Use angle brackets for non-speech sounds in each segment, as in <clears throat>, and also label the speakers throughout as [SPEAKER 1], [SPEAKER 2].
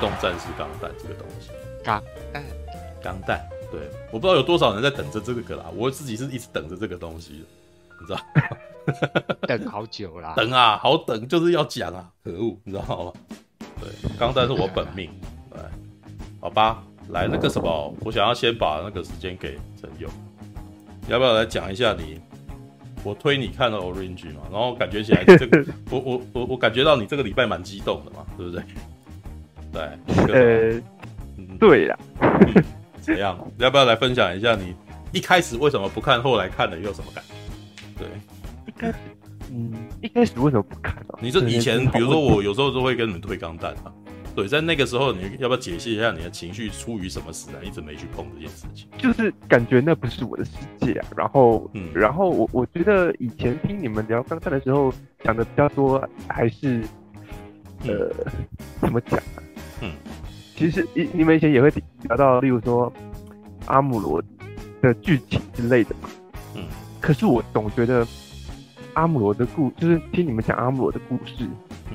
[SPEAKER 1] 动战士钢弹这个东西。
[SPEAKER 2] 钢弹，
[SPEAKER 1] 钢弹，对，我不知道有多少人在等着这个啦。我自己是一直等着这个东西，你知道？<laughs>
[SPEAKER 2] 等好久啦。<laughs>
[SPEAKER 1] 等啊，好等，就是要讲啊，可恶，你知道吗？对，钢弹是我本命。<laughs> 对，好吧，来那个什么，我想要先把那个时间给陈勇，你要不要来讲一下你？我推你看了 Orange 嘛，然后感觉起来这个，我我我我感觉到你这个礼拜蛮激动的嘛，对不对？对，
[SPEAKER 3] 呃，对呀，
[SPEAKER 1] 怎样？<laughs> 要不要来分享一下你一开始为什么不看，后来看了又有什么感觉？对，
[SPEAKER 3] 一开始，嗯，一开始为什么不看呢？
[SPEAKER 1] 你这以前，比如说我有时候都会跟你们推钢弹啊。对，在那个时候，你要不要解析一下你的情绪出于什么使然，一直没去碰这件事情？
[SPEAKER 3] 就是感觉那不是我的世界啊。然后，嗯，然后我我觉得以前听你们聊钢弹的时候讲的比较多，还是呃，怎么讲啊？嗯，其实你你们以前也会聊到，例如说阿姆罗的剧情之类的嘛。嗯，可是我总觉得阿姆罗的故，就是听你们讲阿姆罗的故事，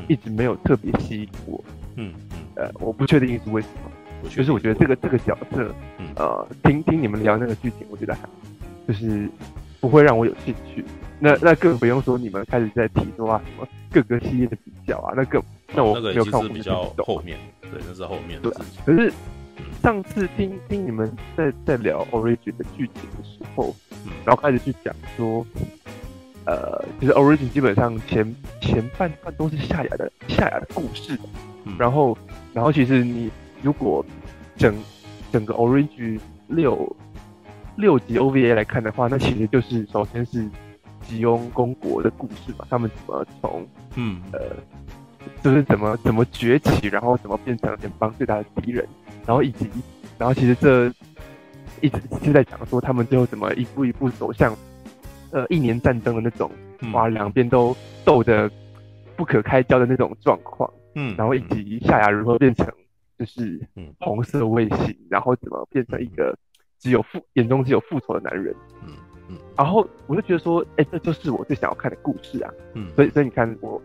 [SPEAKER 3] 一直没有特别吸引我。嗯嗯，呃，我不确定是为什么，就是我觉得这个这个角色，嗯。呃，听听你们聊那个剧情，我觉得还就是不会让我有兴趣。那那更不用说你们开始在提说啊什么各个系列的比较啊，那个那我没有看过，
[SPEAKER 1] 比较后面，对，那是后面
[SPEAKER 3] 可是上次听听你们在在聊 Origin 的剧情的时候，然后开始去讲说，呃，其实 Origin 基本上前前半段都是夏雅的夏雅的故事。然后，然后其实你如果整整个 Origin 六六集 OVA 来看的话，那其实就是首先是吉翁公国的故事嘛，他们怎么从嗯。呃就是怎么怎么崛起，然后怎么变成联邦最大的敌人，然后以及然后其实这一直是在讲说他们最后怎么一步一步走向呃一年战争的那种，哇，两边都斗得不可开交的那种状况。嗯，然后以及夏亚如何变成就是红色卫星，然后怎么变成一个只有复眼中只有复仇的男人，嗯。嗯，然后我就觉得说，哎，这就是我最想要看的故事啊，嗯，所以所以你看我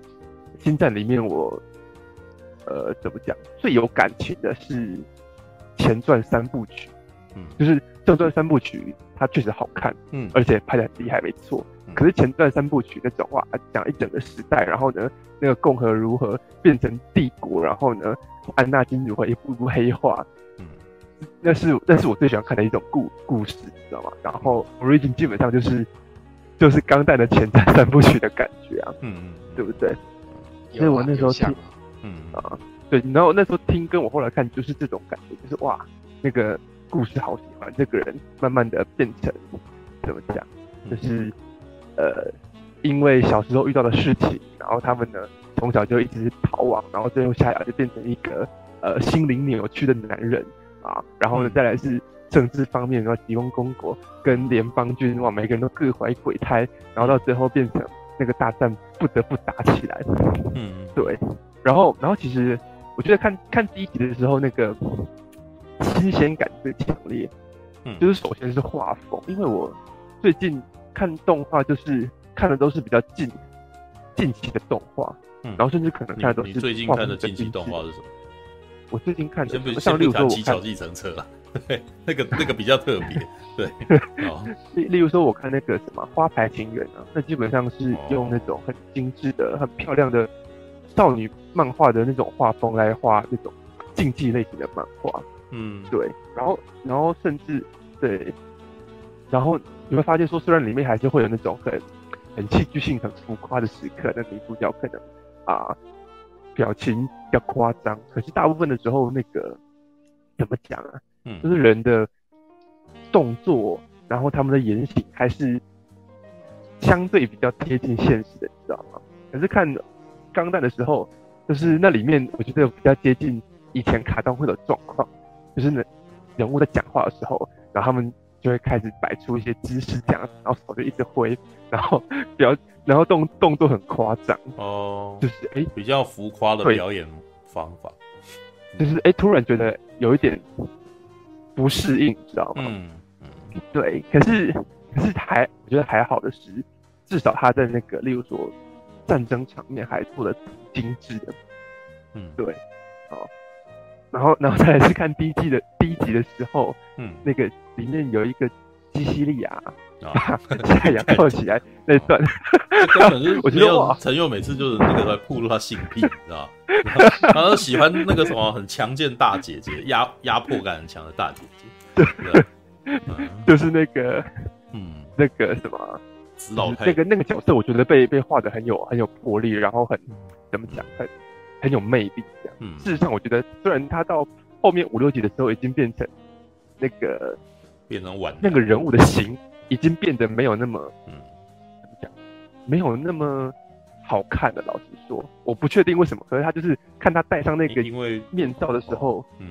[SPEAKER 3] 星战里面我呃怎么讲最有感情的是前传三部曲，嗯，就是正传三部曲它确实好看，嗯，而且拍的很厉害，没错。可是前传三部曲那种话，讲一整个时代，然后呢，那个共和如何变成帝国，然后呢，安纳金如何一步步黑化，嗯，那是那是我最喜欢看的一种故故事，你知道吗？然后 Origin 基本上就是就是钢弹的前传三部曲的感觉啊，嗯嗯，对不对？所以我那时候听，嗯啊，对，然后那时候听跟我后来看就是这种感觉，就是哇，那个故事好喜欢，这个人慢慢的变成怎么讲，就是。呃，因为小时候遇到的事情，然后他们呢从小就一直逃亡，然后最后下来就变成一个呃心灵扭曲的男人啊，然后呢再来是政治方面，然后吉翁公国跟联邦军哇，每个人都各怀鬼胎，然后到最后变成那个大战不得不打起来。嗯，对，然后然后其实我觉得看看第一集的时候，那个新鲜感最强烈，嗯，就是首先是画风，因为我最近。看动画就是看的都是比较近近期的动画，嗯，然后甚至可能看的都是。
[SPEAKER 1] 你最近看的近期动画是什么？
[SPEAKER 3] 我最近看的
[SPEAKER 1] 先不像例如说我看《奇巧计程车》了，<laughs> 对，那个那个比较特别，对。<laughs>
[SPEAKER 3] 例例如说我看那个什么《花牌情缘》啊，那基本上是用那种很精致的、很漂亮的少女漫画的那种画风来画那种竞技类型的漫画，嗯，对。然后然后甚至对。然后你会发现，说虽然里面还是会有那种很很戏剧性、很浮夸的时刻，那女主角可能啊表情比较夸张，可是大部分的时候，那个怎么讲啊？嗯，就是人的动作，然后他们的言行还是相对比较贴近现实的，你知道吗？可是看钢弹的时候，就是那里面我觉得比较接近以前卡通会的状况，就是人人物在讲话的时候，然后他们。就会开始摆出一些姿势，这样，然后手就一直挥，然后表，然后动动作很夸张。哦，就是哎、欸，
[SPEAKER 1] 比较浮夸的表演方法，
[SPEAKER 3] 就是哎、欸，突然觉得有一点不适应，知道吗？嗯嗯，对，可是可是还我觉得还好的是，至少他在那个，例如说战争场面还做的挺精致的，嗯，对，好，然然后然后再来是看第一季的第一集的时候，
[SPEAKER 1] 嗯，
[SPEAKER 3] 那个里面有一个基西利亚
[SPEAKER 1] 啊，
[SPEAKER 3] 太阳 <laughs> 跳起来那段，<laughs>
[SPEAKER 1] 根本就是
[SPEAKER 3] 我觉得
[SPEAKER 1] 陈佑每次就是那个来暴露他性癖，你知道吗？然后喜欢那个什么很强健大姐姐，压压迫感很强的大姐姐，对，嗯。<laughs>
[SPEAKER 3] 就是那个
[SPEAKER 1] 嗯，
[SPEAKER 3] 那个什么。
[SPEAKER 1] 死老
[SPEAKER 3] 那个那个角色，我觉得被被画的很有很有魄力，然后很怎么讲，很很有魅力这样。
[SPEAKER 1] 嗯，
[SPEAKER 3] 事实上，我觉得虽然他到后面五六集的时候已经变成那个
[SPEAKER 1] 变成晚
[SPEAKER 3] 那个人物的形已经变得没有那么
[SPEAKER 1] 嗯
[SPEAKER 3] 怎么讲，没有那么好看了。老实说，我不确定为什么，可是他就是看他戴上那个
[SPEAKER 1] 因为
[SPEAKER 3] 面罩的时候，
[SPEAKER 1] 嗯，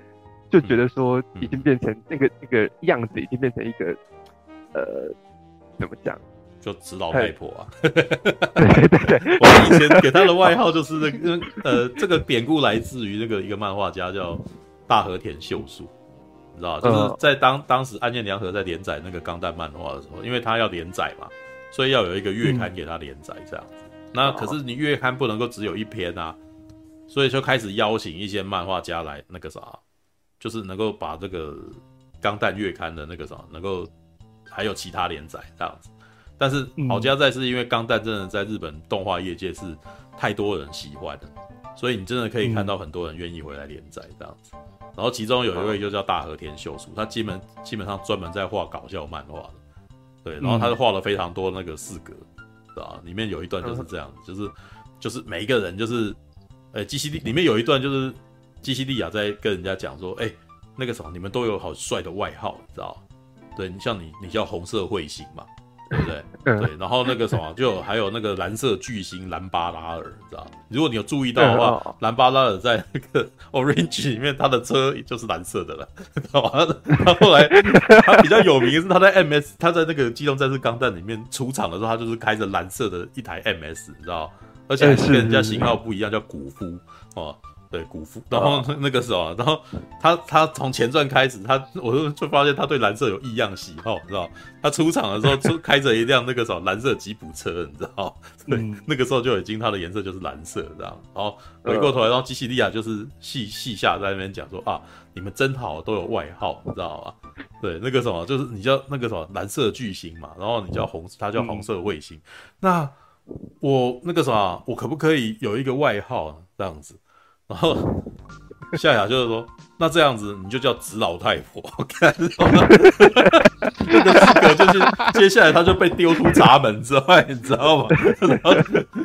[SPEAKER 1] <laughs>
[SPEAKER 3] 就觉得说
[SPEAKER 1] 嗯
[SPEAKER 3] 已经变成那个那个样子，已经变成一个呃。怎么讲？
[SPEAKER 1] 就指老太婆啊！<laughs>
[SPEAKER 3] 对对对，
[SPEAKER 1] 我以前给他的外号就是那个呃，这个典故来自于那个一个漫画家叫大和田秀树，你知道，就是在当当时安彦良和在连载那个钢弹漫画的时候，因为他要连载嘛，所以要有一个月刊给他连载这样子。那可是你月刊不能够只有一篇啊，所以就开始邀请一些漫画家来那个啥，就是能够把这个钢弹月刊的那个啥能够。还有其他连载这样子，但是好家在是因为钢弹真的在日本动画业界是太多人喜欢的，所以你真的可以看到很多人愿意回来连载这样子。然后其中有一位就叫大和田秀树，他基本基本上专门在画搞笑漫画的，对，然后他就画了非常多那个四格，是吧？里面有一段就是这样，就是就是每一个人就是，呃，基西利里面有一段就是基西利亚在跟人家讲说，哎，那个什么，你们都有好帅的外号，你知道？对，你像你，你叫红色彗星嘛，对不对？<laughs>
[SPEAKER 3] 嗯、
[SPEAKER 1] 对，然后那个什么，就还有那个蓝色巨星兰巴拉尔，知道？如果你有注意到的话，嗯哦、兰巴拉尔在那个 Orange 里面，他的车就是蓝色的了，知道吗？他后来他比较有名是他在 MS，他在那个机动战士钢弹里面出场的时候，他就是开着蓝色的一台 MS，你知道？而且还是跟人家型号不一样，叫古夫哦。对古夫，然后那个时候，然后他他从前传开始，他我就就发现他对蓝色有异样喜好，你知道？他出场的时候 <laughs> 出开着一辆那个什么蓝色吉普车，你知道？<laughs> 对，嗯、那个时候就已经他的颜色就是蓝色，这样。然后回过头来，然后基西利亚就是戏戏下在那边讲说啊，你们真好，都有外号，你知道吗？对，那个什么就是你叫那个什么蓝色巨星嘛，然后你叫红，他叫红色卫星。嗯、那我那个什么，我可不可以有一个外号这样子？然后夏雅就是说，那这样子你就叫紫老太婆，<laughs> 看，这个资格就是接下来他就被丢出闸门之外，你知道吗？然后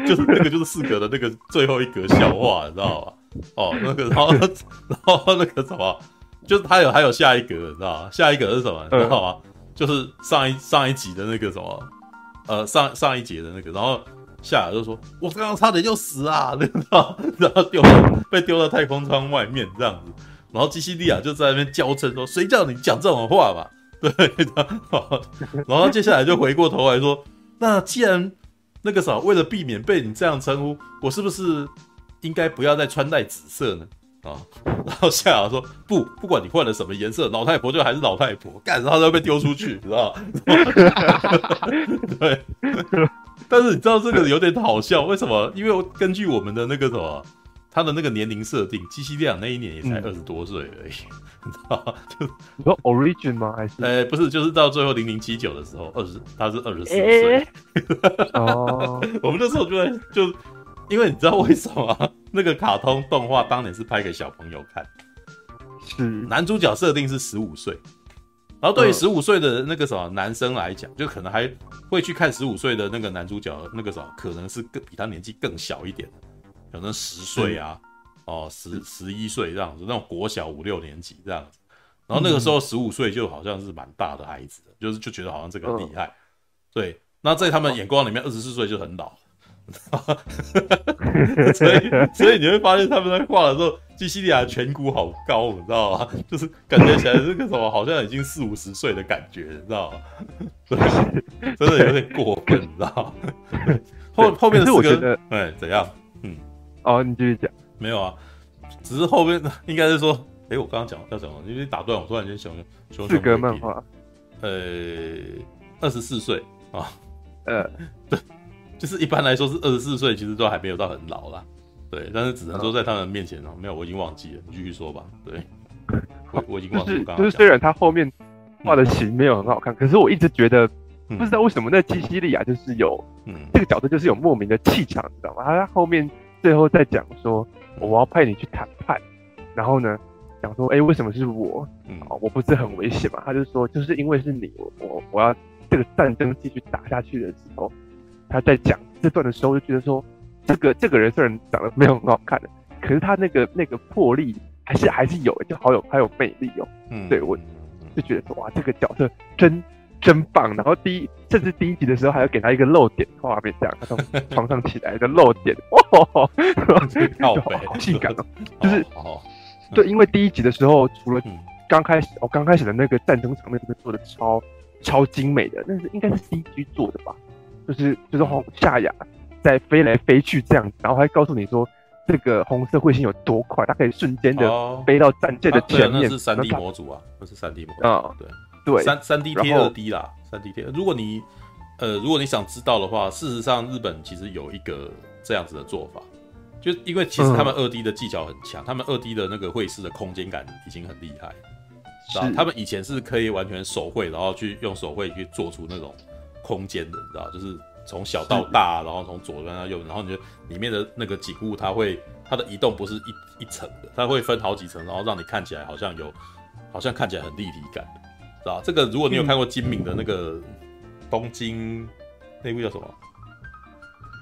[SPEAKER 1] 就是那个就是四格的那个最后一格笑话，你知道吗？哦，那个然后然后那个什么，就是他有还有下一格，你知道吗？下一格是什么？你知道吗？就是上一上一集的那个什么，呃，上上一节的那个，然后。夏尔就说：“我刚刚差点就死啊！”然后，然后丢被丢到太空舱外面这样子。然后基西利亚就在那边娇嗔说：“谁叫你讲这种话嘛？” <laughs> 对，然后，接下来就回过头来说：“那既然那个啥，为了避免被你这样称呼，我是不是应该不要再穿戴紫色呢？”啊，<laughs> 然后夏雅说：“不，不管你换了什么颜色，老太婆就还是老太婆。干”，然后就被丢出去，知道吗？<laughs> 对。但是你知道这个有点好笑，为什么？因为根据我们的那个什么，他的那个年龄设定，基西利亚那一年也才二十多岁而已，嗯、<laughs> 你知道吗？就
[SPEAKER 3] 你说 Origin 吗？还是？
[SPEAKER 1] 呃、欸，不是，就是到最后零零七九的时候，二十，他是二十四岁。<laughs> 哦，我们那时候就在就，因为你知道为什么？那个卡通动画当年是拍给小朋友看，
[SPEAKER 3] 是
[SPEAKER 1] 男主角设定是十五岁。然后对于十五岁的那个什么男生来讲，就可能还会去看十五岁的那个男主角，那个什么可能是更比他年纪更小一点的，可能十岁啊，哦十十一岁这样子，那种国小五六年级这样子。然后那个时候十五岁就好像是蛮大的孩子，就是就觉得好像这个厉害。对，那在他们眼光里面，二十四岁就很老。<laughs> 所以所以你会发现他们在画的时候。基西利亚颧骨好高，你知道吗？<laughs> 就是感觉起来这个什么，好像已经四五十岁的感觉，你知道吗？<laughs> 对，真的有点过分，你知道吗？后后面的四个，哎，怎样？嗯，
[SPEAKER 3] 哦，你继续讲。
[SPEAKER 1] 没有啊，只是后面应该是说，哎、欸，我刚刚讲要讲，因为打断我，突然间想熊
[SPEAKER 3] 四格漫画，
[SPEAKER 1] 呃，二十四岁啊，
[SPEAKER 3] 呃，
[SPEAKER 1] 对，就是一般来说是二十四岁，其实都还没有到很老啦。对，但是只能说在他们面前哦，没有，我已经忘记了，你继续说吧。对，<laughs> 我我已经忘记了。
[SPEAKER 3] 就是就是，虽然他后面画的形没有很好看，嗯、可是我一直觉得，不知道为什么那基西利亚就是有，嗯，这个角色就是有莫名的气场，你知道吗？他后面最后在讲说，我要派你去谈判，然后呢，讲说，哎、欸，为什么是我？嗯，我不是很危险嘛？他就说，就是因为是你，我我我要这个战争继续打下去的时候，他在讲这段的时候就觉得说。这个这个人虽然长得没有很好看的，可是他那个那个魄力还是还是有，就好有还有魅力哦。嗯，对我就觉得说哇，这个角色真真棒。然后第一甚至第一集的时候还要给他一个露点画面，这样他从 <laughs> 床上起来的露点，哦，好性感哦。就是对，因为第一集的时候，除了刚开始哦，刚开始的那个战争场面是做的超超精美的，那是应该是 CG 做的吧？就是就是红夏亚。在飞来飞去这样子，然后还告诉你说，这个红色彗星有多快，它可以瞬间的飞到战舰的前面。哦啊、那是三 D 模组啊，那是三 D 模组啊，对对，三三 D 贴二 D 啦，三 D 贴。如果你呃，如果你想知道的话，事实上日本其实有一个这样子的做法，就因为其实他们二 D 的技巧很强，嗯、他们二 D 的那个绘师的空间感已经很厉害，是他们以前是可以完全手绘，然后去用手绘去做出那种空间的，你知道，就是。从小到大，然后从左边到右，然后你就里面的那个景物，它会它的移动不是一一层的，它会分好几层，然后让你看起来好像有，好像看起来很立体感，知道这个如果你有看过金敏的那个东京，那部叫什么？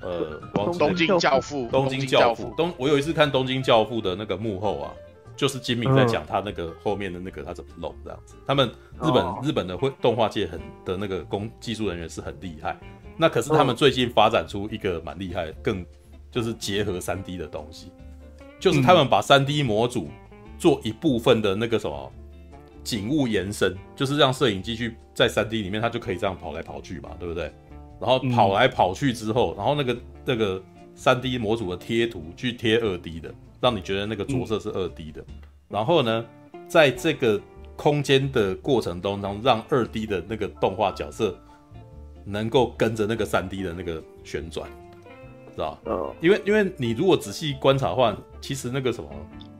[SPEAKER 3] 呃，
[SPEAKER 2] 东京教父。
[SPEAKER 1] 东京教父。东，我有一次看东京教父的那个幕后啊，就是金敏在讲他那个后面的那个他怎么弄这样子。他们日本日本的会动画界很的那个工技术人员是很厉害。那可是他们最近发展出一个蛮厉害，更就是结合三 D 的东西，就是他们把三 D 模组做一部分的那个什么景物延伸，就是让摄影机去在三 D 里面，它就可以这样跑来跑去嘛，对不对？然后跑来跑去之后，然后那个那个三 D 模组的贴图去贴二 D 的，让你觉得那个着色是二 D 的。然后呢，在这个空间的过程当中，让二 D 的那个动画角色。能够跟着那个三 D 的那个旋转，知道吧？嗯，因为因为你如果仔细观察的话，其实那个什么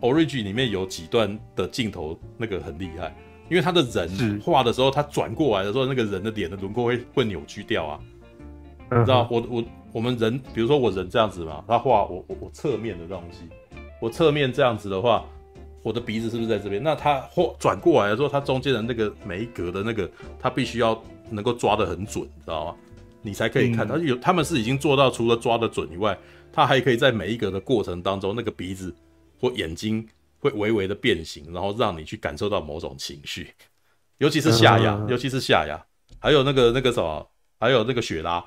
[SPEAKER 1] Origin 里面有几段的镜头那个很厉害，因为他的人画的时候，他转过来的时候，那个人的脸的轮廓会会扭曲掉啊，你知道？我我我们人，比如说我人这样子嘛，他画我我我侧面的东西，我侧面这样子的话，我的鼻子是不是在这边？那他或转过来的时候，他中间的那个每一格的那个，他必须要。能够抓得很准，知道吗？你才可以看到有，他们是已经做到除了抓得准以外，他还可以在每一格的过程当中，那个鼻子或眼睛会微微的变形，然后让你去感受到某种情绪，<laughs> 尤其是夏亚，尤其是夏亚，还有那个那个什么，还有那个雪拉，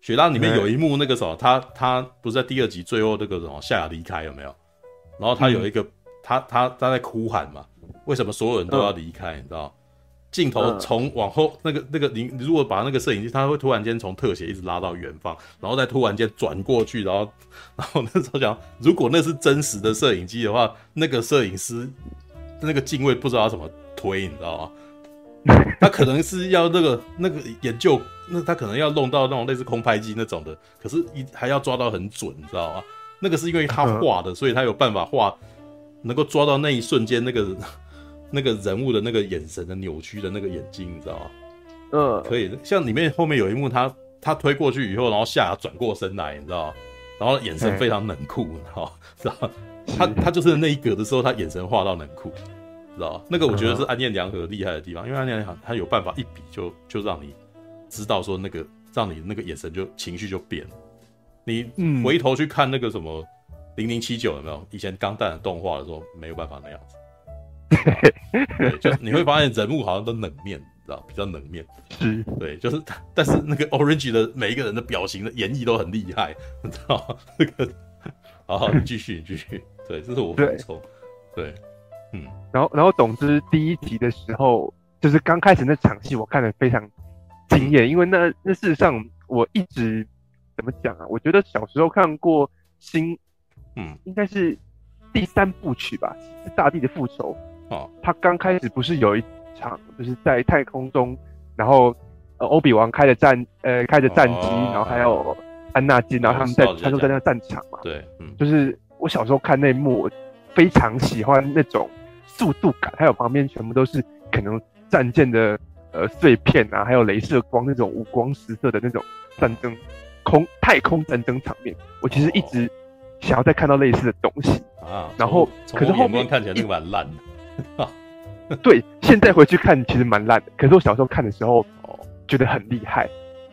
[SPEAKER 1] 雪拉里面有一幕那个什么，他他不是在第二集最后那个什么夏亚离开有没有？然后他有一个他他他在哭喊嘛，为什么所有人都要离开？你知道？镜头从往后那个那个，你如果把那个摄影机，它会突然间从特写一直拉到远方，然后再突然间转过去，然后 <laughs> 然后那时候讲，如果那是真实的摄影机的话，那个摄影师那个镜位不知道要怎么推，你知道吗？<laughs> 他可能是要那个那个研究，那他可能要弄到那种类似空拍机那种的，可是一还要抓到很准，你知道吗？那个是因为他画的，所以他有办法画，能够抓到那一瞬间那个。<laughs> 那个人物的那个眼神的扭曲的那个眼睛，你知道吗？嗯，可以。像里面后面有一幕他，他他推过去以后，然后夏亚转过身来，你知道吗？然后眼神非常冷酷，你知道吗？<laughs> 知道他他就是那一格的时候，他眼神画到冷酷，知道吗？那个我觉得是安彦良和厉害的地方，因为安彦良和他有办法一笔就就让你知道说那个让你那个眼神就情绪就变了。你回头去看那个什么零零七九有没有？以前钢弹的动画的时候没有办法那样子。<laughs> 对，就你会发现人物好像都冷面，你知道，比较冷面。是，对，就是，但是那个 Orange 的每一个人的表情的演绎都很厉害，你知道 <laughs> 那个，好好，你继续，你继续。对，这是我补充。对，嗯。
[SPEAKER 3] 然后，然后，总之，第一集的时候，就是刚开始那场戏，我看得非常惊艳，因为那那事实上，我一直怎么讲啊？我觉得小时候看过新，嗯，应该是第三部曲吧，是大地的复仇。哦，他刚开始不是有一场，就是在太空中，然后呃，欧比王开着战，呃，开着战机，哦、然后还有安纳金，然后他们在
[SPEAKER 1] 哦
[SPEAKER 3] 他就在那个战场嘛。
[SPEAKER 1] 对，嗯，
[SPEAKER 3] 就是我小时候看那幕，我非常喜欢那种速度感，还有旁边全部都是可能战舰的呃碎片啊，还有镭射光那种五光十色的那种战争空太空战争场面。我其实一直想要再看到类似的东西。
[SPEAKER 1] 啊，
[SPEAKER 3] 然
[SPEAKER 1] 后
[SPEAKER 3] 可是后面
[SPEAKER 1] 看起来那个蛮烂的，<laughs>
[SPEAKER 3] 对，现在回去看其实蛮烂的，可是我小时候看的时候
[SPEAKER 1] 哦，
[SPEAKER 3] 觉得很厉害。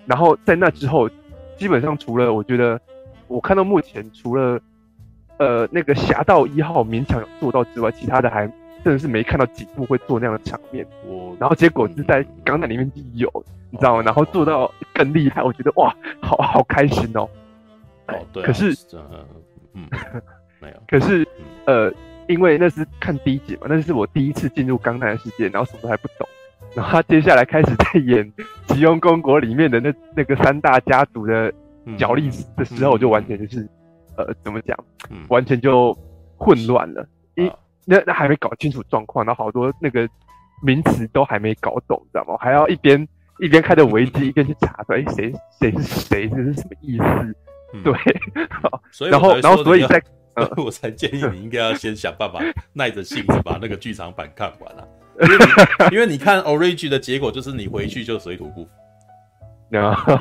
[SPEAKER 3] 然后在那之后，基本上除了我觉得我看到目前除了呃那个侠盗一号勉强有做到之外，其他的还真的是没看到几部会做那样的场面。
[SPEAKER 1] 我
[SPEAKER 3] 然后结果是在钢弹里面就有，你知道吗？然后做到更厉害，我觉得哇，好好开心哦。
[SPEAKER 1] 哦对啊，
[SPEAKER 3] 可是
[SPEAKER 1] 呃嗯没有，
[SPEAKER 3] 可是
[SPEAKER 1] 嗯
[SPEAKER 3] 呃，因为那是看第一集嘛，那是我第一次进入钢弹的世界，然后什么都还不懂。然后他接下来开始在演《吉翁公国》里面的那那个三大家族的
[SPEAKER 1] 嗯
[SPEAKER 3] 角力的时候，我就完全就是呃，怎么讲，
[SPEAKER 1] 嗯
[SPEAKER 3] 完全就混乱了。一
[SPEAKER 1] 啊
[SPEAKER 3] 那那还没搞清楚状况，然后好多那个名词都还没搞懂，知道吗？还要一边一边开着维基，一边去查说，哎，谁谁是谁，这是什么意思？
[SPEAKER 1] 嗯。
[SPEAKER 3] 对，
[SPEAKER 1] 所以
[SPEAKER 3] 然后然后所以在
[SPEAKER 1] 所 <laughs> 以我才建议你应该要先想办法 <laughs> 耐着性子把那个剧场版看完啊，因为你 <laughs> 因为你看 Orange 的结果就是你回去就水土不服，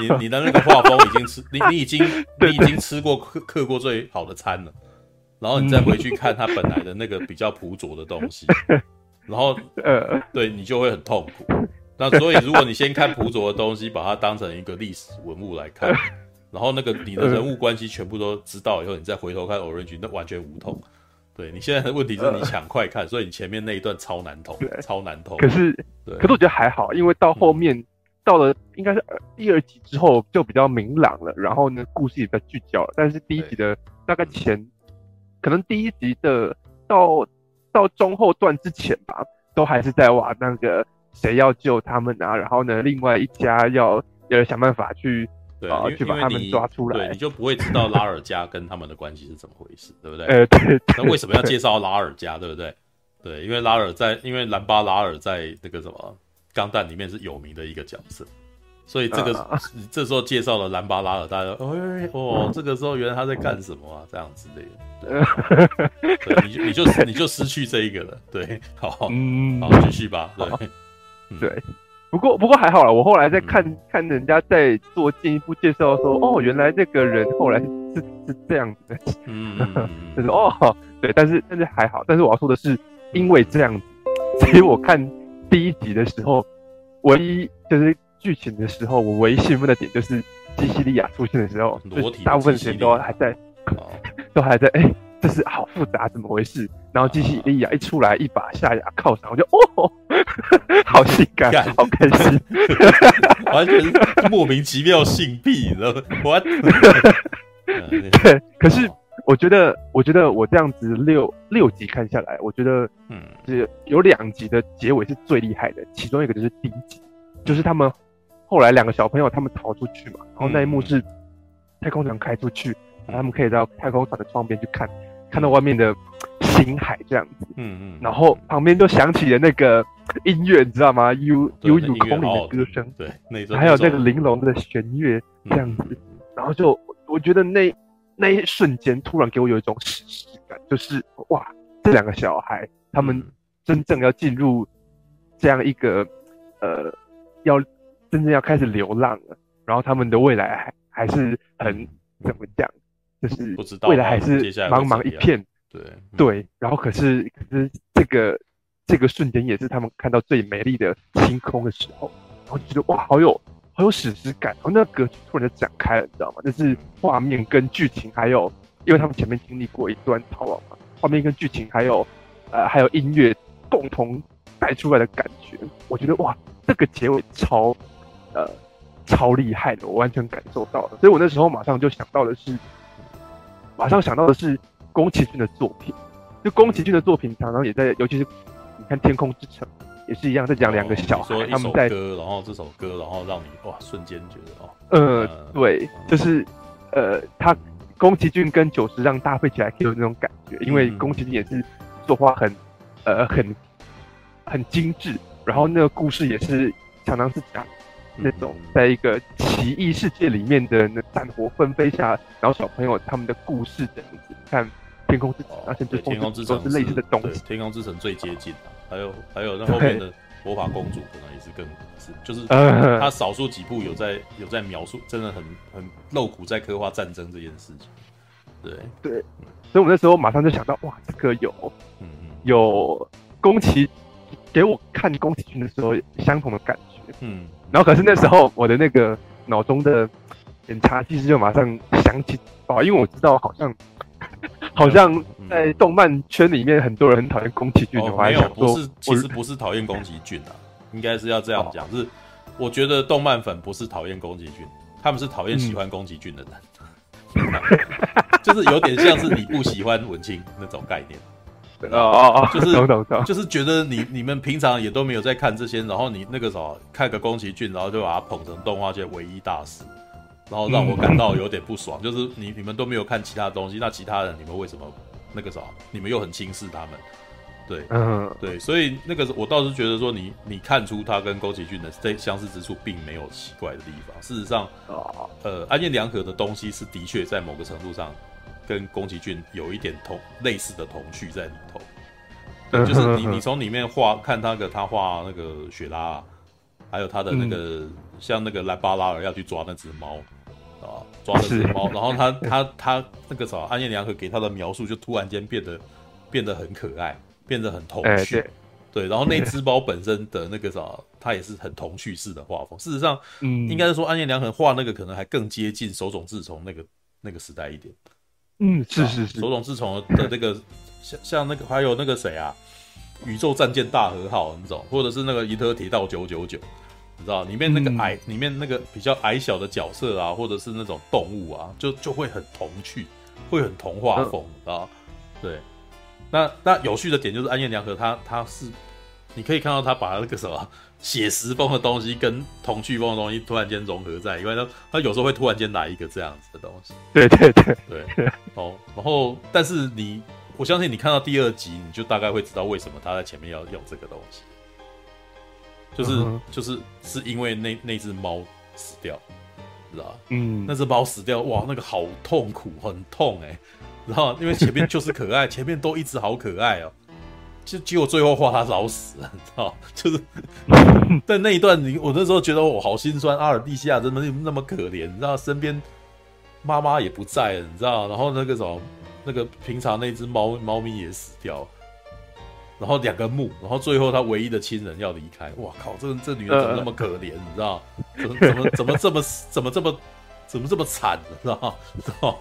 [SPEAKER 1] 你你的那个画风已经吃你你已
[SPEAKER 3] 经
[SPEAKER 1] 你已经吃过刻刻过最好的餐了，然后你再回去看它本来的那个比较朴拙的东西，<laughs> 然后
[SPEAKER 3] 呃，
[SPEAKER 1] 对你就会很痛苦。那所以如果你先看朴拙的东西，把它当成一个历史文物来看。然后那个你的人物关系全部都知道以后，你再回头看 Origin，那完全无痛。对你现在的问题是你抢快看，所以你前面那一段超难通，超难通。
[SPEAKER 3] 可是
[SPEAKER 1] 对，
[SPEAKER 3] 可是我觉得还好，因为到后面、到了应该是呃第二集之后就比较明朗了，然后呢故事也比较聚焦了。但是第一集的大概前，可能第一集的到到中后段之前吧，都还是在玩那个谁要救他们啊，然后呢另外一家要要想办法去
[SPEAKER 1] 对，
[SPEAKER 3] 去把他
[SPEAKER 1] 们
[SPEAKER 3] 抓出来
[SPEAKER 1] 对，你就不会知道拉尔加跟他们的关系是怎么回事，<laughs> 对不对？
[SPEAKER 3] 呃对，
[SPEAKER 1] 那为什么要介绍拉尔加，对不对？<laughs> 对，因为拉尔在，因为兰巴拉尔在那个什么钢弹里面是有名的一个角色，所以这个、
[SPEAKER 3] 啊
[SPEAKER 1] 这时候介绍了兰巴拉尔，大家哦，这个时候原来他在干什么啊？这样之类的，对，你就你就 <laughs> 你就失去这一个了，对，好，
[SPEAKER 3] 嗯
[SPEAKER 1] 好，继续吧，对
[SPEAKER 3] 好，对。不过不过还好啦，我后来在看、
[SPEAKER 1] 嗯。
[SPEAKER 3] 看人家在做进一步介绍说，哦，原来这个人后来是是是这样子的，
[SPEAKER 1] 嗯，
[SPEAKER 3] 就是哦，对，但是但是还好，但是我要说的是，因为这样子，所以我看第一集的时候，唯一就是剧情的时候，我唯一兴奋的点就是基西利亚出现的时候，
[SPEAKER 1] 裸
[SPEAKER 3] 体大部分时间都还在
[SPEAKER 1] 好，
[SPEAKER 3] 都还在，哎、这是好复杂，怎么回事？然后机器利亚一出来，一把下牙靠上，我就哦，<laughs> 好性感，好开心。<laughs>
[SPEAKER 1] 完全是莫名其妙性癖，你知道吗？<laughs>
[SPEAKER 3] 对，可是我觉得，我觉得我这样子六六集看下来，我觉得
[SPEAKER 1] 嗯
[SPEAKER 3] 是有两集的结尾是最厉害的，其中一个就是第一集，就是他们后来两个小朋友他们逃出去嘛，然后那一幕是太空船开出去，他们可以到太空船的窗边去看，看到外面的星海这样子，
[SPEAKER 1] 嗯嗯，
[SPEAKER 3] 然后旁边就响起了那个音乐，你知道吗？悠悠悠
[SPEAKER 1] 对那音乐
[SPEAKER 3] 空
[SPEAKER 1] 灵
[SPEAKER 3] 的歌声，
[SPEAKER 1] 对，
[SPEAKER 3] 还有那
[SPEAKER 1] 个
[SPEAKER 3] 玲珑的弦乐这样子。
[SPEAKER 1] 嗯
[SPEAKER 3] 然后就我觉得那那一瞬间突然给我有一种史诗感，就是哇，这两个小孩他们真正要进入这样一个呃，要真正要开始流浪了，然后他们的未来还还是很怎么讲，就是
[SPEAKER 1] 不知道
[SPEAKER 3] 未来还是茫茫一片，
[SPEAKER 1] 对嗯。
[SPEAKER 3] 对，然后可是可是这个这个瞬间也是他们看到最美丽的星空的时候，然后就觉得哇，好有好有史诗感，然后那个格局突然就展开了，你知道吗？就是画面跟剧情，还有因为他们前面经历过一段逃亡嘛，画面跟剧情还有呃还有音乐共同带出来的感觉，我觉得哇，这个结尾超呃超厉害的，我完全感受到了，所以我那时候马上就想到的是，马上想到的是宫崎骏的作品，就宫崎骏的作品常常也在，尤其是你看《天空之城》也是一样，在讲两个小孩、他们在
[SPEAKER 1] 歌，然后这首歌，然后让你哇瞬间觉得哦，
[SPEAKER 3] 呃
[SPEAKER 1] 嗯
[SPEAKER 3] 对，就是呃他宫崎骏跟久石让搭配起来可以有那种感觉，因为
[SPEAKER 1] 嗯。
[SPEAKER 3] 宫崎骏也是作画很呃很很精致，然后那个故事也是常常是讲那种在一个奇异世界里面的那战火纷飞下，然后小朋友他们的故事这样子，看天空之城，而且就
[SPEAKER 1] 天空之城
[SPEAKER 3] 是类似的东西，
[SPEAKER 1] 天空之城最接近的，还有还有那后面的魔法公主可能也是更是，就是他少数几部有在有在描述，真的很很露骨在刻画战争这件事情。对
[SPEAKER 3] 对，所以我那时候马上就想到，哇，这个有，嗯嗯，有宫崎给我看宫崎骏的时候相同的感觉，嗯，然后可是那时候我的那个脑中的检查机制就马上想起，哦，因为我知道好像 <laughs> 好像在动漫圈里面很多人很讨厌宫崎骏，
[SPEAKER 1] 哦，没有，不是，其实不是讨厌宫崎骏啊，应该是要这样讲，哦，是我觉得动漫粉不是讨厌宫崎骏，他们是讨厌喜欢宫崎骏的人。嗯 <laughs> 就是有点像是你不喜欢文青那种概念，
[SPEAKER 3] 哦哦哦，
[SPEAKER 1] 就是就是觉得你你们平常也都没有在看这些，然后你那个时候看个宫崎骏，然后就把他捧成动画界唯一大师，然后让我感到有点不爽。<laughs> 就是你你们都没有看其他东西，那其他人你们为什么那个时候你们又很轻视他们？对，嗯，对，所以那个我倒是觉得说你，你你看出他跟宫崎骏的这相似之处，并没有奇怪的地方。事实上，呃，安彦良可的东西是的确在某个程度上跟宫崎骏有一点同类似的童趣在里头。对，就是 <laughs> 你你从里面画看他个他画那个雪拉，还有他的那个、嗯、像那个兰巴拉尔要去抓那只猫啊，抓那只猫，然后他 <laughs> 他他那个啥，安彦良和给他的描述就突然间变得变得很可爱。变得很童趣，对，然后那只猫本身的那个啥，它也是很童趣式的画风。事实上，嗯，应该是说安彦良很画那个可能还更接近手冢治虫那个那个时代一点。
[SPEAKER 3] 嗯，是是是，
[SPEAKER 1] 手冢治虫的这个像像那个还有那个谁啊，宇宙战舰大和号那种，或者是那个银河铁道九九九，你知道里面那个矮、嗯、里面那个比较矮小的角色啊，或者是那种动物啊，就就会很童趣，会很童话风啊，对。那那有趣的点就是安彦良和他他是，你可以看到他把那个什么写实风的东西跟童趣风的东西突然间融合在，因为它它有时候会突然间来一个这样子的东西。
[SPEAKER 3] 对对对
[SPEAKER 1] 对。哦，然后但是你我相信你看到第二集，你就大概会知道为什么他在前面要用这个东西，就是、uh-huh. 就是是因为那那只猫死掉，知道吧？嗯，那只猫死掉，哇，那个好痛苦，很痛哎、欸。然后，因为前面就是可爱，前面都一直好可爱哦，就结果最后画他老死了，你知道？就是 <laughs> 在那一段，你我那时候觉得我好心酸，阿尔蒂西亚真的那么可怜，你知道？身边妈妈也不在了，你知道？然后那个什么，那个平常那只猫猫咪也死掉，然后两个墓，然后最后他唯一的亲人要离开，哇靠！这这女人怎么那么可怜？你知道？怎么怎么怎么这么怎么这么怎么这么惨？你知道？<laughs> 知道？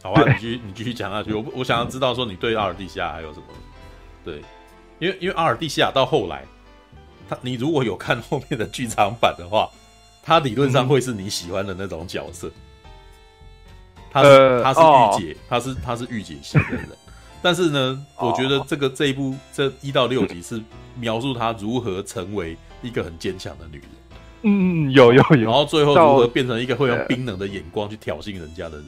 [SPEAKER 1] <laughs> 好吧，你继续，你继续讲下去。我我想要知道说你对阿尔蒂西亚还有什么？对，因为因为阿尔蒂西亚到后来，他你如果有看后面的剧场版的话，他理论上会是你喜欢的那种角色。他是他是御姐，他是他是御姐型的人。但是呢，我觉得这个这一部这一到六集是描述他如何成为一个很坚强的女人。
[SPEAKER 3] 嗯，有有有。
[SPEAKER 1] 然后最后如何变成一个会用冰冷的眼光去挑衅人家的人。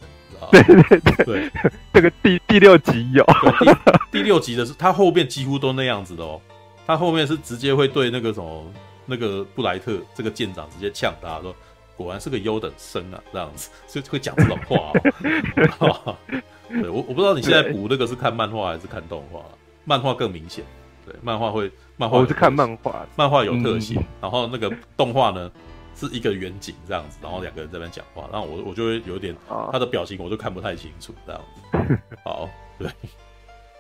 [SPEAKER 3] 对对对对，<laughs> 这个第第六集有。
[SPEAKER 1] 第，第六集的是他后面几乎都那样子的哦，他后面是直接会对那个什么那个布莱特这个舰长直接呛他说，果然是个优等生啊，这样子就会讲这种话哦。<laughs> 对我我不知道你现在补那个是看漫画还是看动画，漫画更明显，对，漫画会漫画
[SPEAKER 3] 我是看漫画，
[SPEAKER 1] 漫画有特写，嗯，然后那个动画呢？是一个远景这样子，然后两个人在那边讲话，然后我我就会有点他的表情，我就看不太清楚这样子。<laughs> 好，对，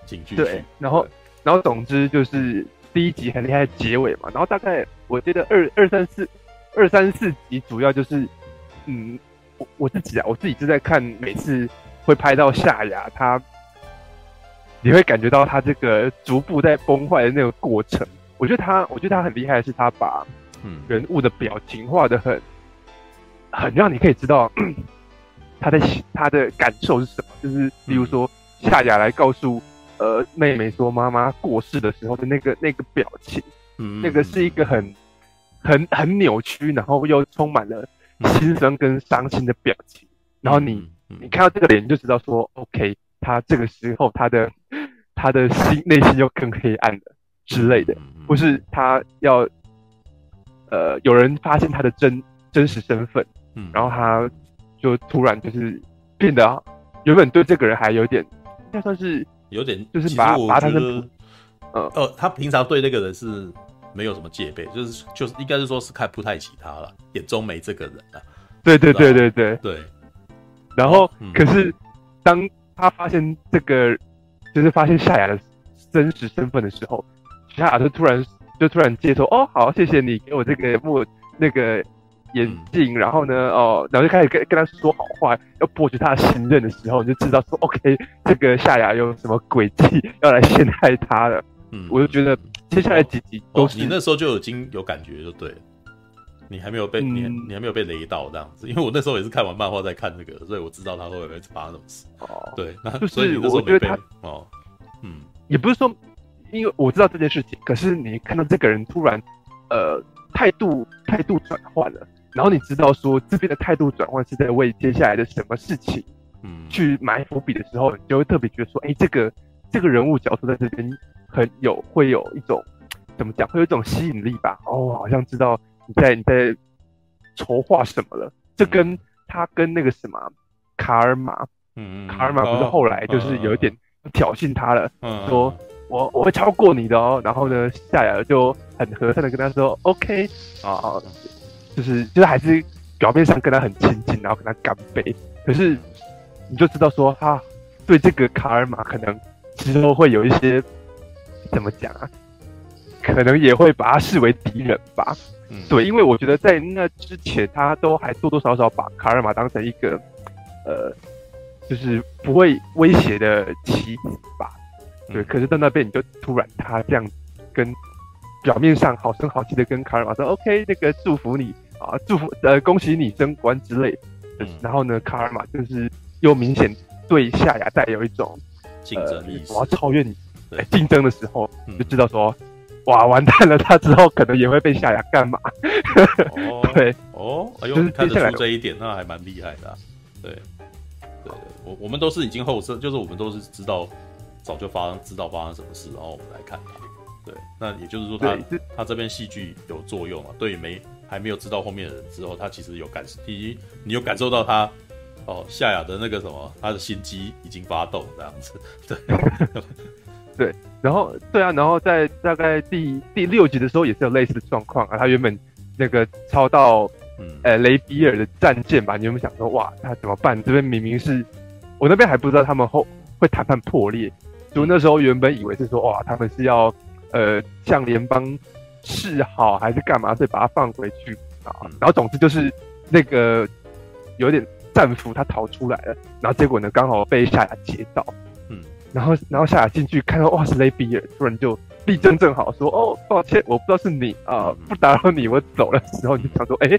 [SPEAKER 1] 请继续。
[SPEAKER 3] 对，然后然后总之就是第一集很厉害的结尾嘛，然后大概我觉得二二三四二三四集主要就是，嗯，我我自己啊，我自己就在看，每次会拍到夏亚，他你会感觉到他这个逐步在崩坏的那个过程。我觉得他，我觉得他很厉害的是他把。嗯，人物的表情画的很，很让你可以知道 <clears throat> 他的他的感受是什么。就是比如说夏雅来告诉呃妹妹说妈妈过世的时候的那个那个表情，嗯，那个是一个很很很扭曲，然后又充满了心酸跟伤心的表情。然后你你看到这个脸，就知道说，OK，他这个时候他的他的心内心又更黑暗了之类的，或是他要。呃有人发现他的真真实身份，
[SPEAKER 1] 嗯，
[SPEAKER 3] 然后他就突然就是变得原本对这个人还有点，应该算是
[SPEAKER 1] 有点，
[SPEAKER 3] 就是把把他的
[SPEAKER 1] 呃呃，他平常对那个人是没有什么戒备，就是就是应该是说是看不太起他了，眼中没这个人了。
[SPEAKER 3] 对对对对对
[SPEAKER 1] 对。
[SPEAKER 3] 然
[SPEAKER 1] 后、
[SPEAKER 3] 可是当他发现这个就是发现夏雅的真实身份的时候，夏雅就突然就突然接受哦，好，谢谢你给我这个墨那个眼镜，嗯、然后呢哦，然后就开始跟跟他说好话，要博取他的信任的时候，你就知道说 OK，这个夏雅有什么诡计要来陷害他了。嗯，我就觉得接下来几集都是、
[SPEAKER 1] 哦、你那时候就已经有感觉就对了，你还没有被、嗯、你你还没有被雷到这样子，因为我那时候也是看完漫画再看这个，所以我知道他会不会发生什么事。哦，对，那
[SPEAKER 3] 就是
[SPEAKER 1] 所以
[SPEAKER 3] 我觉得他
[SPEAKER 1] 哦，嗯，
[SPEAKER 3] 也不是说因为我知道这件事情，可是你看到这个人突然呃态度态度转换了，然后你知道说这边的态度转换是在为接下来的什么事情嗯去埋伏笔的时候，你就会特别觉得说，哎、欸，这个这个人物角色在这边。很有会有一种怎么讲，会有一种吸引力吧？哦，好像知道你在你在筹划什么了。这跟他跟那个什么卡尔玛，嗯，卡尔玛不是后来就是有一点挑衅他了，嗯，说我我会超过你的哦。然后呢，夏雅就很和善的跟他说，OK 啊，就是就是还是表面上跟他很亲近，然后跟他干杯。可是你就知道说，他对这个卡尔玛可能之后会有一些。怎么讲啊？可能也会把他视为敌人吧。嗯，对，因为我觉得在那之前，他都还多多少少把卡尔玛当成一个，呃，就是不会威胁的棋子吧。对，可是到那边你就突然他这样跟表面上好声好气的跟卡尔玛说：“OK，那个祝福你啊，祝福呃恭喜你升官之类。”嗯，然后呢，卡尔玛就是又明显对夏雅带有一种
[SPEAKER 1] 竞争意识，
[SPEAKER 3] 我要超越你。对，竞争的时候就知道说，嗯、哇，完蛋了，他之后可能也会被夏雅干嘛？
[SPEAKER 1] 哦，<laughs> 对，哦，哎呦，就是看得出这一点，那还蛮厉害的、啊。对，对，我我们都是已经后设，就是我们都是知道早就发生，知道发生什么事，然后我们来看他。对，那也就是说他，他他这边戏剧有作用啊。对于没还没有知道后面的人之后，他其实有感，第一，你有感受到他哦，夏雅的那个什么，他的心机已经发动这样子，<laughs> 对。<laughs>
[SPEAKER 3] 对，然后对啊，然后在大概第第六集的时候也是有类似的状况啊。他原本那个抄到，嗯，呃，雷比尔的战舰吧，你有没有想说，哇，他怎么办？这边明明是我那边还不知道他们后会谈判破裂，就那时候原本以为是说，哇，他们是要呃向联邦示好还是干嘛，所以把他放回去啊。然后总之就是那个有点战俘他逃出来了，然后结果呢刚好被夏雅截到。嗯然后，然后夏雅进去看到哇，是雷比尔，突然就立正正好说：“哦，抱歉，我不知道是你啊、呃，不打扰你，我走了。”然后你就想说：“哎，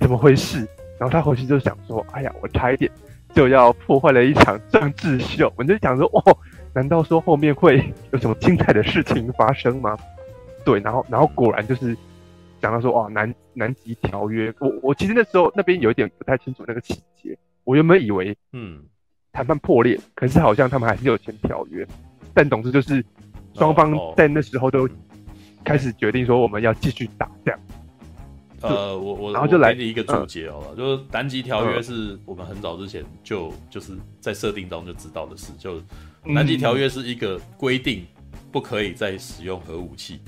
[SPEAKER 3] 怎么回事？”然后他回去就想说：“哎呀，我差一点就要破坏了一场政治秀。”我就想说：“哦，难道说后面会 <laughs> 有什么精彩的事情发生吗？”对，然后，然后果然就是讲到说：“哦，南南极条约。我”我我其实那时候那边有一点不太清楚那个细节，我原本以为嗯。谈判破裂，可是好像他们还是有签条约，但总之就是双方在那时候都开始决定说我们要继续打这样。
[SPEAKER 1] 呃，我我然后就来了一个注解哦，嗯、就是南极条约是我们很早之前就就是在设定当中就知道的事，就南极条约是一个规定不可以再使用核武器，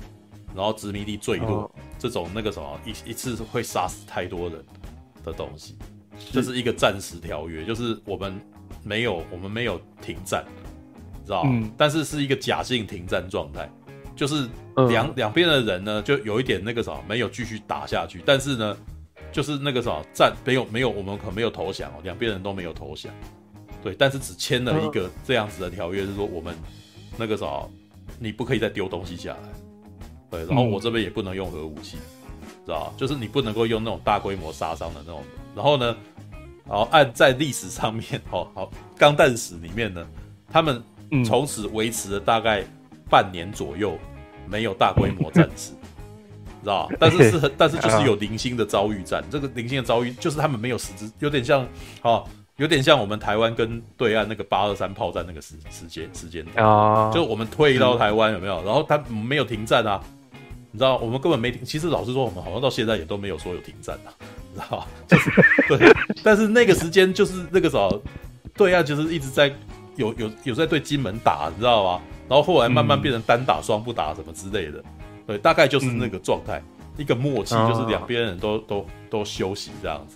[SPEAKER 1] 然后殖民地坠落、嗯、这种那个什么一一次会杀死太多人的东西，这是一个暂时条约，就是我们。没有，我们没有停战，知道但是是一个假性停战状态，就是两两边的人呢，就有一点那个什么，没有继续打下去。但是呢，就是那个什么，战没有没有，我们可没有投降哦，两边人都没有投降。对，但是只签了一个这样子的条约，是说我们那个啥，你不可以再丢东西下来。对，然后我这边也不能用核武器，知道吧？就是你不能够用那种大规模杀伤的那种。然后呢？然后按在历史上面，好好钢弹史里面呢，他们从此维持了大概半年左右，没有大规模战事，知道吧？但是是很，但是就是 <laughs> 有零星的遭遇战。这个零星的遭遇，就是他们没有实质，有点像，哦，有点像我们台湾跟对岸那个八二三炮战那个时时间时间啊，就我们退到台湾有没有？然后他没有停战啊，你知道我们根本没停。其实老实说，我们好像到现在也都没有说有停战啊，<laughs> 你知道吧？就是对，但是那个时间就是那个时候，对岸，就是一直在有有有在对金门打，你知道吗？然后后来慢慢变成单打双不打什么之类的，对，大概就是那个状态，一个默契，就是两边人都都都休息这样子，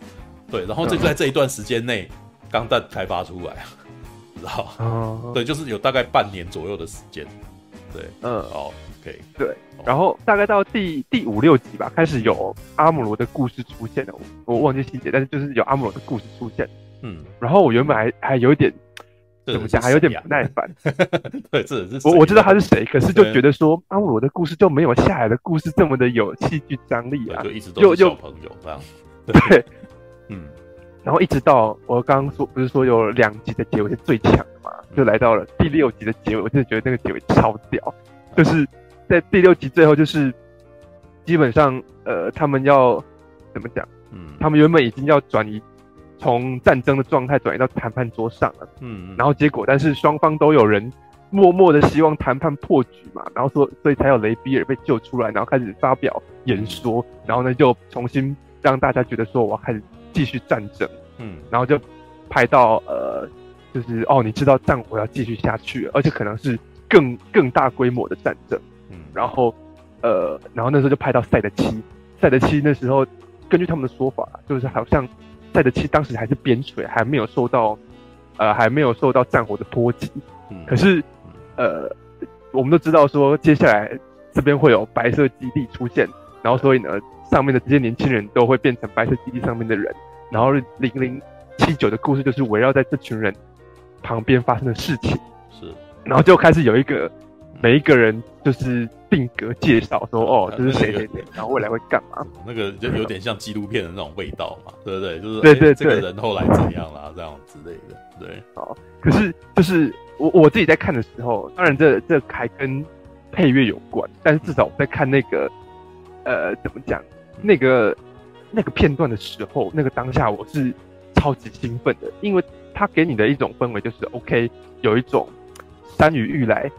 [SPEAKER 1] 对，然后就在这一段时间内，钢弹开发出来，<laughs> 知道哦？对，就是有大概半年左右的时间，对，嗯，好，OK，
[SPEAKER 3] 对，然后大概到第第五六集吧，开始有阿姆罗的故事出现了，我我忘记细节，但是就是有阿姆罗的故事出现，嗯，然后我原本还还有一点。怎么讲？还有点不耐烦。<laughs>
[SPEAKER 1] 对，这是
[SPEAKER 3] 我我知道他是谁，可是就觉得说阿姆罗的故事就没有下海的故事这么的有戏剧张力啊，
[SPEAKER 1] 就一直都是小朋友这样。
[SPEAKER 3] 对，<laughs> 嗯。然后一直到我刚刚说，不是说有两集的结尾是最强的嘛？就来到了第六集的结尾，我真的觉得那个结尾超屌。就是在第六集最后，就是基本上呃，他们要怎么讲？嗯，他们原本已经要转移。从战争的状态转移到谈判桌上了，嗯，然后结果，但是双方都有人默默的希望谈判破局嘛，然后说，所以才有雷比尔被救出来，然后开始发表演说，然后呢就重新让大家觉得说我要开始继续战争，嗯，然后就拍到呃，就是哦，你知道战火要继续下去，而且可能是更更大规模的战争，嗯，然后呃，然后那时候就拍到赛德七，赛德七那时候根据他们的说法，就是好像。赛德七当时还是边陲，还没有受到，呃，还没有受到战火的波及。嗯，可是，呃，我们都知道说，接下来这边会有白色基地出现，然后所以呢，上面的这些年轻人都会变成白色基地上面的人，然后零零七九的故事就是围绕在这群人旁边发生的事情。是，然后就开始有一个。每一个人就是定格介绍说哦，这是谁谁谁，然后未来会干嘛？
[SPEAKER 1] 那个就有点像纪录片的那种味道嘛，对不对？就是
[SPEAKER 3] 对对对，
[SPEAKER 1] 这个人后来怎样啦，这样之类的。对，
[SPEAKER 3] 好。可是就是我我自己在看的时候，当然这这还跟配乐有关，但是至少我在看那个呃怎么讲那个那个片段的时候，那个当下我是超级兴奋的，因为他给你的一种氛围就是 OK，有一种山雨欲来。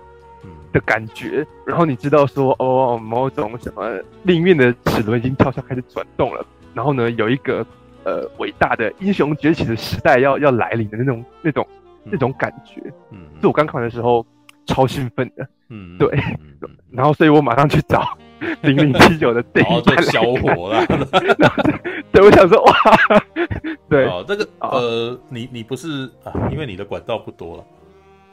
[SPEAKER 3] 的感觉，然后你知道说哦，某种什么命运的齿轮已经悄悄开始转动了，然后呢，有一个呃伟大的英雄崛起的时代要要来临的那种那种那种感觉，嗯，是我刚看完的时候超兴奋的，嗯，对，然后所以我马上去找 <laughs> 零零七九的电影，
[SPEAKER 1] 就小火了，<laughs>
[SPEAKER 3] 然后对，我想说哇，对，
[SPEAKER 1] 哦，这个呃，你你不是啊，因为你的管道不多了。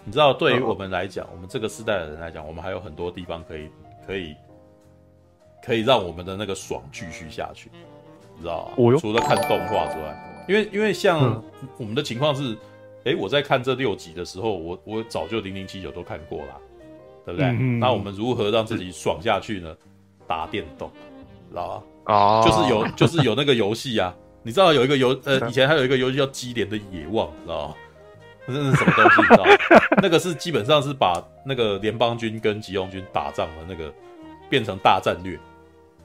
[SPEAKER 1] 你知道，对于我们来讲，我们这个时代的人来讲，我们还有很多地方可以、可以、可以让我们的那个爽继续下去，你知道吗？除了看动画之外，因为因为像我们的情况是，哎、嗯，我在看这六集的时候，我我早就零零七九都看过了，对不对？嗯、那我们如何让自己爽下去呢？打电动，知道吧？哦，就是有就是有那个游戏啊，<laughs> 你知道有一个游呃，以前还有一个游戏叫《激连的野望》，知道吗？那是什么东西？你知道吗？<laughs> 那个是基本上是把那个联邦军跟急用军打仗的那个变成大战略，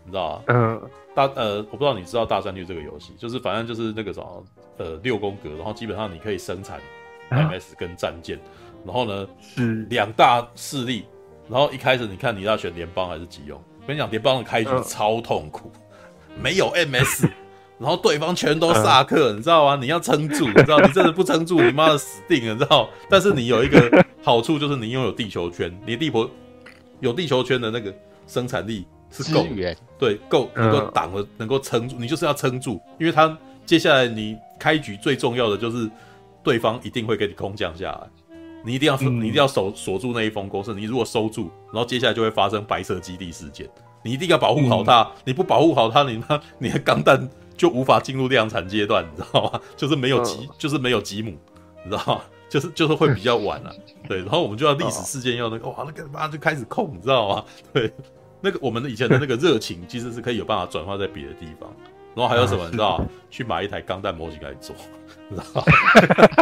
[SPEAKER 1] 你知道吗？嗯，大呃，我不知道你知道大战略这个游戏，就是反正就是那个什么呃六宫格，然后基本上你可以生产 MS 跟战舰，然后呢是两大势力，然后一开始你看你要选联邦还是急用？我跟你讲，联邦的开局超痛苦，没有 MS。然后对方全都萨克，你知道吗？你要撑住，你知道，你真的不撑住，你妈的死定了，你知道？但是你有一个好处，就是你拥有地球圈，你地婆有地球圈的那个生产力是够，对，够能够挡了，能够撑住。你就是要撑住，因为他接下来你开局最重要的就是对方一定会给你空降下来，你一定要你一定要守锁住那一封公式。你如果收住，然后接下来就会发生白色基地事件，你一定要保护好它。你不保护好它，你妈你的钢弹。就无法进入量产阶段，你知道吗？<laughs> 就是没有吉，就是没有吉姆，你知道吗？就是就是会比较晚了，啊，对。然后我们就要历史事件要那个，哇，那个妈就开始控，你知道吗？<laughs> 对，那个我们的以前的那个热情，其实是可以有办法转化在别的地方。然后还有什么，你知道？去买一台钢弹模型来做，你知道吗？<laughs>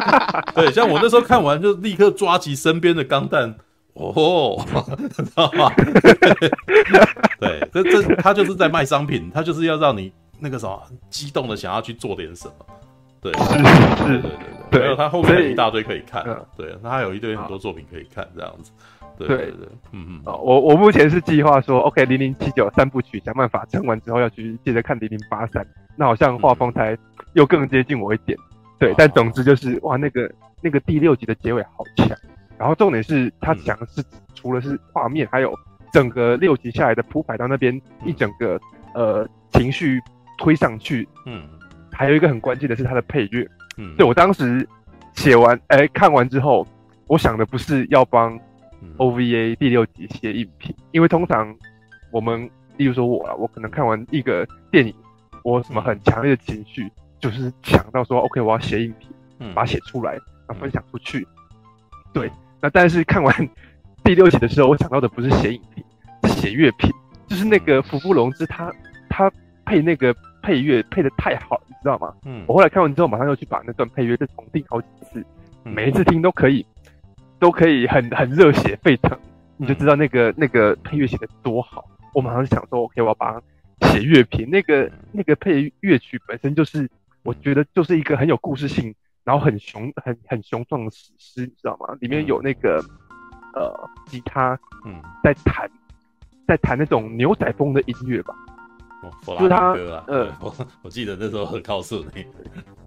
[SPEAKER 1] 对，像我那时候看完，就立刻抓起身边的钢弹，哦，<laughs> 知道吗？<laughs> 对，这这他就是在卖商品，他就是要让你。那个什么，激动的想要去做点什么，对，是是是，对对对，还有他后面有一大堆可以看，对，他还有一堆很多作品可以看，这样子，对对对，嗯嗯。
[SPEAKER 3] 哦，我我目前是计划说，OK，零零七九三部曲想办法撑完之后要去接着看零零八三，那好像画风才又更接近我一点。对，但总之就是哇，那个那个第六集的结尾好强，然后重点是他讲的是除了是画面，还有整个六集下来的铺排到那边一整个呃情绪推上去，嗯，还有一个很关键的是他的配乐，嗯，对我当时写完哎看完之后，我想的不是要帮 OVA 第六集写影评，因为通常我们例如说我啊，我可能看完一个电影，我什么很强烈的情绪。就是强到说，OK，我要写影评，嗯，把它写出来，分享出去。对，那但是看完第六集的时候，我想到的不是写影评，是写乐评，就是那个福布隆之他他配那个配乐配的太好了，你知道吗？嗯，我后来看完之后，马上又去把那段配乐再重听好几次，每一次听都可以，都可以很很热血沸腾，你就知道那个那个配乐写的多好。我马上就想说，OK，我要把它写乐评，那个那个配乐曲本身就是。我觉得就是一个很有故事性，然后很雄、很很雄壮的史诗，你知道吗？里面有那个呃吉他，嗯，在弹，在弹那种牛仔风的音乐吧。
[SPEAKER 1] 哦，弗拉哥啊，呃，我我记得那时候很告诉你，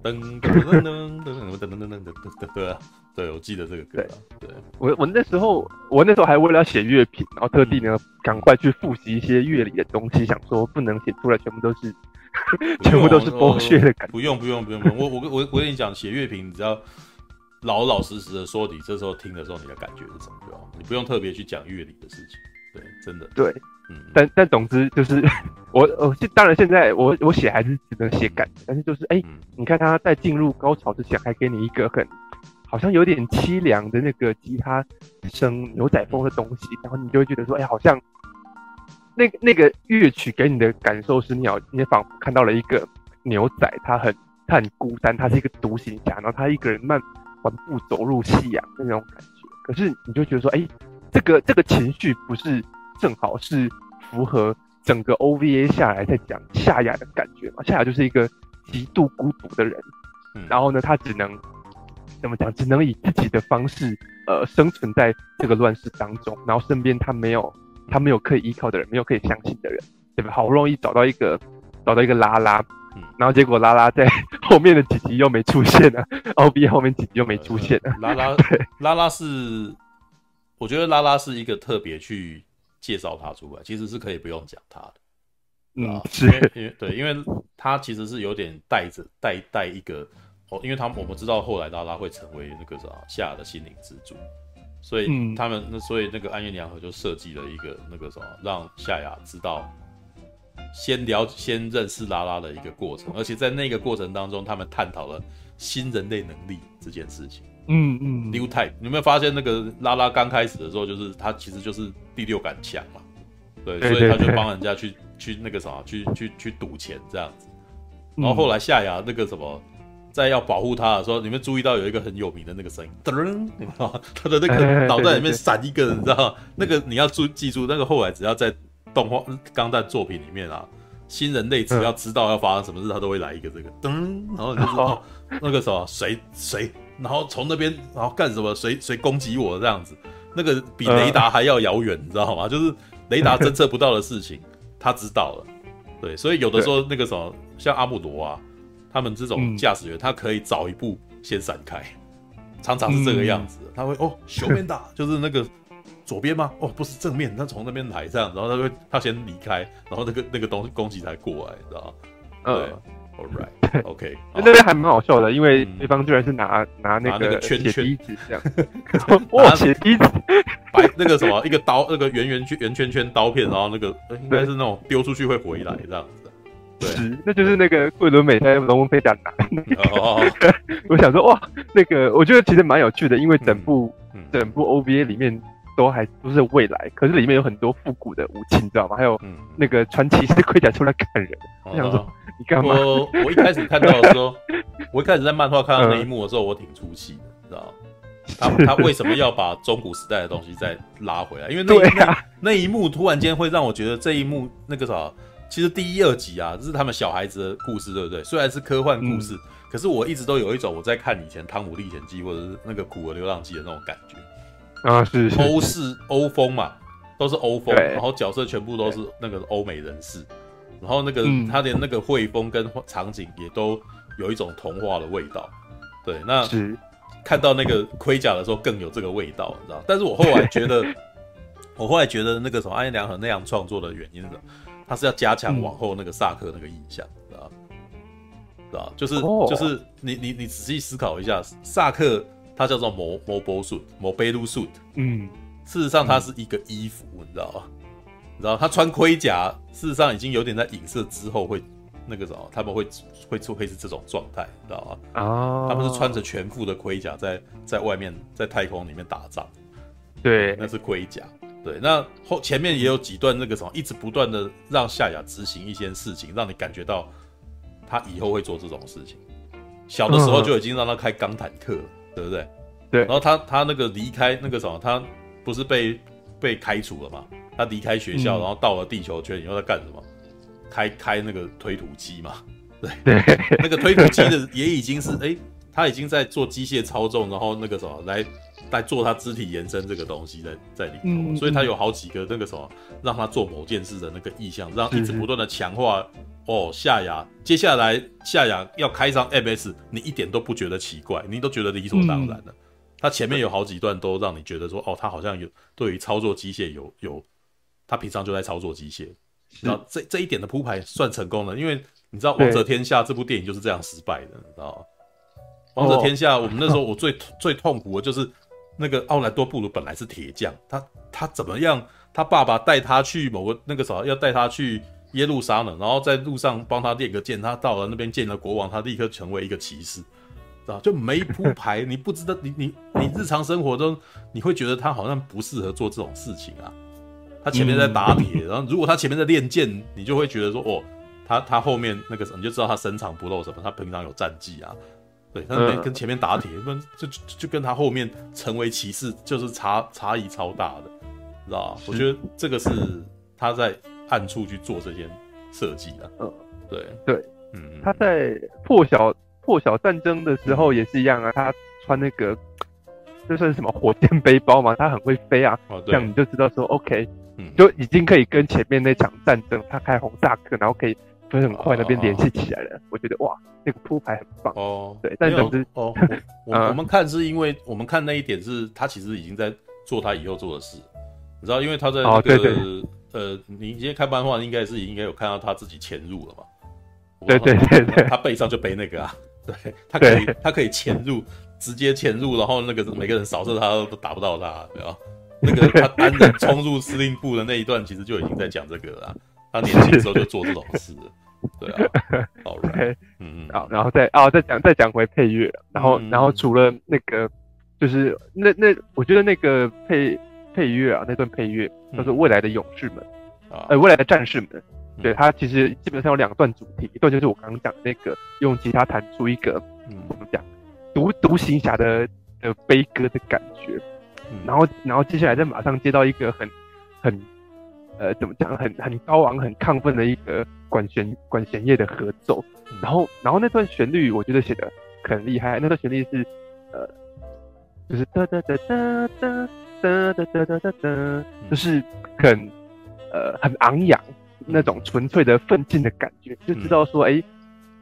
[SPEAKER 1] 噔噔噔噔噔噔噔噔噔噔噔，对啊，对，我记得这个歌。对，
[SPEAKER 3] 我我那时候我那时候还为了要写乐评，然后特地呢赶快去复习一些乐理的东西，想说不能写出来全部都是。<laughs> 全部都是剥削的感觉。
[SPEAKER 1] 不用不用不用不用，我我我我跟你讲，写乐评，你只要老老实实的说，你这时候听的时候，你的感觉是什么就好，你不用特别去讲乐理的事情。对，真的。
[SPEAKER 3] 对，嗯。但但总之就是，我我当然现在我我写还是只能写感觉，但是就是哎，欸嗯、你看他在进入高潮之前，还给你一个很好像有点凄凉的那个吉他声牛仔风的东西，然后你就会觉得说，哎、欸，好像。那那个乐曲给你的感受是，你好，你仿佛看到了一个牛仔，他很他很孤单，他是一个独行侠，然后他一个人慢缓步走入夕阳的那种感觉。可是你就觉得说，哎，这个这个情绪不是正好是符合整个 OVA 下来在讲夏雅的感觉吗？夏雅就是一个极度孤独的人，然后呢，他只能怎么讲？只能以自己的方式，呃，生存在这个乱世当中，然后身边他没有。他没有可以依靠的人，没有可以相信的人，对吧？好不容易找到一个，找到一个拉拉，嗯，然后结果拉拉在后面的几集又没出现 <laughs> 了，OVA 后面几集又没出现了。
[SPEAKER 1] 呃、拉拉，<laughs> 对，拉拉是，我觉得拉拉是一个特别去介绍他出来，其实是可以不用讲他的，
[SPEAKER 3] 嗯，是，
[SPEAKER 1] 因为对，因为他其实是有点带着带带一个，哦，因为他们我们知道后来拉拉会成为那个啥夏的心灵支柱。所以他们那，所以那个安彦良和就设计了一个那个什么，让夏雅知道先了先认识拉拉的一个过程，而且在那个过程当中，他们探讨了新人类能力这件事情。嗯嗯，New Type，你有没有发现那个拉拉刚开始的时候，就是他其实就是第六感强嘛，对，所以他就帮人家去去那个什么，去去去赌钱这样子，然后后来夏雅那个什么。在要保护他的时候，你们注意到有一个很有名的那个声音，噔，你知道吗？他的那个 <laughs> 脑袋里面闪一个，你知道吗？那个你要注记住，那个后来只要在动画钢弹作品里面啊，新人类只要知道要发生什么事，他都会来一个这个噔，然后你就知道那个什么谁谁，然后从那边然后干什么，谁谁攻击我这样子，那个比雷达还要遥远，你知道吗？就是雷达侦测不到的事情，他知道了。对，所以有的时候那个什么，像阿姆罗啊。他们这种驾驶员，他可以早一步先闪开，常常是这个样子。他会哦，<laughs> 修面打就是那个左边吗？哦，不是正面，他从那边来这样，然后他会他先离开，然后那个那个东西攻击才过来，知道吗？嗯，All right，OK，<laughs> <laughs>
[SPEAKER 3] 那边还蛮好笑的，因为对方居然是拿拿那个圈圈。一直这样，哇，铁笛子，
[SPEAKER 1] 摆那个什么一个刀，那个圆圆圈圆圈圈刀片，然后那个应该是那种丢出去会回来这样子。
[SPEAKER 3] 是，那就是那个桂纶镁在龙凤飞甲拿。哦 <laughs> 我想说，哇，那个我觉得其实蛮有趣的，因为整部、整部 OVA 里面都还都是未来，可是里面有很多复古的武器，你知道吗？还有那个穿骑士盔甲出来砍人。嗯、我想说，你干嘛？
[SPEAKER 1] 我我一开始看到的时候，<laughs> 我一开始在漫画看到那一幕的时候，我挺出戏的，你知道吗？他他为什么要把中古时代的东西再拉回来？因为那那一幕突然间会让我觉得这一幕那个啥。其实第一、二集啊，这是他们小孩子的故事，对不对？虽然是科幻故事，嗯、可是我一直都有一种我在看以前《汤姆历险记》或者是那个《苦儿流浪记》的那种感觉。
[SPEAKER 3] 啊，是
[SPEAKER 1] 欧式欧风嘛，都是欧
[SPEAKER 3] 风，
[SPEAKER 1] 然后角色全部都是那个欧美人士，然后那个
[SPEAKER 3] 嗯
[SPEAKER 1] 他连那个绘风跟场景也都有一种童话的味道。对，那
[SPEAKER 3] 是，
[SPEAKER 1] 看到那个盔甲的时候更有这个味道，你知道？但是我后来觉得，<laughs> 我后来觉得那个什么安彦良和那样创作的原因是什么？他是要加强往后那个萨克那个印象，知道？知道？就是、
[SPEAKER 3] 哦
[SPEAKER 1] 就是你你你仔细思考一下，萨克他叫做摩摩波 suit，摩贝鲁 suit，
[SPEAKER 3] 嗯，
[SPEAKER 1] 事实上它是一个衣服，你知道吗？你知道他穿盔甲，事实上已经有点在影射之后会那个什么，他们会会出会是这种状态，你知道吗？
[SPEAKER 3] 啊，
[SPEAKER 1] 他们是穿着全副的盔甲在在外面在太空里面打仗，
[SPEAKER 3] 对，
[SPEAKER 1] 那是盔甲。对，那后前面也有几段那个什么，一直不断的让夏亚执行一些事情，让你感觉到他以后会做这种事情。小的时候就已经让他开钢坦克了，对不对？
[SPEAKER 3] 对
[SPEAKER 1] 然后他他那个离开那个什么，他不是被被开除了嘛？他离开学校，
[SPEAKER 3] 嗯
[SPEAKER 1] 然后到了地球圈以后在干什么？开开那个推土机嘛？对，
[SPEAKER 3] 对，
[SPEAKER 1] 那个推土机的也已经是哎、欸，他已经在做机械操纵，然后那个什么来来做他肢体延伸这个东西在在里头，
[SPEAKER 3] 嗯
[SPEAKER 1] 所以他有好几个那个什么让他做某件事的那个意向，让
[SPEAKER 3] 是
[SPEAKER 1] 一直不断的强化。哦，夏雅，接下来夏雅要开张 MS，你一点都不觉得奇怪，你都觉得理所当然的。他前面有好几段都让你觉得说，哦，他好像有对于操作机械有有，他平常就在操作机械。然后这这一点的铺排算成功了，因为你知道《王者天下》这部电影就是这样失败的，你知道吗？《王者天下》我们那时候 <laughs> 我最最痛苦的就是那个奥兰多布鲁本来是铁匠，他他怎么样？他爸爸带他去某个那个啥，要带他去。耶路撒冷，然后在路上帮他练个剑，他到了那边见了国王，他立刻成为一个骑士，啊就没铺排，你不知道，你你你日常生活中你会觉得他好像不适合做这种事情啊。他前面在打铁，然后如果他前面在练剑，你就会觉得说，哦，他他后面那个什么，你就知道他深藏不露什么，他平常有战绩啊。对，他跟前面打铁，那就就就跟他后面成为骑士就是差差异超大的，知道吧？我觉得这个是他在。暗处去做这些设计的，
[SPEAKER 3] 嗯，
[SPEAKER 1] 对。
[SPEAKER 3] 对，
[SPEAKER 1] 嗯，
[SPEAKER 3] 他在破晓破晓战争的时候也是一样啊，他穿那个就算是什么火箭背包嘛，他很会飞啊，
[SPEAKER 1] 哦、
[SPEAKER 3] 这样你就知道说，OK，
[SPEAKER 1] 嗯，
[SPEAKER 3] 就已经可以跟前面那场战争他开轰炸克，然后可以飞很快那边联系起来了，哦、我觉得哇，那个铺排很棒
[SPEAKER 1] 哦，
[SPEAKER 3] 对，但总之
[SPEAKER 1] 哦，<laughs> 我我们看是因为我们看那一点是他其实已经在做他以后做的事，你知道，因为他在那个。哦对对呃，你今天看漫画应该是应该有看到他自己潜入了嘛？
[SPEAKER 3] 对对对对，
[SPEAKER 1] 他背上就背那个啊，<laughs> 对，他可以他可以潜入，直接潜入，然后那个每个人扫射他都打不到他，对吧？那个他单人冲入司令部的那一段，其实就已经在讲这个了。他年轻的时候就做这种事，对啊。好，right, 嗯嗯，
[SPEAKER 3] 好，然后再啊再讲再讲回配乐，然后然后除了那个就是那那我觉得那个配。配乐啊，那段配乐叫做《未来的勇士们》啊，呃，未来的战士们。对，它其实基本上有两段主题，一段就是我刚刚讲的那个用吉他弹出一个怎么讲独独行侠的的悲歌的感觉，然后然后接下来再马上接到一个很很呃怎么讲很很高昂很亢奋的一个管弦管弦乐的合奏，然后然后那段旋律我觉得写的很厉害，那段旋律是呃就是哒哒哒哒哒。哒哒哒哒哒哒，就是很呃很昂扬那种纯粹的奋进的感觉，就知道说，哎、欸，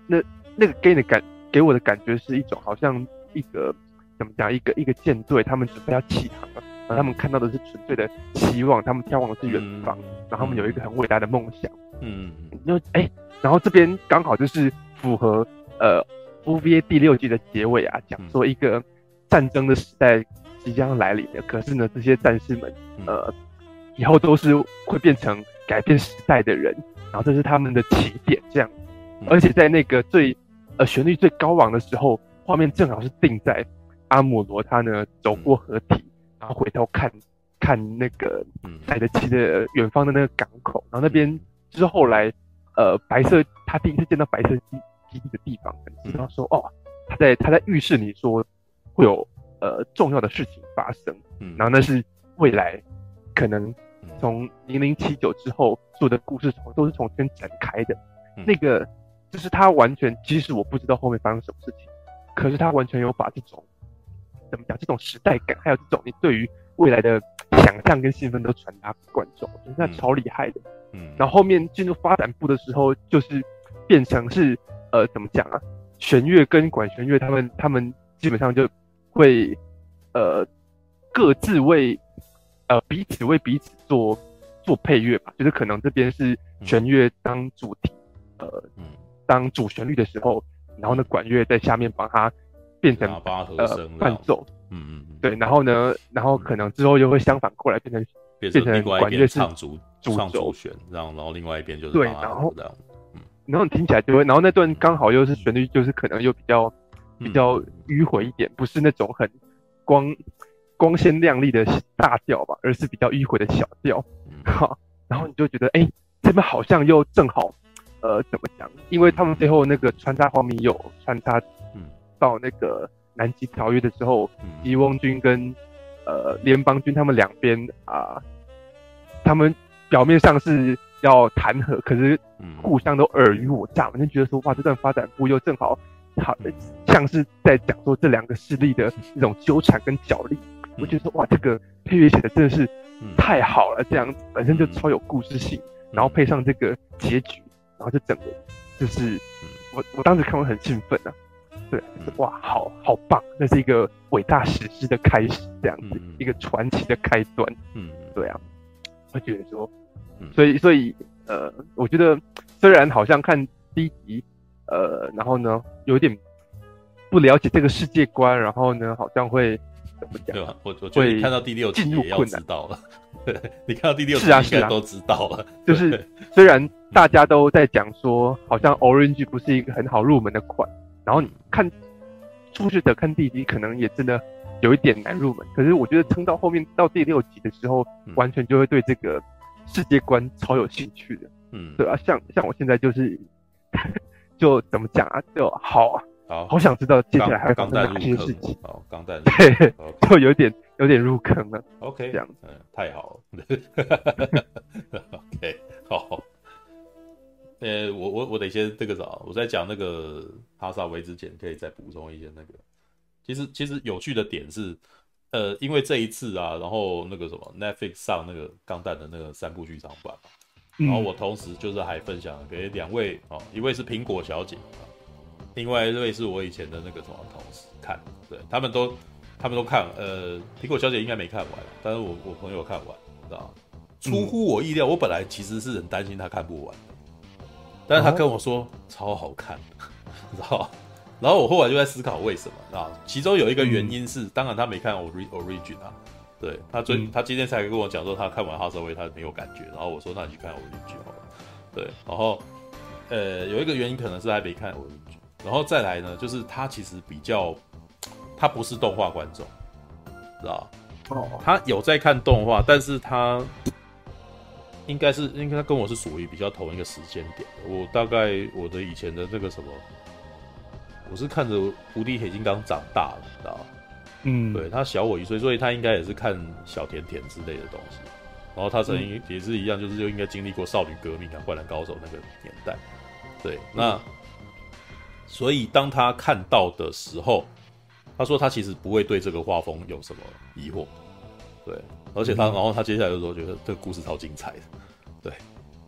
[SPEAKER 3] 那那个给你的感给我的感觉是一种好像一个怎么讲，一个一个舰队，他们准备要起航了，他们看到的是纯粹的希望，他们眺望的是远方，然后他们有一个很伟大的梦想，嗯，就哎、欸，然后这边刚好就是符合呃 OVA 第六季的结尾啊，讲说一个战争的时代。即将来临的，可是呢，这些战士们，呃，以后都是会变成改变时代的人，然后这是他们的起点，这样。而且在那个最呃旋律最高昂的时候，画面正好是定在阿姆罗他呢走过河堤，然后回头看看那个载得起的远方的那个港口，然后那边就是后来呃白色他第一次见到白色基基地的地方，然后说哦，他在他在预示你说会有。呃，重要的事情发生，嗯，然后那是未来可能从零零七九之后做的故事从都是从这边展开的，嗯、那个就是他完全，即使我不知道后面发生什么事情，可是他完全有把这种怎么讲，这种时代感，还有这种你对于未来的想象跟兴奋都传达给观众，我觉得那超厉害的。
[SPEAKER 1] 嗯，
[SPEAKER 3] 然后后面进入发展部的时候，就是变成是呃怎么讲啊？弦乐跟管弦乐他们他们基本上就会呃各自为呃彼此为彼此做做配乐吧，就是可能这边是弦乐当主题，呃当主旋律的时候，然后呢管乐在下面帮他变成呃伴奏，嗯嗯嗯，对，然后呢，然后可能之后又会相反过来变成变成管乐是
[SPEAKER 1] 唱主。唱主旋，然后然后另外一边就是
[SPEAKER 3] 对，然后这样，嗯，然后你听起来就会，然后那段刚好又是旋律，就是可能又比较比较迂回一点，不是那种很光光鲜亮丽的大调吧，而是比较迂回的小调，好，然后你就觉得，哎，这边好像又正好，呃，怎么讲？因为他们最后那个穿插画面有穿插，嗯，到那个南极条约的时候，吉翁军跟呃联邦军他们两边啊，他们。表面上是要谈和，可是互相都尔虞我诈，我就觉得说，哇，这段发展部又正好，好像是在讲说这两个势力的那种纠缠跟角力。我觉得说，哇，这个配乐写的真的是太好了，这样本身就超有故事性，然后配上这个结局，然后就整个就是我我当时看完很兴奋啊，对，哇，好好棒，那是一个伟大史诗的开始，这样子一个传奇的开端，嗯，对啊，我觉得说。所以，所以，呃，我觉得虽然好像看第一集，呃，然后呢，有点不了解这个世界观，然后呢，好像会怎么讲？对吧？
[SPEAKER 1] 我我觉得看到第六集也要知道了，对，你看到第六集应该都知道了。
[SPEAKER 3] 就是虽然大家都在讲说，好像 Orange 不是一个很好入门的款，然后你看初学者看第一集可能也真的有一点难入门，可是我觉得撑到后面到第六集的时候，完全就会对这个。世界观超有兴趣的，嗯，对啊，像像我现在就是，<laughs> 就怎么讲啊，就好啊，好，好想知道接下来还会发生哪些事情。
[SPEAKER 1] 好，钢弹，
[SPEAKER 3] 对，就有点有点入坑了。
[SPEAKER 1] OK，
[SPEAKER 3] 这样，
[SPEAKER 1] 嗯，太好了。<laughs> <laughs> OK，好。呃，我我我得先这个早，我在讲那个哈萨维之前，可以再补充一些那个。其实其实有趣的点是。呃，因为这一次啊，然后那个什么 Netflix 上那个钢弹的那个三部剧场版嘛，然后我同时就是还分享给两位哦，一位是苹果小姐啊，另外一位是我以前的那个什么同事看，对，他们都他们都看，呃，苹果小姐应该没看完，但是我我朋友看完，知道出乎我意料，我本来其实是很担心她看不完，但是他跟我说超好看，<laughs> 你知道。然后我后来就在思考为什么啊？其中有一个原因是，嗯、当然他没看 Origin 啊，对他最、嗯、他今天才跟我讲说他看完哈萨维他没有感觉，然后我说那你去看 Origin 好了，对，然后呃有一个原因可能是他没看 Origin，然后再来呢就是他其实比较他不是动画观众，知道？哦，他有在看动画，但是他应该是应该他跟我是属于比较同一个时间点的，我大概我的以前的那个什么。我是看着无敌铁金刚长大的，你知道吗？嗯，对，他小我一岁，所以他应该也是看小甜甜之类的东西。然后他曾经也是一样，就是就应该经历过少女革命啊、灌篮高手那个年代。对，那、嗯、所以当他看到的时候，他说他其实不会对这个画风有什么疑惑。对，而且她，然后她接下来就说觉得这个故事超精彩的。对，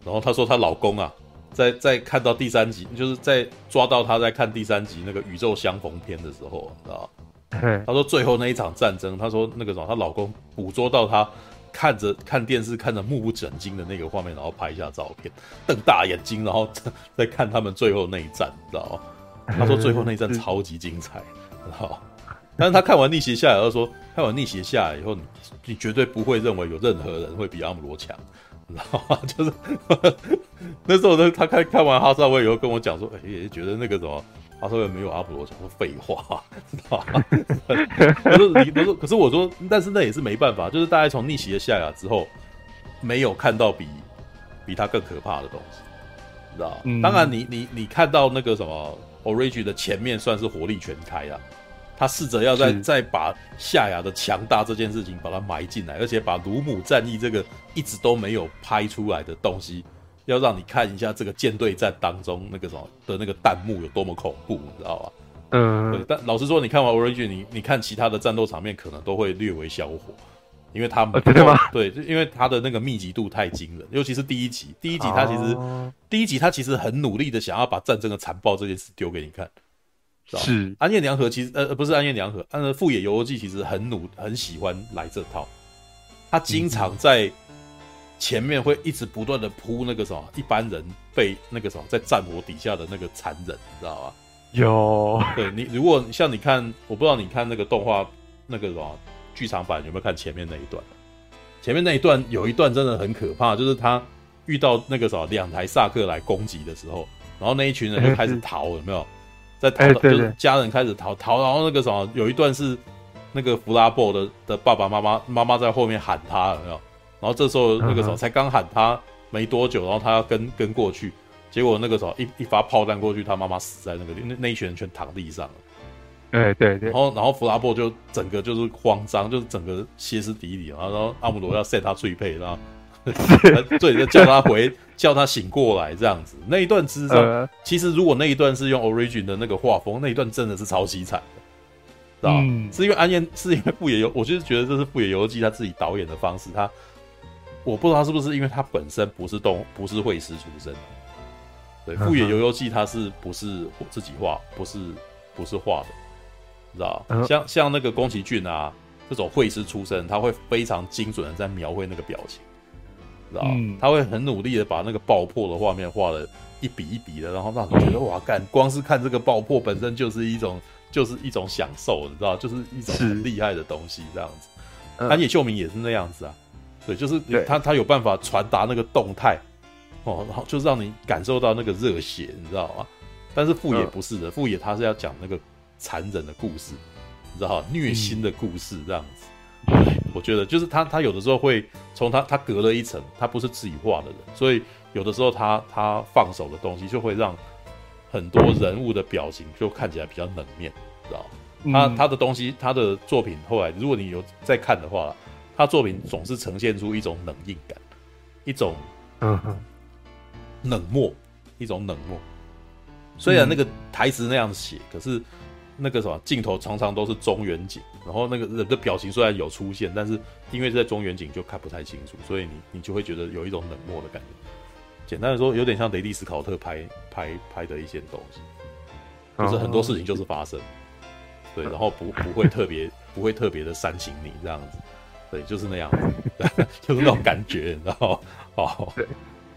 [SPEAKER 1] 然后她说她老公啊。在在看到第三集，就是在抓到她在看第三集那个宇宙相逢篇的时候，知道吗？他说最后那一场战争，他说那个什么，她老公捕捉到她看着看电视看着目不转睛的那个画面，然后拍一下照片，瞪大眼睛，然后 <laughs> 在看他们最后那一战，知道吗？他说最后那一战 <laughs> 超级精彩，知道吗？但是他看完逆袭下来，他说看完逆袭下来以后，你你绝对不会认为有任何人会比阿姆罗强。知道吗？就是那时候，他他看看完哈萨威以后跟我讲说，哎，也觉得那个什么哈萨威没有阿姆罗强。说废话，知道吗？可是你不是，可是我说，但是那也是没办法，就是大概从逆袭的夏亚之后，没有看到比比他更可怕的东西，知道吗？嗯、当然你，你你看到那个什么 Origin 的前面算是火力全开啊。他试着要再再把夏亚的强大这件事情把它埋进来，而且把鲁姆战役这个一直都没有拍出来的东西，要让你看一下这个舰队战当中那个什么的那个弹幕有多么恐怖，你知道吧？嗯，对。但老实说，你看完 Origin，你你看其他的战斗场面可能都会略微消火，因为他们、
[SPEAKER 3] 哦、真的吗？<laughs>
[SPEAKER 1] 对，就因为他的那个密集度太惊人，尤其是第一集，第一集他其实、哦、第一集他其实很努力的想要把战争的残暴这件事丢给你看。
[SPEAKER 3] 是
[SPEAKER 1] 安彦良和其实呃不是安彦良和，呃富野由悠季其实很努很喜欢来这套，他经常在前面会一直不断的铺那个什么一般人被那个什么在战火底下的那个残忍，你知道吗？
[SPEAKER 3] 有，
[SPEAKER 1] 对你如果像你看，我不知道你看那个动画那个什么剧场版有没有看前面那一段？前面那一段有一段真的很可怕，就是他遇到那个什么两台萨克来攻击的时候，然后那一群人就开始逃，有没有？在逃，欸、对对对，就是家人开始逃逃，然后那个什么，有一段是那个弗拉布的的爸爸妈妈妈妈在后面喊他，有没有？然后这时候那个时候才刚喊他没多久，然后他要跟跟过去，结果那个时候一一发炮弹过去，他妈妈死在那个那那一群人全躺地上了。
[SPEAKER 3] 对对对，
[SPEAKER 1] 然后然后弗拉布就整个就是慌张，就是整个歇斯底里，然后然后阿姆罗要 set 他最配，然后 <laughs> 对，就叫他回。叫他醒过来，这样子那一段之上，呃、其实如果那一段是用 Origin 的那个画风，那一段真的是超凄惨的，知道、嗯、是因为安彦，是因为富野由，我就是觉得这是富野由纪他自己导演的方式。他我不知道他是不是因为他本身不是动，不是绘师出身。对，富野由悠季他是不是自己画，不是不是画的，知道、呃、像像那个宫崎骏啊这种绘师出身，他会非常精准的在描绘那个表情。嗯，他会很努力的把那个爆破的画面画的一笔一笔的，然后让你觉得哇，干，光是看这个爆破本身就是一种，就是一种享受，你知道，就是一种很厉害的东西，这样子。安野秀明也是那样子啊，对，就是他他有办法传达那个动态，哦，然后就是让你感受到那个热血，你知道吗？但是富野不是的，富野他是要讲那个残忍的故事，你知道虐心的故事这样子。<laughs> 我觉得就是他，他有的时候会从他他隔了一层，他不是自己画的人，所以有的时候他他放手的东西就会让很多人物的表情就看起来比较冷面，知道他他的东西，他的作品后来如果你有在看的话，他作品总是呈现出一种冷硬感，一种嗯冷漠，一种冷漠。虽然那个台词那样写，可是。那个什么镜头常常都是中远景，然后那个人的表情虽然有出现，但是因为是在中远景就看不太清楚，所以你你就会觉得有一种冷漠的感觉。简单的说，有点像雷利斯考特拍拍拍的一些东西，就是很多事情就是发生，对，然后不不会特别 <laughs> 不会特别的煽情你这样子，对，就是那样子，<laughs> 就是那种感觉，你知道吗？好，对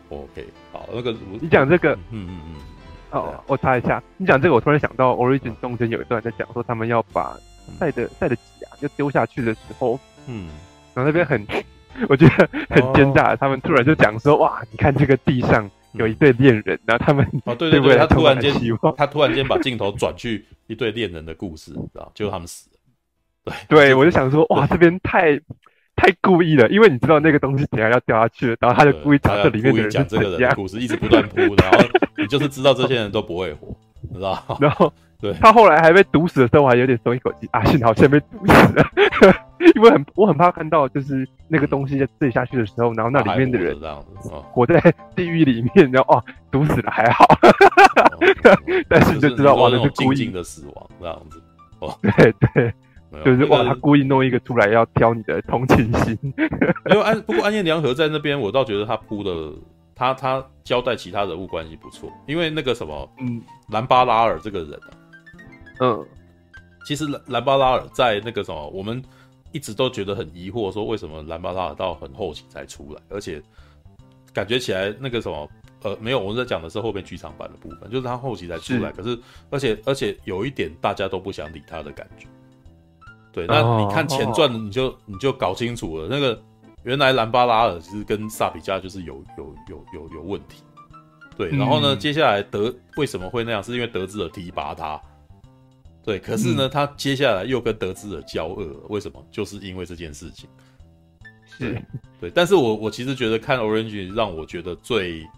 [SPEAKER 1] ，OK，好，那个
[SPEAKER 3] 你讲这个，
[SPEAKER 1] 嗯嗯嗯。
[SPEAKER 3] 哦，我查一下，你讲这个，我突然想到，Origin 中间有一段在讲说，他们要把赛的赛的甲就丢下去的时候，嗯，然后那边很，<laughs> 我觉得很奸诈，哦、他们突然就讲说，哇，你看这个地上有一对恋人，然后他们
[SPEAKER 1] 哦，对对对，他突然间他突然间把镜头转去一对恋人的故事，知道，结果他们死了，对。
[SPEAKER 3] 对，我就想说，哇，这边太。太故意了，因为你知道那个东西等下要掉下去，然后他就故意讲这里面的人
[SPEAKER 1] 讲这个人的故事，一直不断铺，然后 <laughs> 你就是知道这些人都不会活，知道
[SPEAKER 3] 然后 <laughs> 对。他后来还被毒死的时候，我还有点松一口气啊，幸好现在被毒死了，<laughs> 因为很我很怕看到就是那个东西在坠下去的时候，然后那里面的人活在地狱里面，然后哦毒死了还好，但是你就知道哇，那是故意。
[SPEAKER 1] 的死亡这样子，哦。
[SPEAKER 3] 对对。就是哇，他故意弄一个出来要挑你的同情心。<laughs>
[SPEAKER 1] 因为安不过安彦良和在那边，我倒觉得他铺的他他交代其他人物关系不错。因为那个什么，嗯，兰巴拉尔这个人啊，嗯，其实兰兰巴拉尔在那个什么，我们一直都觉得很疑惑，说为什么兰巴拉尔到很后期才出来，而且感觉起来那个什么，呃，没有，我们在讲的是后面剧场版的部分，就是他后期才出来，是可是而且而且有一点大家都不想理他的感觉。对，那你看前传，你就、oh, oh, oh. 你就搞清楚了，那个原来兰巴拉尔其实跟萨比加就是有有有有有问题。对，然后呢，嗯、接下来德为什么会那样？是因为德兹尔提拔他。对，可是呢，嗯、他接下来又跟德兹尔交恶，为什么？就是因为这件事情。是对，对，但是我我其实觉得看 Orange 让我觉得最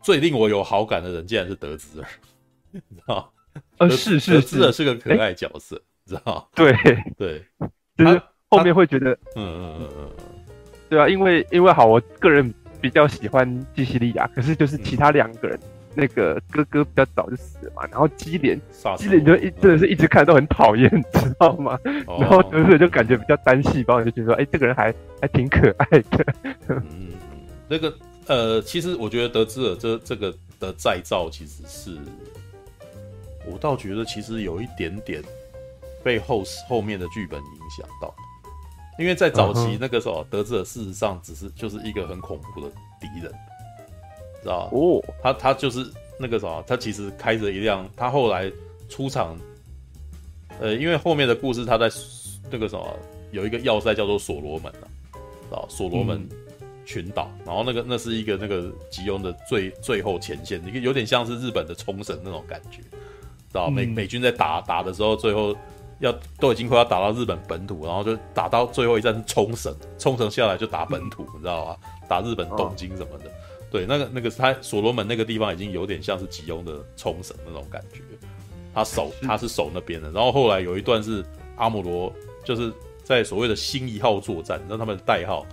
[SPEAKER 1] 最令我有好感的人，竟然是德兹尔，你知道？呃，是是，德兹尔是个可爱角色。欸知道？对 <laughs> 对，
[SPEAKER 3] 就是后面会觉得，
[SPEAKER 1] 嗯嗯嗯嗯，
[SPEAKER 3] 对啊，因为因为好，我个人比较喜欢基西利亚，可是就是其他两个人，那个哥哥比较早就死了嘛，然后基连
[SPEAKER 1] 杀
[SPEAKER 3] 基连就一真的是一直看都很讨厌，知道吗？
[SPEAKER 1] 哦、
[SPEAKER 3] 然后德智就感觉比较单细胞，就觉得说，哎、欸，这个人还还挺可爱的。
[SPEAKER 1] 嗯，那个呃，其实我觉得德智儿这这个的再造其实是，我倒觉得其实有一点点被后后面的剧本影响到。因为在早期那个时候，德智儿事实上只是就是一个很恐怖的敌人，知道吧？哦，他他就是那个什么，他其实开着一辆，他后来出场，呃，因为后面的故事他在那个什么有一个要塞叫做所罗门啊，知道所罗门群岛，然后那个那是一个那个吉翁的最最后前线，一个有点像是日本的冲绳那种感觉，知道美美军在打打的时候，最后。要都已经快要打到日本本土，然后就打到最后一站是冲绳，冲绳下来就打本土，你知道吗？打日本东京什么的。哦、对，那个那个他所罗门那个地方已经有点像是吉翁的冲绳那种感觉，他守他是守那边的。然后后来有一段是阿姆罗，就是在所谓的新一号作战，让他们的代号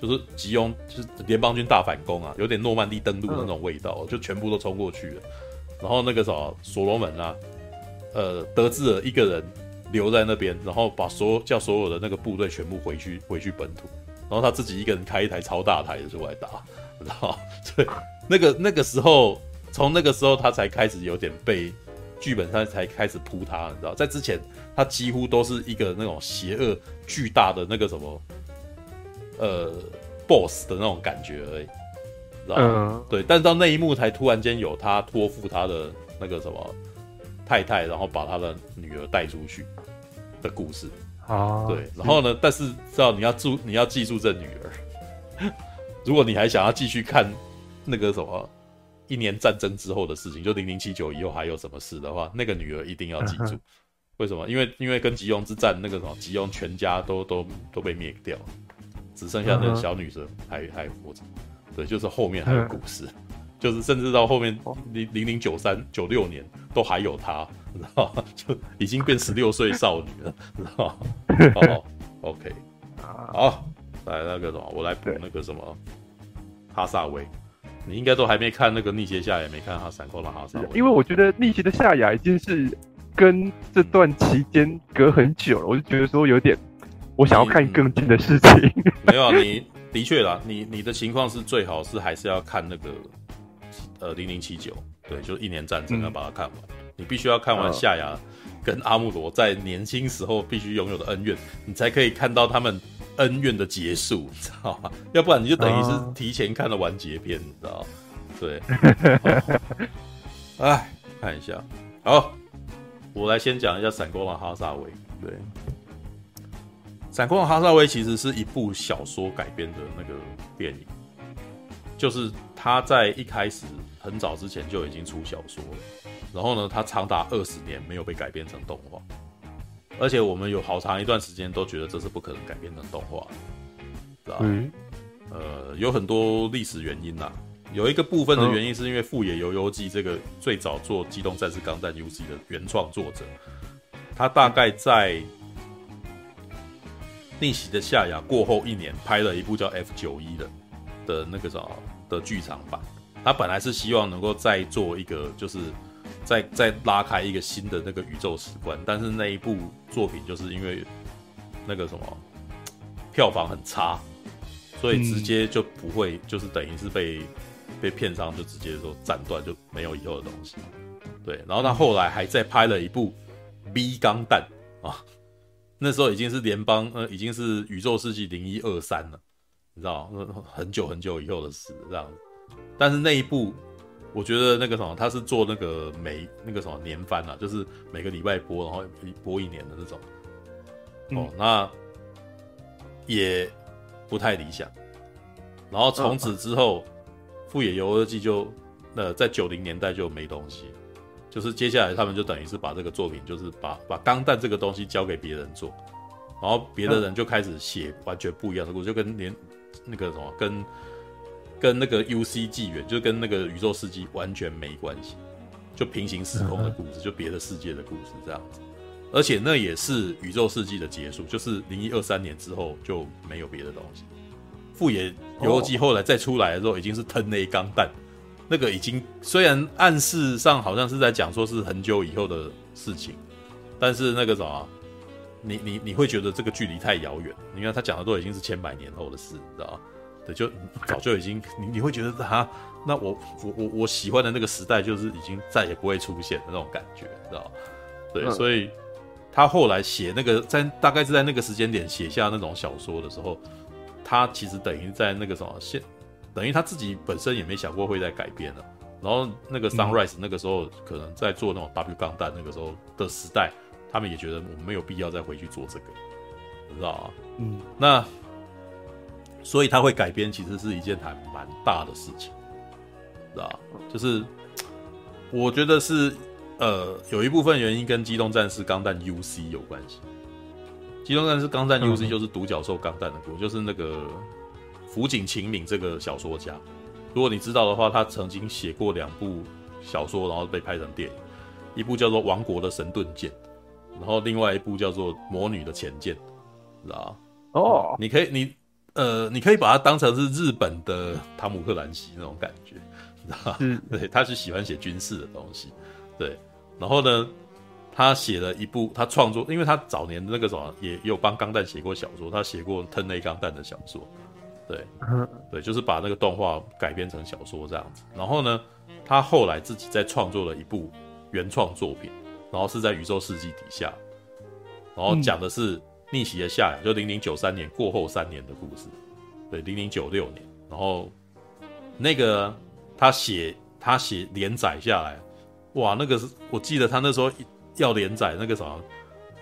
[SPEAKER 1] 就是吉翁，就是联邦军大反攻啊，有点诺曼底登陆那种味道，就全部都冲过去了。然后那个什么所罗门啊，呃，德智儿一个人。留在那边，然后把所有叫所有的那个部队全部回去回去本土，然后他自己一个人开一台超大台的出来打，你知道吗？所以那个 <laughs> 那个时候，从那个时候他才开始有点被剧本上才开始扑他，你知道，在之前他几乎都是一个那种邪恶巨大的那个什么呃 boss 的那种感觉而已，知道？嗯、对，但是到那一幕才突然间有他托付他的那个什么。太太，然后把他的女儿带出去的故事啊，对，然后呢？但是知道你要注，你要记住这女儿。<laughs> 如果你还想要继续看那个什么一年战争之后的事情，就零零七九以后还有什么事的话，那个女儿一定要记住。为什么？因为因为跟吉翁之战那个什么吉翁全家都都都被灭掉，只剩下那个小女生还还活着。对，就是后面还有故事。就是甚至到后面零零零九三九六年都还有他，知道？就已经变十六岁少女了，知道吗？好，OK，好，来那个什么，我来补那个什么哈萨维，你应该都还没看那个逆袭夏也，没看他闪光的哈萨威，
[SPEAKER 3] 因为我觉得逆袭的夏亚已经是跟这段期间隔很久了，我就觉得说有点，我想要看更近的事情。
[SPEAKER 1] 嗯、没有、啊，你的确啦，你你的情况是最好是还是要看那个。呃，零零七九，对，就是一年战争要把它看完。嗯、你必须要看完夏亚跟阿穆罗在年轻时候必须拥有的恩怨，你才可以看到他们恩怨的结束，你知道吗？<laughs> 要不然你就等于是提前看了完结篇，你知道吗？对。<laughs> 哎，看一下，好，我来先讲一下《闪光的哈萨威》。对，《闪光的哈萨威》其实是一部小说改编的那个电影，就是他在一开始。很早之前就已经出小说了，然后呢，他长达二十年没有被改编成动画，而且我们有好长一段时间都觉得这是不可能改编成动画的，知道嗯，呃，有很多历史原因呐，有一个部分的原因是因为富野由悠季这个最早做《机动战士钢弹 UC》的原创作者，他大概在逆袭的夏亚过后一年拍了一部叫《F 九一》的的那个什么的剧场版。他本来是希望能够再做一个，就是再再拉开一个新的那个宇宙史观，但是那一部作品就是因为那个什么票房很差，所以直接就不会，就是等于是被被片商就直接说斩断，就没有以后的东西。对，然后他后来还再拍了一部 B 钢弹啊，<laughs> 那时候已经是联邦呃，已经是宇宙世纪零一二三了，你知道，很久很久以后的事这样子。但是那一部，我觉得那个什么，他是做那个每那个什么年番啊，就是每个礼拜播，然后播一年的那种。哦，那也不太理想。然后从此之后，富野由悠季就呃在九零年代就没东西，就是接下来他们就等于是把这个作品，就是把把钢弹这个东西交给别人做，然后别的人就开始写完全不一样的故事，就跟连那个什么跟。跟那个 U C 纪元，就跟那个宇宙世纪完全没关系，就平行时空的故事，就别的世界的故事这样子。而且那也是宇宙世纪的结束，就是零一二三年之后就没有别的东西。富野由悠季后来再出来的时候，已经是 Ten A 钢弹那个已经虽然暗示上好像是在讲说是很久以后的事情，但是那个什么，你你你会觉得这个距离太遥远。你看他讲的都已经是千百年后的事，你知道吗？对，就早就已经你你会觉得啊，那我我我我喜欢的那个时代就是已经再也不会出现的那种感觉，你知道吗？对，嗯、所以他后来写那个在大概是在那个时间点写下那种小说的时候，他其实等于在那个什么现。等于他自己本身也没想过会再改变了，然后那个 Sunrise 那个时候可能在做那种 W 钢弹那个时候的时代，他们也觉得我们没有必要再回去做这个，你知道吗？嗯，那所以他会改编，其实是一件还蛮大的事情，知道吗？就是我觉得是呃有一部分原因跟机动战士钢弹 UC 有关系，机动战士钢弹 UC 就是独角兽钢弹的故，就是那个。福井晴敏这个小说家，如果你知道的话，他曾经写过两部小说，然后被拍成电影，一部叫做《王国的神盾舰》，然后另外一部叫做《魔女的前舰》，知道吗？哦，你可以，你呃，你可以把它当成是日本的汤姆克兰西那种感觉，知道对，他是喜欢写军事的东西，对，然后呢，他写了一部，他创作，因为他早年那个什么也有帮钢弹写过小说，他写过《Turn A 钢弹》的小说。对，对，就是把那个动画改编成小说这样子。然后呢，他后来自己再创作了一部原创作品，然后是在宇宙世纪底下，然后讲的是逆袭的夏亚，就零零九三年过后三年的故事。对，零零九六年，然后那个他写他写连载下来，哇，那个是我记得他那时候要连载那个什么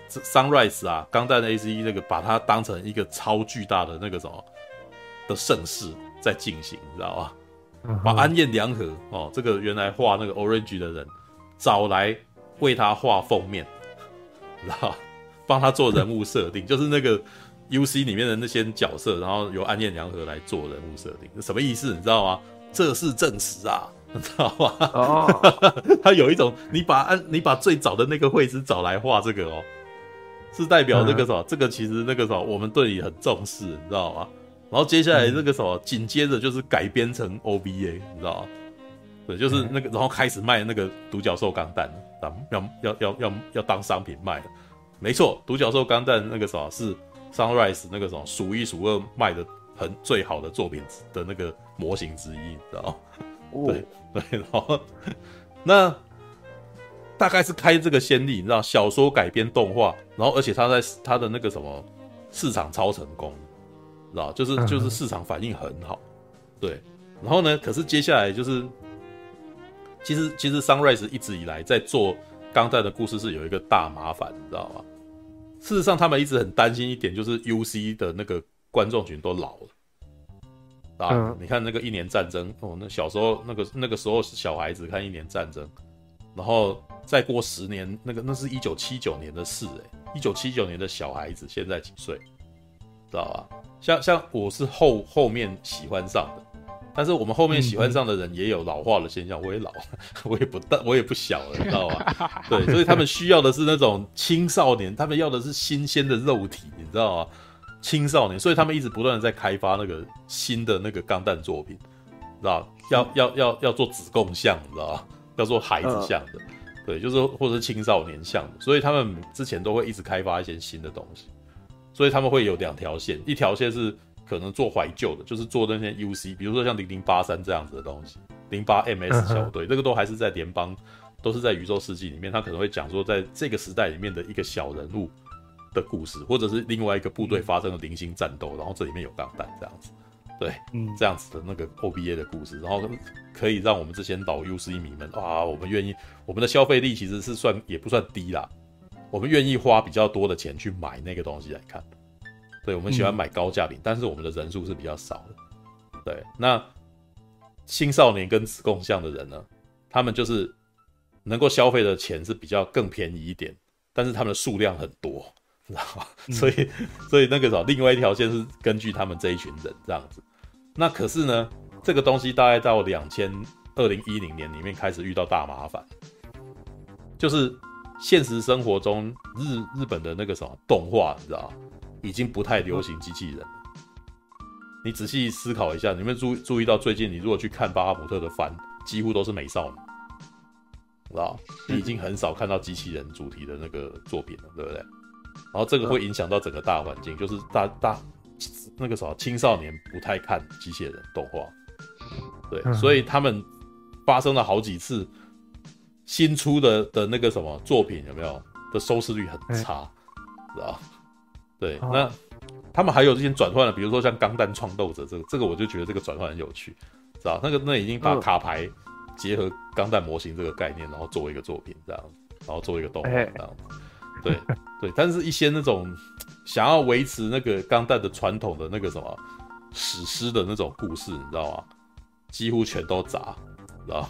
[SPEAKER 1] Sunrise 啊，钢弹 ACE 那个，把它当成一个超巨大的那个什么。的盛世在进行，你知道吧？把安彦良和哦，这个原来画那个 Orange 的人找来为他画封面，<laughs> 然后？帮他做人物设定，就是那个 UC 里面的那些角色，然后由安彦良和来做人物设定，什么意思？你知道吗？这是证实啊，你知道吗？哦，<laughs> 他有一种，你把安，你把最早的那个绘师找来画这个哦，是代表那个什么？这个其实那个什么，我们对你很重视，你知道吗？然后接下来这个什么，紧接着就是改编成 O B A，你知道吗？对，就是那个，然后开始卖那个独角兽钢弹，要要要要要当商品卖的。没错，独角兽钢弹那个什么是 Sunrise 那个什么数一数二卖的很最好的作品的那个模型之一，你知道吗？对对，然后那大概是开这个先例，你知道，小说改编动画，然后而且他在他的那个什么市场超成功。知道，就是就是市场反应很好，对。然后呢，可是接下来就是，其实其实 Sunrise 一直以来在做钢弹的故事是有一个大麻烦，你知道吗？事实上，他们一直很担心一点，就是 UC 的那个观众群都老了啊。嗯、你看那个一年战争哦，那小时候那个那个时候是小孩子看一年战争，然后再过十年，那个那是一九七九年的事诶、欸，一九七九年的小孩子现在几岁？知道吧？像像我是后后面喜欢上的，但是我们后面喜欢上的人也有老化的现象。我也老了，<laughs> 我也不大，我也不小了，你知道吧？<laughs> 对，所以他们需要的是那种青少年，他们要的是新鲜的肉体，你知道吗？青少年，所以他们一直不断的在开发那个新的那个钢弹作品，知道？要要要要做子供像，你知道吧？要做孩子像的，对，就是或者是青少年像的，所以他们之前都会一直开发一些新的东西。所以他们会有两条线，一条线是可能做怀旧的，就是做那些 UC，比如说像零零八三这样子的东西，零八 MS 小队，这个都还是在联邦，都是在宇宙世纪里面，他可能会讲说在这个时代里面的一个小人物的故事，或者是另外一个部队发生了零星战斗，然后这里面有钢弹这样子，对，嗯，这样子的那个 OBA 的故事，然后可以让我们这些老 UC 迷们啊，我们愿意，我们的消费力其实是算也不算低啦。我们愿意花比较多的钱去买那个东西来看，对，我们喜欢买高价品，嗯、但是我们的人数是比较少的。对，那青少年跟子供像的人呢，他们就是能够消费的钱是比较更便宜一点，但是他们的数量很多，知道吗？嗯、所以，所以那个什么，另外一条线是根据他们这一群人这样子。那可是呢，这个东西大概到两千二零一零年里面开始遇到大麻烦，就是。现实生活中，日日本的那个什么动画，你知道已经不太流行机器人了。你仔细思考一下，你们注注意到最近，你如果去看巴哈姆特的番，几乎都是美少女，知道？你已经很少看到机器人主题的那个作品了，对不对？然后这个会影响到整个大环境，就是大大那个啥青少年不太看机器人动画，对，所以他们发生了好几次新出的的那个什么作品有没有的收视率很差，知道？对，那他们还有这些转换了，比如说像《钢弹创斗者》这个，这个我就觉得这个转换很有趣，知道？那个那已经把卡牌结合钢弹模型这个概念，然后作为一个作品这样，然后作为一个动画这样。对 <laughs> 对，但是一些那种想要维持那个钢弹的传统的那个什么史诗的那种故事，你知道吗？几乎全都砸，知道？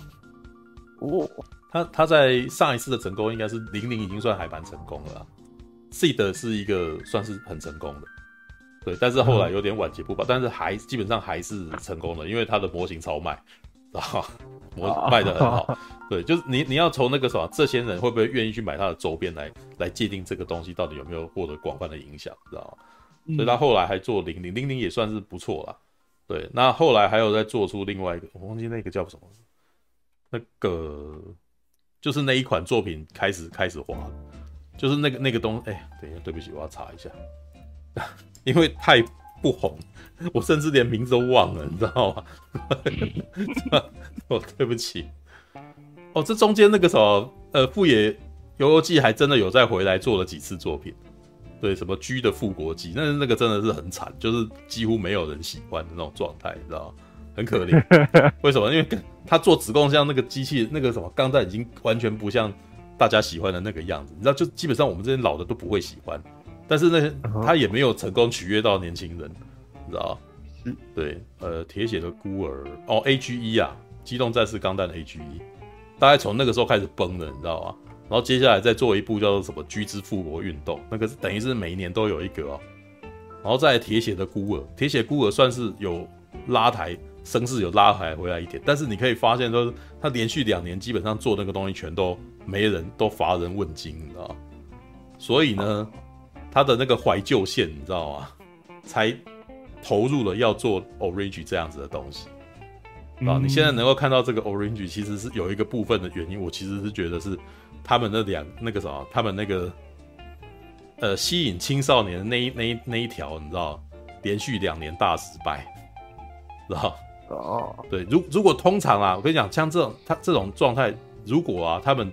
[SPEAKER 1] 哦，他他在上一次的成功应该是零零已经算还蛮成功了，Seed 是一个算是很成功的，对，但是后来有点晚节不保，但是还基本上还是成功的，因为它的模型超卖，知 <laughs> 道模卖的很好。<laughs> 对，就是你你要从那个什么，这些人会不会愿意去买它的周边来来界定这个东西到底有没有获得广泛的影响，知道吗？嗯、所以他后来还做零零零零也算是不错啦。对，那后来还有再做出另外一个，我忘记那个叫什么，那个就是那一款作品开始开始滑，就是那个那个东西，哎、欸，等一下，对不起，我要查一下，<laughs> 因为太不红，我甚至连名字都忘了，你知道吗？<laughs> 哦，对不起。哦，这中间那个什么，呃，富野游游记还真的有再回来做了几次作品，对，什么 G 的复国记，那那个真的是很惨，就是几乎没有人喜欢的那种状态，你知道吗？很可怜。<laughs> 为什么？因为他做子供像那个机器，那个什么钢弹已经完全不像大家喜欢的那个样子，你知道，就基本上我们这些老的都不会喜欢。但是那些，他也没有成功取悦到年轻人，你知道吗？对，呃，铁血的孤儿，哦，AGE 啊，机动战士钢弹 AGE。大概从那个时候开始崩了，你知道吗？然后接下来再做一部叫做什么《居之复国运动》，那个是等于是每一年都有一个哦。然后再铁血的孤儿，铁血孤儿算是有拉抬声势，有拉抬回来一点。但是你可以发现，说他连续两年基本上做那个东西，全都没人都乏人问津，你知道？所以呢，他的那个怀旧线，你知道吗？才投入了要做 Orange 这样子的东西。啊，你现在能够看到这个 Orange，其实是有一个部分的原因。我其实是觉得是他们那两那个什么，他们那个呃吸引青少年的那一那一那一条，你知道，连续两年大失败，知道？哦，对，如如果通常啊，我跟你讲，像这种他这种状态，如果啊他们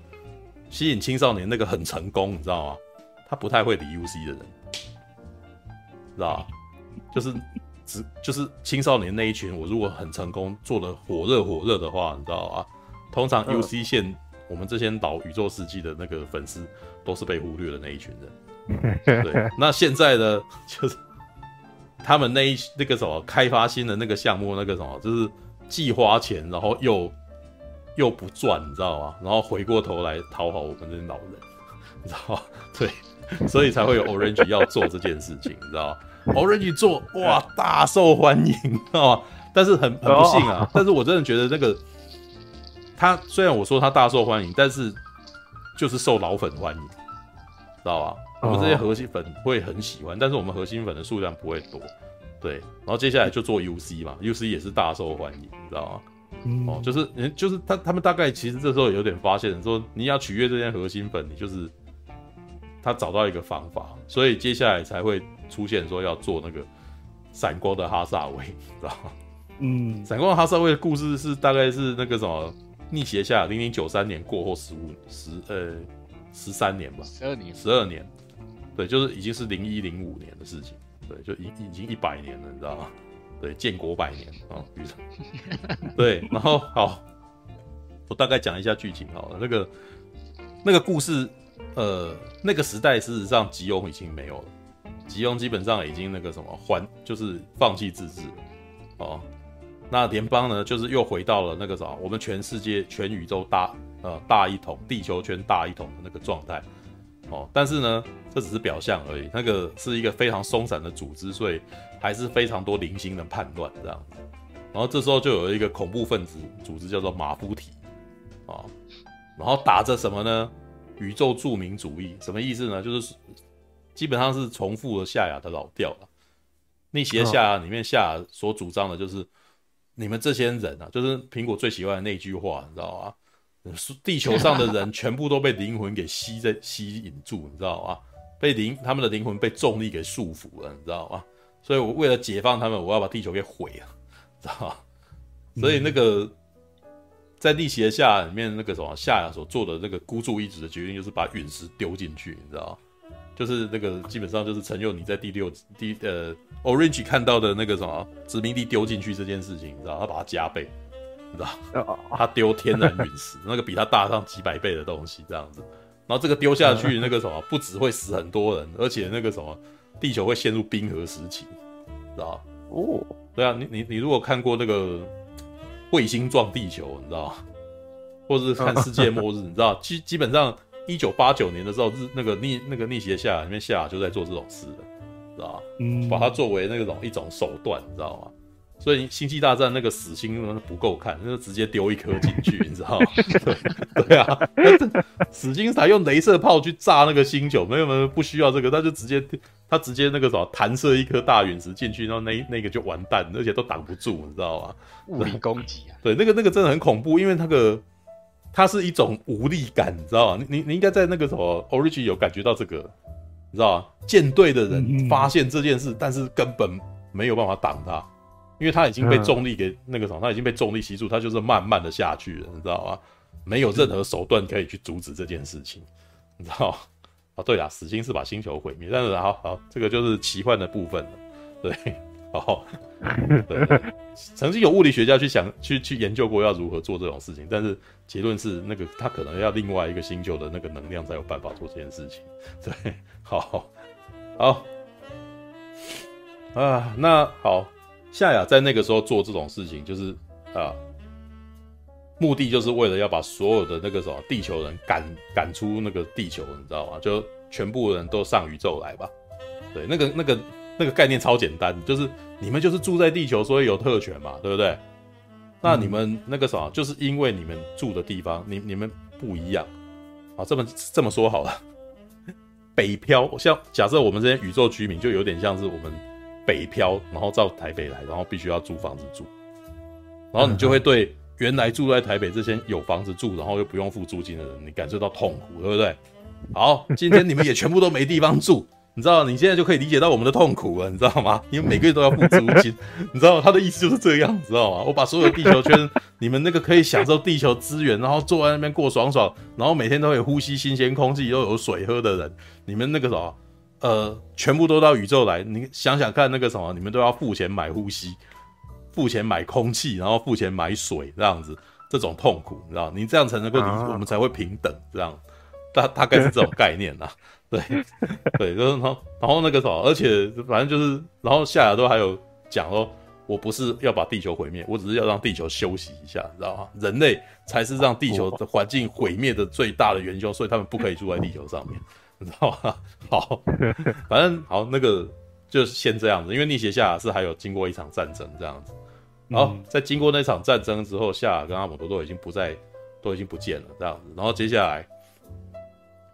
[SPEAKER 1] 吸引青少年那个很成功，你知道吗？他不太会理 UC 的人，知道？就是。只 <laughs> 就是青少年那一群，我如果很成功做的火热火热的话，你知道吗？通常 UC 线我们这些老宇宙世纪的那个粉丝都是被忽略的那一群人。<laughs> 对，那现在的，就是 <laughs> 他们那一那个什么开发新的那个项目，那个什么就是既花钱，然后又又不赚，你知道吗？然后回过头来讨好我们这些老人，<laughs> 你知道吗？对，所以才会有 Orange 要做这件事情，你知道吗？Orange 做哇，大受欢迎，知道吗？但是很很不幸啊。但是我真的觉得那个他虽然我说他大受欢迎，但是就是受老粉欢迎，知道吧？我们这些核心粉会很喜欢，但是我们核心粉的数量不会多。对，然后接下来就做 UC 嘛，UC 也是大受欢迎，你知道吗？哦，就是就是他他们大概其实这时候有点发现，说你要取悦这些核心粉，你就是他找到一个方法，所以接下来才会。出现说要做那个闪光的哈萨维，<laughs> 知道吗？嗯，闪光的哈萨维的故事是大概是那个什么逆邪下零零九三年过后十五十呃十三年吧，
[SPEAKER 2] 十二年，
[SPEAKER 1] 十二年，对，就是已经是零一零五年的事情，对，就已已经一百年了，你知道吗？对，建国百年啊，<laughs> 对，然后好，我大概讲一下剧情好了，那个那个故事，呃，那个时代事实上吉翁已经没有了。吉翁基本上已经那个什么还就是放弃自治哦，那联邦呢就是又回到了那个啥，我们全世界全宇宙大呃大一统，地球圈大一统的那个状态哦，但是呢这只是表象而已，那个是一个非常松散的组织，所以还是非常多零星的叛乱这样子，然后这时候就有一个恐怖分子组织叫做马夫体啊，然后打着什么呢？宇宙著名主义，什么意思呢？就是。基本上是重复了夏亚的老调了。逆袭的夏亚里面，夏亚所主张的就是你们这些人啊，就是苹果最喜欢的那句话，你知道吗？地球上的人全部都被灵魂给吸在 <laughs> 吸引住，你知道吗？被灵他们的灵魂被重力给束缚了，你知道吗？所以我为了解放他们，我要把地球给毁了，知道吗？所以那个在逆袭的夏里面，那个什么夏亚所做的那个孤注一掷的决定，就是把陨石丢进去，你知道吗？就是那个基本上就是陈佑你在第六第呃 Orange 看到的那个什么殖民地丢进去这件事情，你知道他把它加倍。知道，他丢天然陨石，那个比他大上几百倍的东西，这样子，然后这个丢下去，那个什么，不只会死很多人，而且那个什么，地球会陷入冰河时期，知道？哦，对啊，你你你如果看过那个彗星撞地球，你知道或者是看世界末日，<laughs> 你知道，基基本上一九八九年的时候，日那个逆那个逆袭的夏亚里面，夏亚就在做这种事的，知道嗯，把它作为那种一种手段，你知道吗？所以星际大战那个死星不够看，那就直接丢一颗进去，你知道吗？<laughs> 对对啊，死星才用镭射炮去炸那个星球，没有没有不需要这个，他就直接他直接那个什么弹射一颗大陨石进去，然后那那个就完蛋，而且都挡不住，你知道吗？
[SPEAKER 2] 物理攻击啊！
[SPEAKER 1] 对，那个那个真的很恐怖，因为那个它是一种无力感，你知道吗？你你你应该在那个什么 Origin 有感觉到这个，你知道吗？舰队的人发现这件事，嗯、但是根本没有办法挡他。因为他已经被重力给那个什么，他已经被重力吸住，他就是慢慢的下去了，你知道吗？没有任何手段可以去阻止这件事情，你知道吗？啊，对啦，死星是把星球毁灭，但是好好，这个就是奇幻的部分了，对，好，对，<laughs> 曾经有物理学家去想去去研究过要如何做这种事情，但是结论是那个他可能要另外一个星球的那个能量才有办法做这件事情，对，好，好，啊，那好。夏亚在那个时候做这种事情，就是啊，目的就是为了要把所有的那个什么地球人赶赶出那个地球，你知道吗？就全部人都上宇宙来吧。对，那个那个那个概念超简单，就是你们就是住在地球，所以有特权嘛，对不对？那你们那个什么，就是因为你们住的地方，你你们不一样啊。这么这么说好了，北漂，像假设我们这些宇宙居民，就有点像是我们。北漂，然后到台北来，然后必须要租房子住，然后你就会对原来住在台北这些有房子住，然后又不用付租金的人，你感受到痛苦，对不对？好，今天你们也全部都没地方住，你知道，你现在就可以理解到我们的痛苦了，你知道吗？因为每个月都要付租金，你知道他的意思就是这样，知道吗？我把所有地球圈，你们那个可以享受地球资源，然后坐在那边过爽爽，然后每天都可以呼吸新鲜空气，又有水喝的人，你们那个什么？呃，全部都到宇宙来，你想想看，那个什么，你们都要付钱买呼吸，付钱买空气，然后付钱买水，这样子，这种痛苦，你知道，你这样才能够，啊、我们才会平等，这样，大大概是这种概念呐，<laughs> 对，对，就是然后，然后那个什么，而且反正就是，然后夏亚都还有讲说，我不是要把地球毁灭，我只是要让地球休息一下，你知道吗？人类才是让地球的环境毁灭的最大的元凶，所以他们不可以住在地球上面。你知道吗？好，<laughs> 反正好，那个就先这样子，因为逆袭夏亚是还有经过一场战争这样子。好，在经过那场战争之后，夏亚跟阿姆多都已经不在，都已经不见了这样子。然后接下来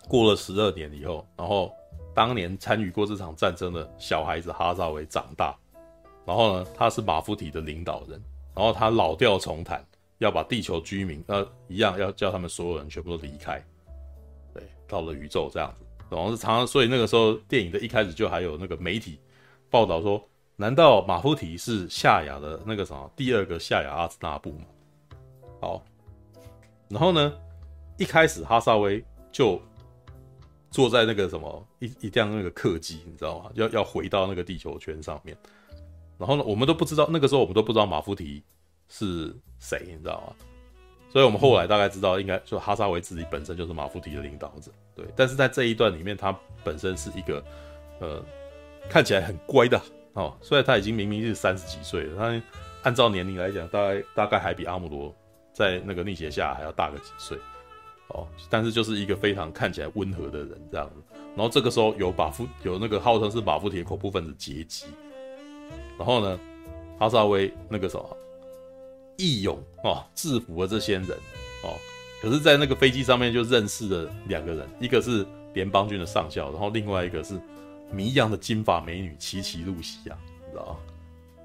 [SPEAKER 1] 过了十二年以后，然后当年参与过这场战争的小孩子哈萨维长大，然后呢，他是马夫提的领导人，然后他老调重弹，要把地球居民呃一样要叫他们所有人全部都离开，对，到了宇宙这样子。然后是常常，所以那个时候电影的一开始就还有那个媒体报道说，难道马夫提是夏亚的那个什么第二个夏亚阿兹纳布吗？好，然后呢，一开始哈萨威就坐在那个什么一一辆那个客机，你知道吗？要要回到那个地球圈上面。然后呢，我们都不知道那个时候我们都不知道马夫提是谁，你知道吗？所以我们后来大概知道，应该就哈萨维自己本身就是马夫提的领导者，但是在这一段里面，他本身是一个，呃，看起来很乖的哦。虽然他已经明明是三十几岁了，他按照年龄来讲，大概大概还比阿姆罗在那个逆袭下还要大个几岁，哦。但是就是一个非常看起来温和的人这样子。然后这个时候有马夫有那个号称是马夫提的恐怖分子劫机，然后呢，哈萨威那个什么。义勇哦，制服了这些人哦，可是，在那个飞机上面就认识了两个人，一个是联邦军的上校，然后另外一个是谜样的金发美女齐齐露西亚，你知道吗？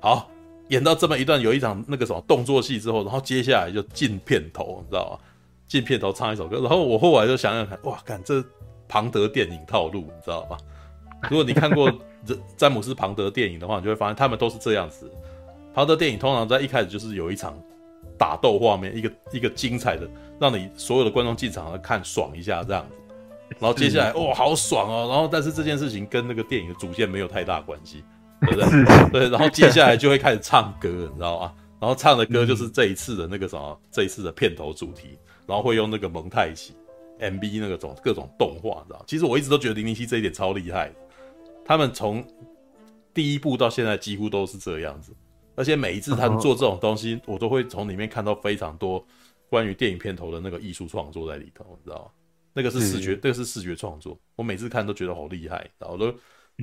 [SPEAKER 1] 好，演到这么一段有一场那个什么动作戏之后，然后接下来就进片头，你知道吗？进片头唱一首歌，然后我后来就想想看，哇，看这庞德电影套路，你知道吧？如果你看过詹姆斯庞德电影的话，你就会发现他们都是这样子。庞德电影通常在一开始就是有一场打斗画面，一个一个精彩的，让你所有的观众进场来看爽一下这样子。然后接下来，哇、哦，好爽哦！然后但是这件事情跟那个电影的主线没有太大关系，<laughs> 对不对？对，然后接下来就会开始唱歌，你知道吗？然后唱的歌就是这一次的那个什么，这一次的片头主题，然后会用那个蒙太奇 MV 那个种各种动画，你知道？其实我一直都觉得零零七这一点超厉害，他们从第一部到现在几乎都是这样子，而且每一次他们做这种东西，我都会从里面看到非常多关于电影片头的那个艺术创作在里头，你知道吗？那个是视觉，那个是视觉创作。我每次看都觉得好厉害，然后都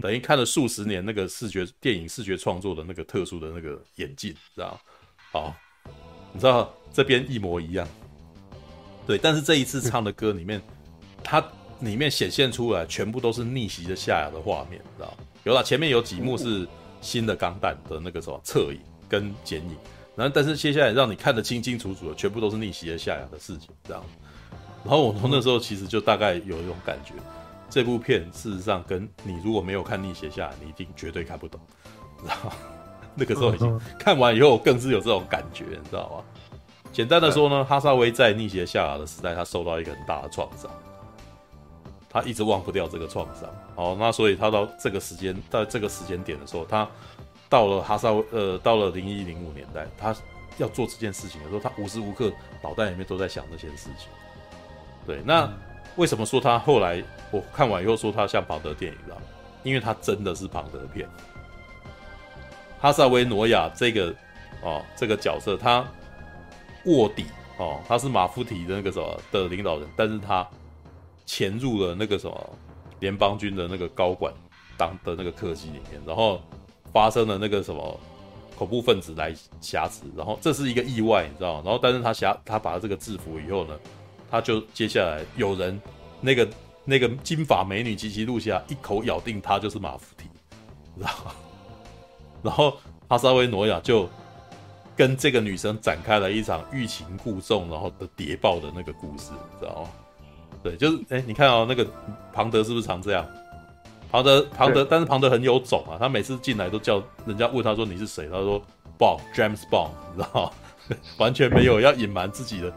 [SPEAKER 1] 等于看了数十年那个视觉电影视觉创作的那个特殊的那个眼镜，知道？好，你知道这边一模一样。对，但是这一次唱的歌里面，它里面显现出来全部都是逆袭的夏亚的画面，知道？有了前面有几幕是新的钢弹的那个什么侧影跟剪影，然后但是接下来让你看得清清楚楚的，全部都是逆袭的夏亚的事情，这样？然后我从那时候其实就大概有一种感觉，这部片事实上跟你如果没有看逆袭下来，你一定绝对看不懂。然后那个时候已经看完以后，更是有这种感觉，你知道吗？简单的说呢，哈萨威在逆袭夏亚的时代，他受到一个很大的创伤，他一直忘不掉这个创伤。好，那所以他到这个时间，到这个时间点的时候，他到了哈萨威，呃，到了零一零五年代，他要做这件事情的时候，他无时无刻脑袋里面都在想这件事情。对，那为什么说他后来我看完以后说他像庞德电影了？因为他真的是庞德片。哈萨维诺亚这个哦，这个角色他卧底哦，他是马夫提的那个什么的领导人，但是他潜入了那个什么联邦军的那个高管当的那个客机里面，然后发生了那个什么恐怖分子来挟持，然后这是一个意外，你知道吗？然后但是他挟他把这个制服以后呢？他就接下来有人那个那个金发美女吉吉露西亚一口咬定他就是马夫提，知道？然后哈萨维诺亚就跟这个女生展开了一场欲擒故纵，然后的谍报的那个故事，知道吗？对，就是哎、你看哦，那个庞德是不是常这样？庞德庞德，但是庞德很有种啊，他每次进来都叫人家问他说你是谁，他说 Bond James Bond，你知道吗？<laughs> 完全没有要隐瞒自己的。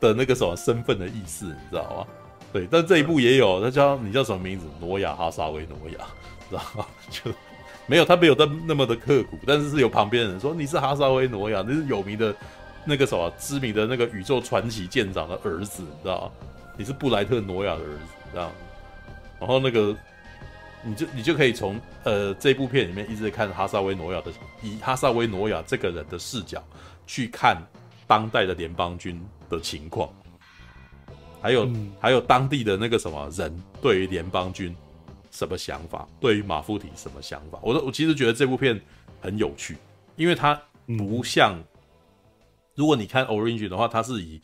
[SPEAKER 1] 的那个什么身份的意思，你知道吗？对，但这一部也有，他叫你叫什么名字？诺亚哈萨维诺亚，知道吗？<laughs> 就没有他没有那那么的刻苦，但是是有旁边的人说你是哈萨维诺亚，你是有名的那个什么知名的那个宇宙传奇舰长的儿子，你知道吗？你是布莱特诺亚的儿子，这样。然后那个你就你就可以从呃这部片里面一直看哈萨维诺亚的，以哈萨维诺亚这个人的视角去看当代的联邦军的情况，还有、嗯、还有当地的那个什么人对于联邦军什么想法，对于马夫提什么想法？我我其实觉得这部片很有趣，因为它不像，嗯、如果你看 Origin 的话，它是以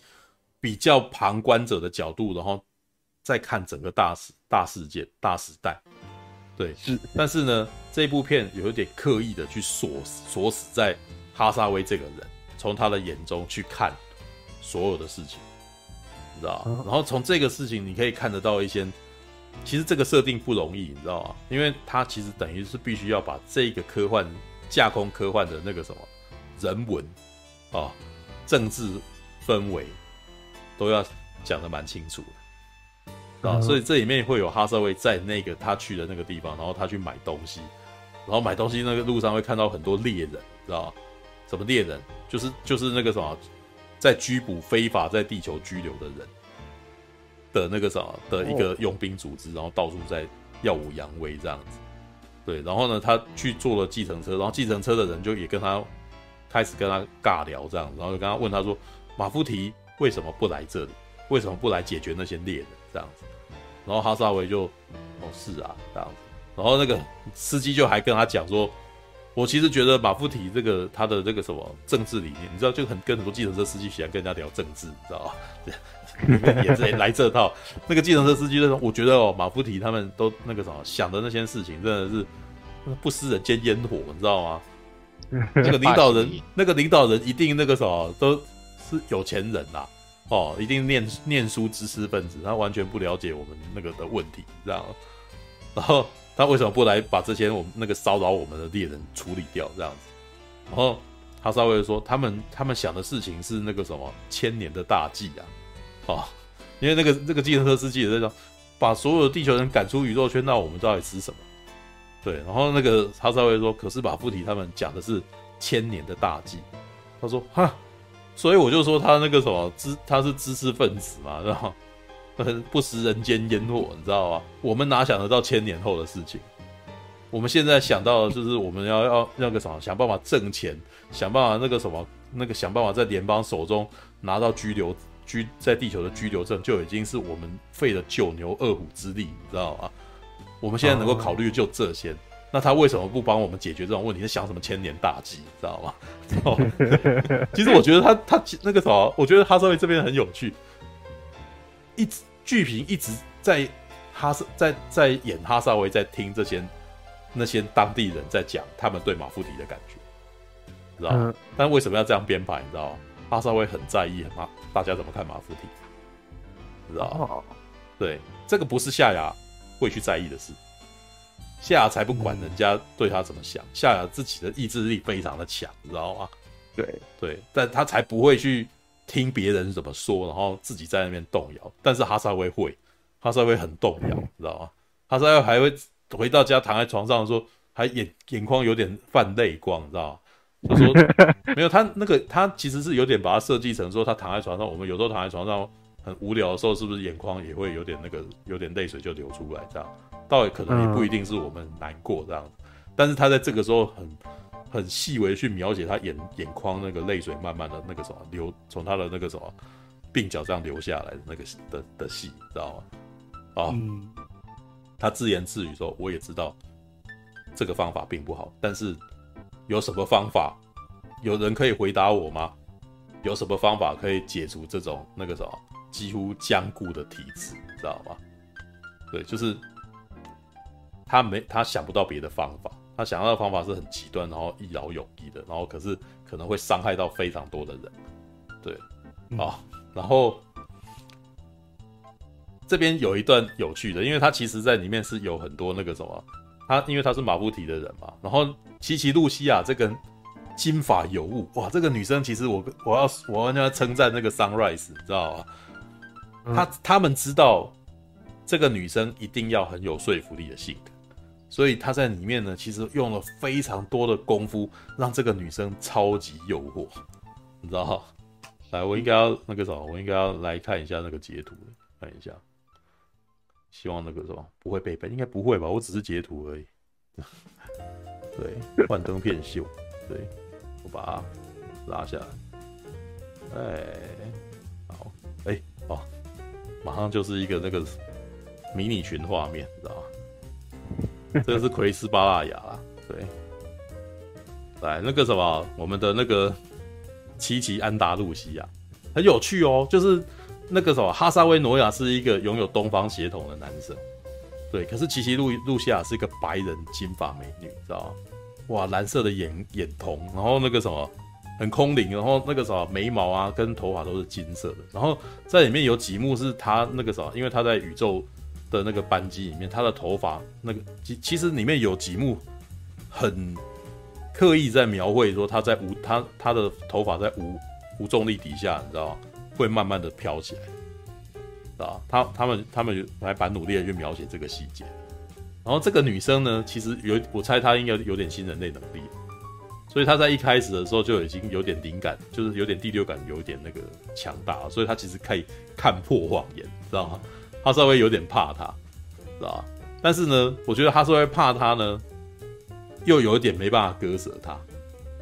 [SPEAKER 1] 比较旁观者的角度，然后再看整个大事大事件大时代。对，是，但是呢，这部片有一点刻意的去锁锁死在哈萨威这个人，从他的眼中去看。所有的事情，你知道吗？然后从这个事情，你可以看得到一些，其实这个设定不容易，你知道吗？因为他其实等于是必须要把这个科幻架空科幻的那个什么人文啊、政治氛围都要讲得蛮清楚的啊。所以这里面会有哈瑟威在那个他去的那个地方，然后他去买东西，然后买东西那个路上会看到很多猎人，知道吗？什么猎人？就是就是那个什么。在拘捕非法在地球拘留的人的那个什么的一个佣兵组织，然后到处在耀武扬威这样子，对，然后呢，他去坐了计程车，然后计程车的人就也跟他开始跟他尬聊这样子，然后就跟他问他说，马夫提为什么不来这里？为什么不来解决那些猎人这样子？然后哈萨维就哦是啊这样子，然后那个司机就还跟他讲说。我其实觉得马夫提这个他的这个什么政治理念，你知道就很跟很多计程车司机喜欢跟人家聊政治，你知道吧？<laughs> 也是来这套。那个计程车司机就说：“我觉得哦，马夫提他们都那个什么想的那些事情，真的是不食人间烟火，你知道吗？<laughs> 那个领导人，那个领导人一定那个什么都是有钱人呐、啊，哦，一定念念书知识分子，他完全不了解我们那个的问题，这样。然后他为什么不来把这些我们那个骚扰我们的猎人处理掉，这样子？然后哈萨威说，他们他们想的事情是那个什么千年的大计啊，哦，因为那个那个计程车司机也在说，把所有地球人赶出宇宙圈，那我们到底吃什么？对，然后那个哈萨威说，可是马夫提他们讲的是千年的大计。他说哈，所以我就说他那个什么知他是知识分子嘛，然后不食人间烟火，你知道吗？我们哪想得到千年后的事情？我们现在想到的就是我们要要那个什么，想办法挣钱，想办法那个什么那个想办法在联邦手中拿到居留居在地球的居留证，就已经是我们费了九牛二虎之力，你知道吗？我们现在能够考虑就这些那他为什么不帮我们解决这种问题？他想什么千年大计，知道吗？<laughs> 其实我觉得他他那个什么，我觉得哈萨威这边很有趣，一直剧评一直在哈萨在在演哈萨维在听这些那些当地人在讲他们对马夫提的感觉，知道吗？Uh. 但为什么要这样编排？你知道吗？哈萨维很在意马大家怎么看马夫提，知道吗？Oh. 对，这个不是夏雅。会去在意的事，夏雅才不管人家对他怎么想，夏雅自己的意志力非常的强，你知道吗？
[SPEAKER 3] 对
[SPEAKER 1] 对，但他才不会去听别人怎么说，然后自己在那边动摇。但是哈萨威会，哈萨威很动摇，你知道吗？哈萨威还会回到家躺在床上说，还眼眼眶有点泛泪光，你知道吗？就说没有他那个，他其实是有点把它设计成说，他躺在床上，我们有时候躺在床上。很无聊的时候，是不是眼眶也会有点那个，有点泪水就流出来？这样，倒也可能也不一定是我们难过这样子。但是他在这个时候很很细微去描写他眼眼眶那个泪水慢慢的那个什么流，从他的那个什么鬓角这样流下来的那个的的戏，知道吗？啊，他自言自语说：“我也知道这个方法并不好，但是有什么方法？有人可以回答我吗？有什么方法可以解除这种那个什么？”几乎僵固的体质，知道吗？对，就是他没他想不到别的方法，他想到的方法是很极端，然后一劳永逸的，然后可是可能会伤害到非常多的人。对，啊，然后这边有一段有趣的，因为他其实在里面是有很多那个什么，他因为他是马布提的人嘛，然后琪琪露西亚这个金发尤物，哇，这个女生其实我我要我要称赞那个 Sunrise，你知道吗？他他们知道这个女生一定要很有说服力的性格，所以他在里面呢，其实用了非常多的功夫，让这个女生超级诱惑，你知道吗？来，我应该要那个什么，我应该要来看一下那个截图，看一下，希望那个什么不会被背，应该不会吧？我只是截图而已。<laughs> 对，幻灯片秀，对，我把它拉下来，哎，好，哎，哦。马上就是一个那个迷你裙画面，你知道吗？这个是奎斯巴拉雅啦，对。来，那个什么，我们的那个奇奇安达路西亚很有趣哦，就是那个什么哈萨威诺亚是一个拥有东方血统的男生，对。可是奇奇路路西亚是一个白人金发美女，知道吗？哇，蓝色的眼眼瞳，然后那个什么。很空灵，然后那个什么眉毛啊跟头发都是金色的，然后在里面有几幕是他那个什么，因为他在宇宙的那个班机里面，他的头发那个其其实里面有几幕很刻意在描绘说他在无他他的头发在无无重力底下，你知道吗？会慢慢的飘起来，啊，他他们他们还蛮努力的去描写这个细节，然后这个女生呢，其实有我猜她应该有点新人类能力。所以她在一开始的时候就已经有点灵感，就是有点第六感，有点那个强大，所以她其实可以看破谎言，知道吗？他稍微有点怕他，知道吧？但是呢，我觉得他稍微怕他呢，又有一点没办法割舍他，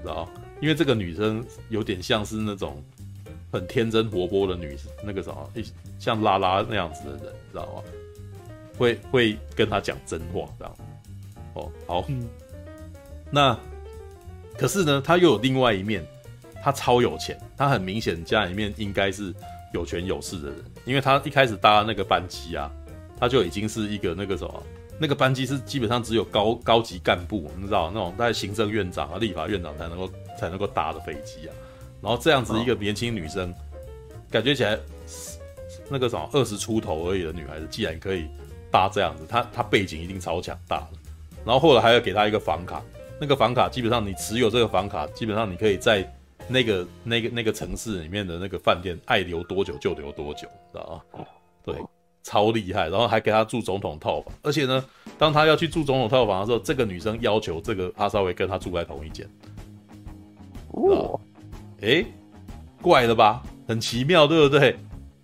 [SPEAKER 1] 知道吗？因为这个女生有点像是那种很天真活泼的女生，那个什么，像拉拉那样子的人，知道吗？会会跟他讲真话，这样。哦，好，嗯、那。可是呢，他又有另外一面，他超有钱，他很明显家里面应该是有权有势的人，因为他一开始搭那个班机啊，他就已经是一个那个什么那个班机是基本上只有高高级干部，你知道那种在行政院长啊、立法院长才能够才能够搭的飞机啊。然后这样子一个年轻女生，感觉起来那个什么二十出头而已的女孩子，既然可以搭这样子，她她背景一定超强大的。然后后来还要给她一个房卡，那个房卡基本上你持有这个房卡，基本上你可以在那个那个那个城市里面的那个饭店爱留多久就留多久，知道吗？对。超厉害，然后还给他住总统套房，而且呢，当他要去住总统套房的时候，这个女生要求这个哈萨威跟他住在同一间。哦，哎，怪了吧？很奇妙，对不对？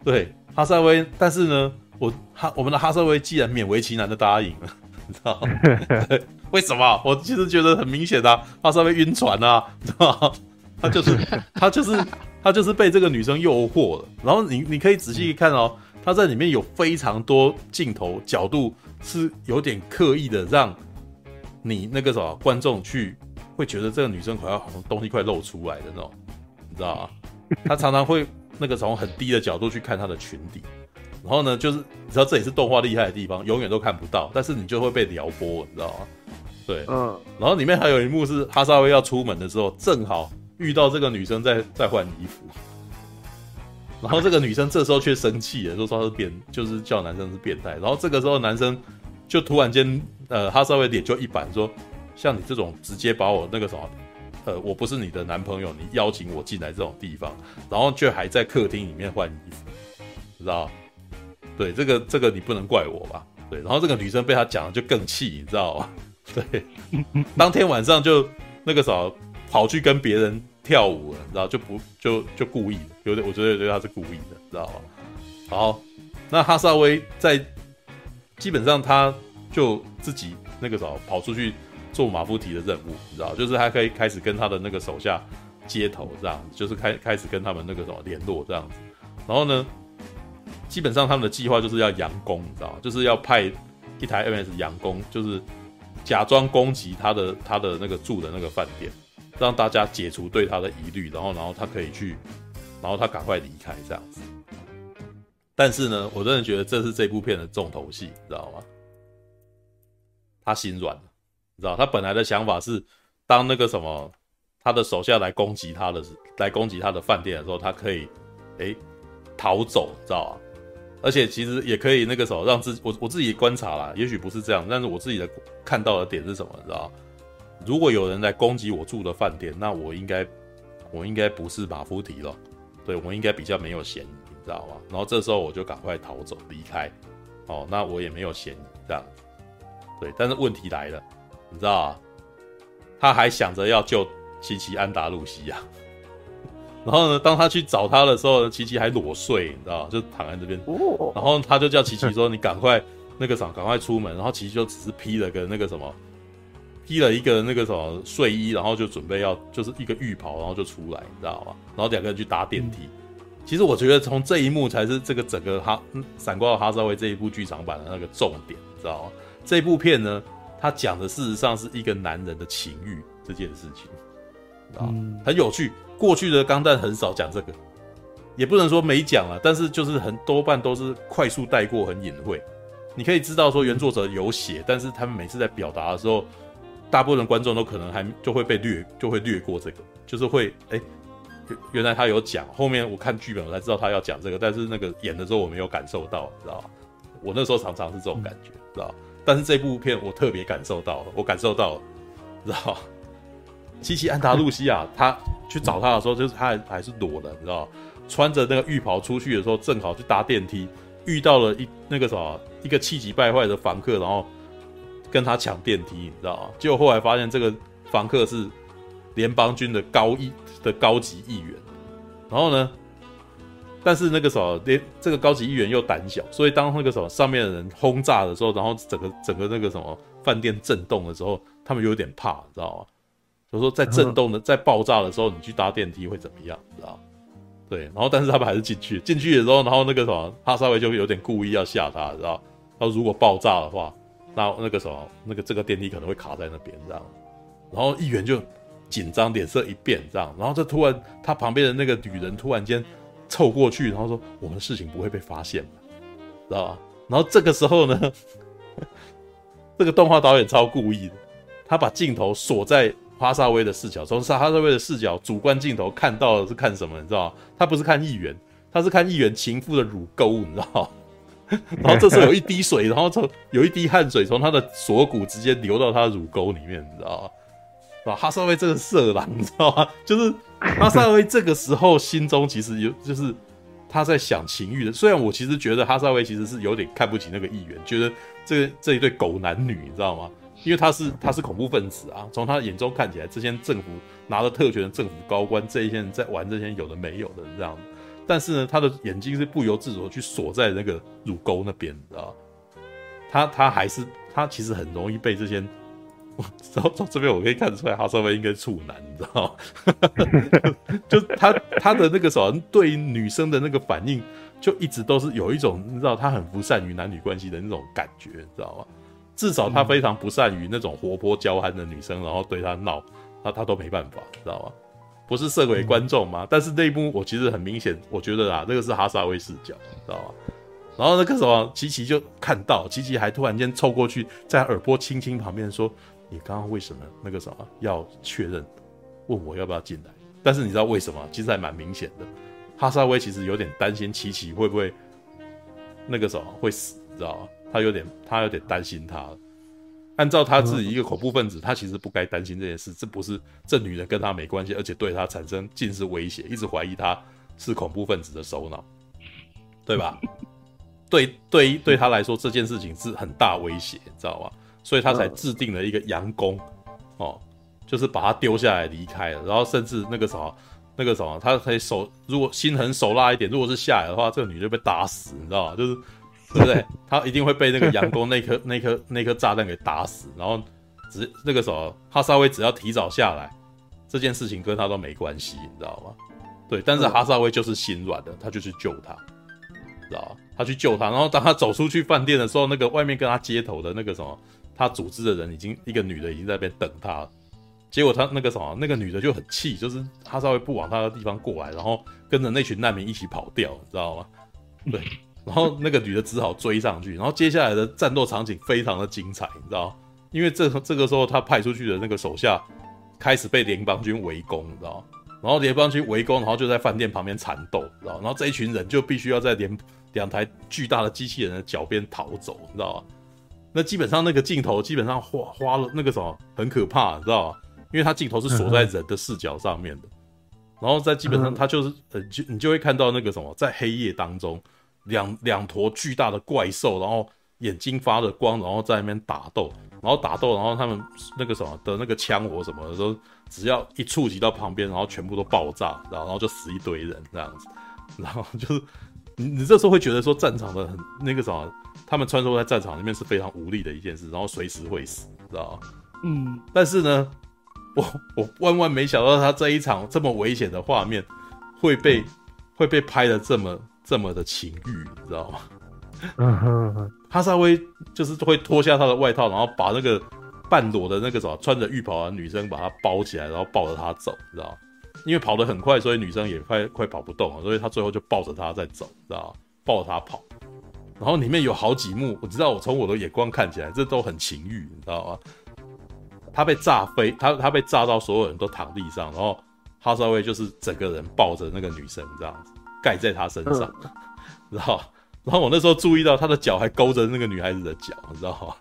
[SPEAKER 1] 对，哈萨威，但是呢，我哈我们的哈萨威既然勉为其难的答应了，你知道吗？<laughs> 为什么？我其实觉得很明显的、啊，哈萨威晕船啊，你知道吗？他就是 <laughs> 他就是他就是被这个女生诱惑了。然后你你可以仔细看哦。他在里面有非常多镜头角度，是有点刻意的，让你那个什么观众去会觉得这个女生好像好像东西快露出来的那种，你知道吗？他常常会那个从很低的角度去看她的裙底，然后呢，就是你知道这也是动画厉害的地方，永远都看不到，但是你就会被撩拨，你知道吗？对，嗯。然后里面还有一幕是哈萨威要出门的时候，正好遇到这个女生在在换衣服。然后这个女生这时候却生气了，就说她是变，就是叫男生是变态。然后这个时候男生就突然间，呃，他稍微脸就一板，说：“像你这种直接把我那个什么，呃，我不是你的男朋友，你邀请我进来这种地方，然后却还在客厅里面换衣服，知道？对，这个这个你不能怪我吧？对。然后这个女生被他讲的就更气，你知道吗？<laughs> 对，当天晚上就那个什么跑去跟别人。跳舞了，你知道就不就就故意的，有点我觉得觉得他是故意的，知道吧？好，那哈萨威在基本上他就自己那个时候跑出去做马夫提的任务，你知道，就是他可以开始跟他的那个手下接头，这样，就是开开始跟他们那个什么联络这样子。然后呢，基本上他们的计划就是要佯攻，你知道，就是要派一台 MS 佯攻，就是假装攻击他的他的那个住的那个饭店。让大家解除对他的疑虑，然后，然后他可以去，然后他赶快离开这样子。但是呢，我真的觉得这是这部片的重头戏，知道吗？他心软了，你知道，他本来的想法是，当那个什么，他的手下来攻击他的时，来攻击他的饭店的时候，他可以，诶，逃走，知道吗？而且其实也可以那个时候让自，我我自己观察啦，也许不是这样，但是我自己的看到的点是什么，你知道吗？如果有人来攻击我住的饭店，那我应该，我应该不是马夫提了，对，我应该比较没有嫌疑，你知道吗？然后这时候我就赶快逃走离开，哦，那我也没有嫌疑这样，对。但是问题来了，你知道啊，他还想着要救琪琪安达路西亚，<laughs> 然后呢，当他去找他的时候呢，琪琪还裸睡，你知道吗？就躺在这边，然后他就叫琪琪说：“你赶快那个啥，赶快出门。”然后琪琪就只是披了个那个什么。披了一个那个什么睡衣，然后就准备要就是一个浴袍，然后就出来，你知道吗？然后两个人去搭电梯。嗯、其实我觉得从这一幕才是这个整个哈闪光的哈萨维这一部剧场版的那个重点，你知道吗？这部片呢，它讲的事实上是一个男人的情欲这件事情，啊、嗯，很有趣。过去的钢弹很少讲这个，也不能说没讲了，但是就是很多半都是快速带过，很隐晦。你可以知道说原作者有写，但是他们每次在表达的时候。大部分观众都可能还就会被略，就会略过这个，就是会哎、欸，原来他有讲，后面我看剧本我才知道他要讲这个，但是那个演的时候我没有感受到，知道吧？我那时候常常是这种感觉，知道？但是这部片我特别感受到了，我感受到了，知道？七七安达路西亚他去找他的时候，就是他还还是裸的，你知道？穿着那个浴袍出去的时候，正好去搭电梯，遇到了一那个什么一个气急败坏的房客，然后。跟他抢电梯，你知道吗？结果后来发现这个房客是联邦军的高一的高级议员，然后呢，但是那个什么连这个高级议员又胆小，所以当那个什么上面的人轰炸的时候，然后整个整个那个什么饭店震动的时候，他们有点怕，你知道吗？就说在震动的、在爆炸的时候，你去搭电梯会怎么样？知道吗？对，然后但是他们还是进去，进去的时候，然后那个什么哈萨维就有点故意要吓他，知道？他说如果爆炸的话。那那个什么，那个这个电梯可能会卡在那边这样，然后议员就紧张，脸色一变这样，然后这突然他旁边的那个女人突然间凑过去，然后说：“我们的事情不会被发现？知道吧？”然后这个时候呢，<laughs> 这个动画导演超故意的，他把镜头锁在哈萨威的视角，从哈萨威的视角主观镜头看到的是看什么？你知道吗？他不是看议员，他是看议员情妇的乳沟，你知道吗？<laughs> 然后这时候有一滴水，然后从有一滴汗水从他的锁骨直接流到他的乳沟里面，你知道吧？哈萨威这个色狼，你知道吗？<laughs> 就是哈萨威这个时候心中其实有，就是他在想情欲的。虽然我其实觉得哈萨威其实是有点看不起那个议员，觉得这个这一对狗男女，你知道吗？因为他是他是恐怖分子啊，从他眼中看起来，这些政府拿着特权的政府高官，这一些人在玩这些有的没有的这样子。但是呢，他的眼睛是不由自主的去锁在那个乳沟那边，你知道？他他还是他其实很容易被这些，<laughs> 从从这边我可以看得出来，哈萨威应该处男，你知道 <laughs> 吗？就他他的那个什么对女生的那个反应，就一直都是有一种你知道他很不善于男女关系的那种感觉，你知道吗？至少他非常不善于那种活泼娇憨的女生，然后对他闹，他他都没办法，知道吗？不是设给观众吗？但是那一幕我其实很明显，我觉得啊，那个是哈萨威视角，知道吗？然后那个什么，琪琪就看到，琪琪还突然间凑过去，在耳朵轻轻旁边说：“你刚刚为什么那个什么要确认，问我要不要进来？”但是你知道为什么？其实还蛮明显的，哈萨威其实有点担心琪琪会不会那个什么会死，你知道吗？他有点，他有点担心他。按照他自己一个恐怖分子，他其实不该担心这件事。这不是这女人跟他没关系，而且对他产生尽是威胁，一直怀疑他是恐怖分子的首脑，对吧？对 <laughs> 对，对他来说这件事情是很大威胁，你知道吧？所以他才制定了一个佯攻，哦，就是把他丢下来离开了，然后甚至那个什么，那个什么，他可以手如果心狠手辣一点，如果是下来的话，这个女就被打死，你知道吧？就是。对不对？他一定会被那个阳光那颗、那颗、那颗炸弹给打死。然后只那个时候，哈萨威只要提早下来，这件事情跟他都没关系，你知道吗？对，但是哈萨威就是心软的，他就去救他，知道吧？他去救他。然后当他走出去饭店的时候，那个外面跟他接头的那个什么，他组织的人已经一个女的已经在那边等他了。结果他那个什么，那个女的就很气，就是哈萨威不往他的地方过来，然后跟着那群难民一起跑掉，你知道吗？对。<laughs> 然后那个女的只好追上去，然后接下来的战斗场景非常的精彩，你知道？因为这这个时候他派出去的那个手下开始被联邦军围攻，你知道？然后联邦军围攻，然后就在饭店旁边缠斗，你知道？然后这一群人就必须要在联两台巨大的机器人的脚边逃走，你知道？那基本上那个镜头基本上花花了那个什么很可怕，你知道？因为他镜头是锁在人的视角上面的，然后在基本上他就是呃就你就会看到那个什么在黑夜当中。两两坨巨大的怪兽，然后眼睛发着光，然后在那边打斗，然后打斗，然后他们那个什么的那个枪火什么的都只要一触及到旁边，然后全部都爆炸，然后然后就死一堆人这样子，<laughs> 然后就是你你这时候会觉得说战场的很那个什么，他们穿梭在战场里面是非常无力的一件事，然后随时会死，知道吗？嗯，但是呢，我我万万没想到他这一场这么危险的画面会被、嗯、会被拍的这么。这么的情欲，你知道吗？哈萨威就是会脱下他的外套，然后把那个半裸的那个什么穿着浴袍的女生把她包起来，然后抱着她走，你知道吗？因为跑得很快，所以女生也快快跑不动了，所以他最后就抱着她在走，知道吗？抱着她跑。然后里面有好几幕，我知道，我从我的眼光看起来，这都很情欲，你知道吗？他被炸飞，他他被炸到所有人都躺地上，然后哈萨威就是整个人抱着那个女生这样子。盖在他身上，然后，然后我那时候注意到他的脚还勾着那个女孩子的脚，你知道吗？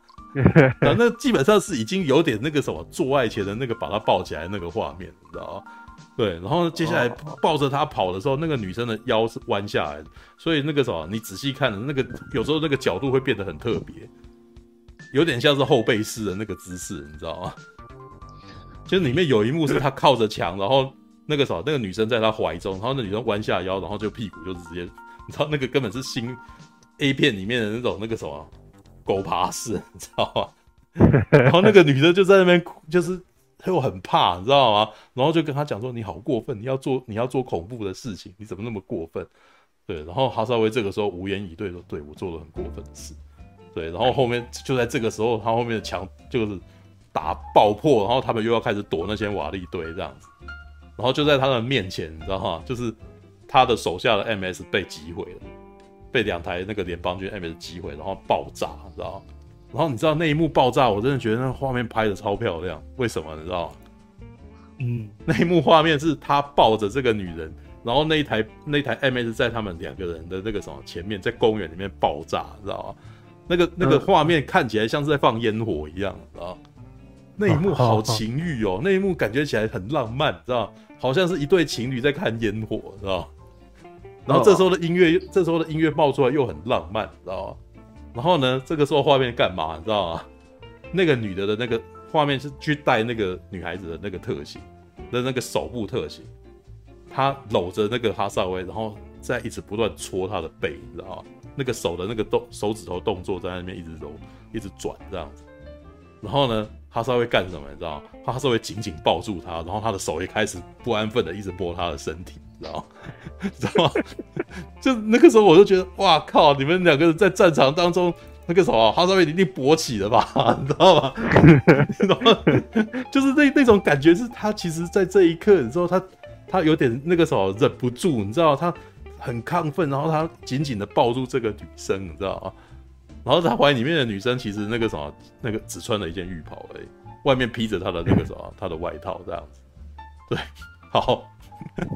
[SPEAKER 1] 然 <laughs> 后那基本上是已经有点那个什么做爱前的那个把他抱起来那个画面，你知道吗？对，然后接下来抱着他跑的时候，那个女生的腰是弯下来的，所以那个什么，你仔细看的那个有时候那个角度会变得很特别，有点像是后背式的那个姿势，你知道吗？就里面有一幕是他靠着墙，然后。那个时候，那个女生在他怀中，然后那女生弯下腰，然后就屁股就直接，你知道那个根本是新 A 片里面的那种那个什么狗爬式，你知道吗？<laughs> 然后那个女生就在那边哭，就是又很怕，你知道吗？然后就跟他讲说：“你好过分，你要做你要做恐怖的事情，你怎么那么过分？”对，然后哈萨维这个时候无言以对说：“对，我做了很过分的事。”对，然后后面就在这个时候，他后面的墙就是打爆破，然后他们又要开始躲那些瓦砾堆这样子。然后就在他的面前，你知道吗？就是他的手下的 MS 被击毁了，被两台那个联邦军 MS 击毁，然后爆炸，你知道吗？然后你知道那一幕爆炸，我真的觉得那画面拍的超漂亮。为什么你知道吗？
[SPEAKER 3] 嗯，
[SPEAKER 1] 那一幕画面是他抱着这个女人，然后那一台那一台 MS 在他们两个人的那个什么前面，在公园里面爆炸，你知道吗？那个那个画面看起来像是在放烟火一样，知道吗？那一幕好情欲哦，那一幕感觉起来很浪漫，知道？好像是一对情侣在看烟火，知道？然后这时候的音乐，这时候的音乐冒出来又很浪漫，知道吗？然后呢，这个时候画面干嘛？你知道吗？那个女的的那个画面是去带那个女孩子的那个特写的那个手部特写，她搂着那个哈萨威，然后在一直不断戳她的背，你知道吗？那个手的那个动手指头动作在那边一直揉，一直转这样子。然后呢，哈萨威干什么？你知道吗？哈萨威紧紧抱住她，然后他的手也开始不安分的一直摸她的身体，你知道吗？<laughs> 知道吗？就那个时候我就觉得，哇靠！你们两个人在战场当中，那个什么哈萨威一定勃起了吧？<laughs> 你知道吗？你知道吗？就是那那种感觉，是他其实，在这一刻，你知道他他有点那个什么忍不住，你知道他很亢奋，然后他紧紧的抱住这个女生，你知道吗？然后他怀里面的女生其实那个什么，那个只穿了一件浴袍而已，外面披着他的那个什么，<laughs> 他的外套这样子。对，好。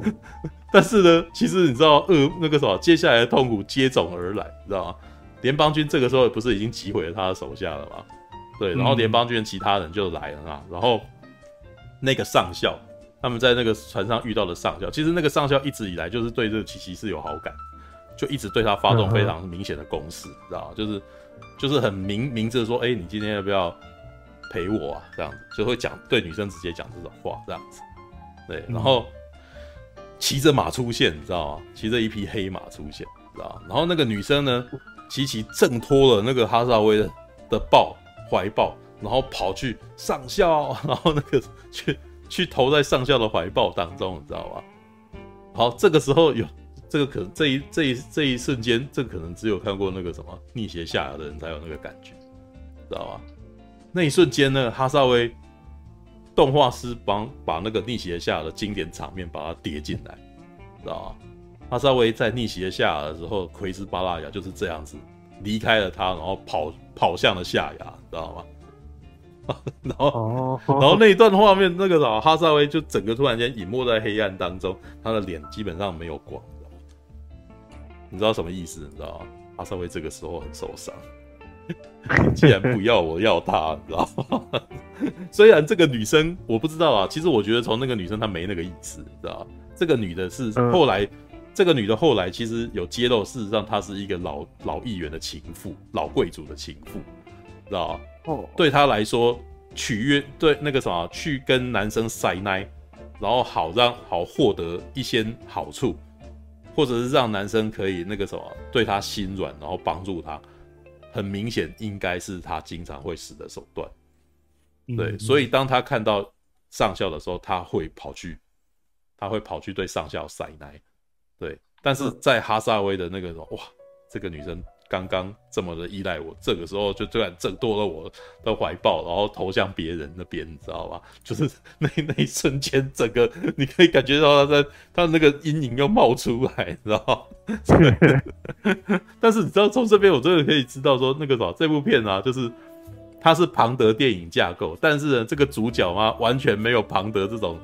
[SPEAKER 1] <laughs> 但是呢，其实你知道，呃，那个什么，接下来的痛苦接踵而来，你知道吗？联邦军这个时候不是已经击毁了他的手下了吗？对，然后联邦军的其他人就来了啊。然后那个上校，他们在那个船上遇到的上校，其实那个上校一直以来就是对这个奇奇是有好感。就一直对他发动非常明显的攻势，嗯、知道吗？就是就是很明明着说，哎、欸，你今天要不要陪我啊？这样子就会讲对女生直接讲这种话，这样子。对，然后骑着马出现，你知道吗？骑着一匹黑马出现，你知道吗？然后那个女生呢，琪琪挣脱了那个哈萨威的的抱怀抱，然后跑去上校，然后那个 <laughs> 去去投在上校的怀抱当中，你知道吗？好，这个时候有。这个可能这一这一这一瞬间，这个可能只有看过那个什么逆邪下牙的人才有那个感觉，知道吧？那一瞬间呢，哈萨威动画师帮把那个逆邪下牙的经典场面把它叠进来，知道吧？哈萨威在逆邪下牙的时候，奎斯巴拉雅就是这样子离开了他，然后跑跑向了下牙，知道吗？<laughs> 然后，然后那一段画面，那个啥，哈萨威就整个突然间隐没在黑暗当中，他的脸基本上没有光。你知道什么意思？你知道吗？阿三威这个时候很受伤。<laughs> 你既然不要我要他，你知道吗？<laughs> 虽然这个女生我不知道啊，其实我觉得从那个女生她没那个意思，你知道吗？这个女的是后来，嗯、这个女的后来其实有揭露，事实上她是一个老老议员的情妇，老贵族的情妇，知道吗？哦，对她来说，取悦对那个什么，去跟男生塞奶，然后好让好获得一些好处。或者是让男生可以那个什么对他心软，然后帮助他，很明显应该是他经常会使的手段。对，所以当他看到上校的时候，他会跑去，他会跑去对上校塞奶。对，但是在哈萨威的那个时候，哇，这个女生。刚刚这么的依赖我，这个时候就突然挣脱了我的怀抱，然后投向别人那边，你知道吧？<laughs> 就是那那一瞬间，整个你可以感觉到他在他的那个阴影又冒出来，你知道吗？<laughs> 但是你知道从这边我真的可以知道说，那个什么这部片啊，就是它是庞德电影架构，但是呢，这个主角嘛，完全没有庞德这种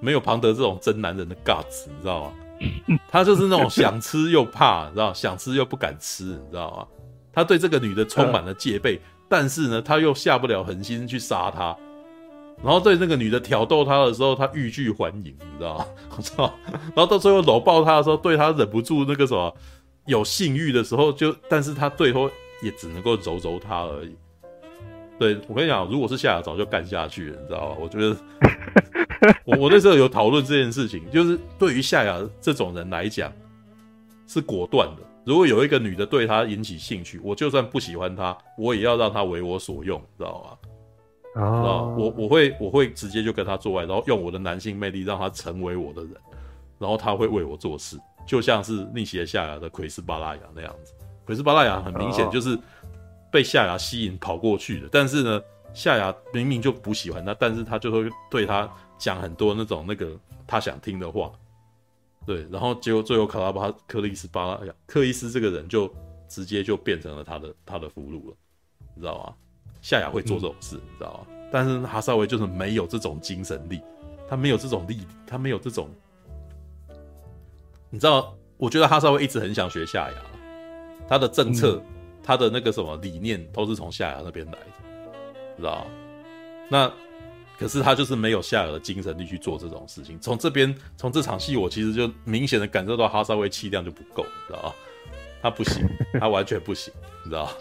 [SPEAKER 1] 没有庞德这种真男人的 guts，你知道吗？<laughs> 他就是那种想吃又怕，你知道，想吃又不敢吃，你知道吗？他对这个女的充满了戒备，但是呢，他又下不了狠心去杀她。然后对那个女的挑逗她的时候，他欲拒还迎，你知道吗？我操！然后到最后搂抱她的时候，对她忍不住那个什么有性欲的时候，就，但是他最后也只能够揉揉她而已。对，我跟你讲，如果是夏亚早就干下去了，你知道吗？我觉得。<laughs> 我我那时候有讨论这件事情，就是对于夏雅这种人来讲，是果断的。如果有一个女的对他引起兴趣，我就算不喜欢他，我也要让他为我所用，知道吗？啊、oh.，我我会我会直接就跟他做爱，然后用我的男性魅力让他成为我的人，然后他会为我做事，就像是逆袭的夏雅的奎斯巴拉雅那样子。奎斯巴拉雅很明显就是被夏雅吸引跑过去的，但是呢，夏雅明明就不喜欢他，但是他就会对他。讲很多那种那个他想听的话，对，然后结果最后卡拉巴克利斯巴拉克利斯这个人就直接就变成了他的他的俘虏了，你知道吗？夏雅会做这种事，嗯、你知道吗？但是哈萨维就是没有这种精神力，他没有这种力，他没有这种，你知道？我觉得哈萨维一直很想学夏雅，他的政策，嗯、他的那个什么理念都是从夏雅那边来的，知道吗？那可是他就是没有夏尔的精神力去做这种事情。从这边，从这场戏，我其实就明显的感受到哈萨维气量就不够，你知道吗？他不行，他完全不行，你知道吗？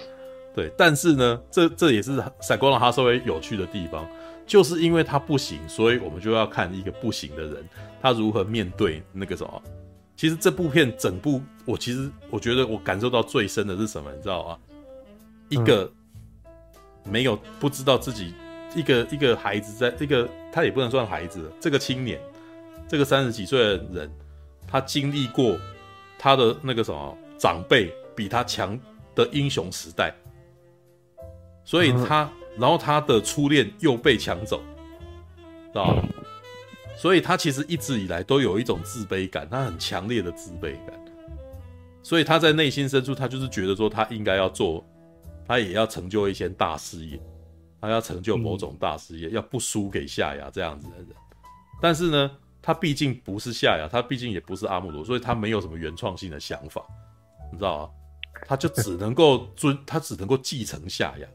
[SPEAKER 1] 对，但是呢，这这也是闪光的哈萨维有趣的地方，就是因为他不行，所以我们就要看一个不行的人，他如何面对那个什么。其实这部片整部，我其实我觉得我感受到最深的是什么，你知道吗？一个没有不知道自己一个一个孩子在，一个他也不能算孩子，这个青年，这个三十几岁的人，他经历过他的那个什么长辈比他强的英雄时代。所以他，然后他的初恋又被抢走，知道吧？所以他其实一直以来都有一种自卑感，他很强烈的自卑感。所以他在内心深处，他就是觉得说，他应该要做，他也要成就一些大事业，他要成就某种大事业，要不输给夏亚这样子的人。但是呢，他毕竟不是夏亚，他毕竟也不是阿姆罗，所以他没有什么原创性的想法，你知道吗？他就只能够尊，<laughs> 他只能够继承夏亚。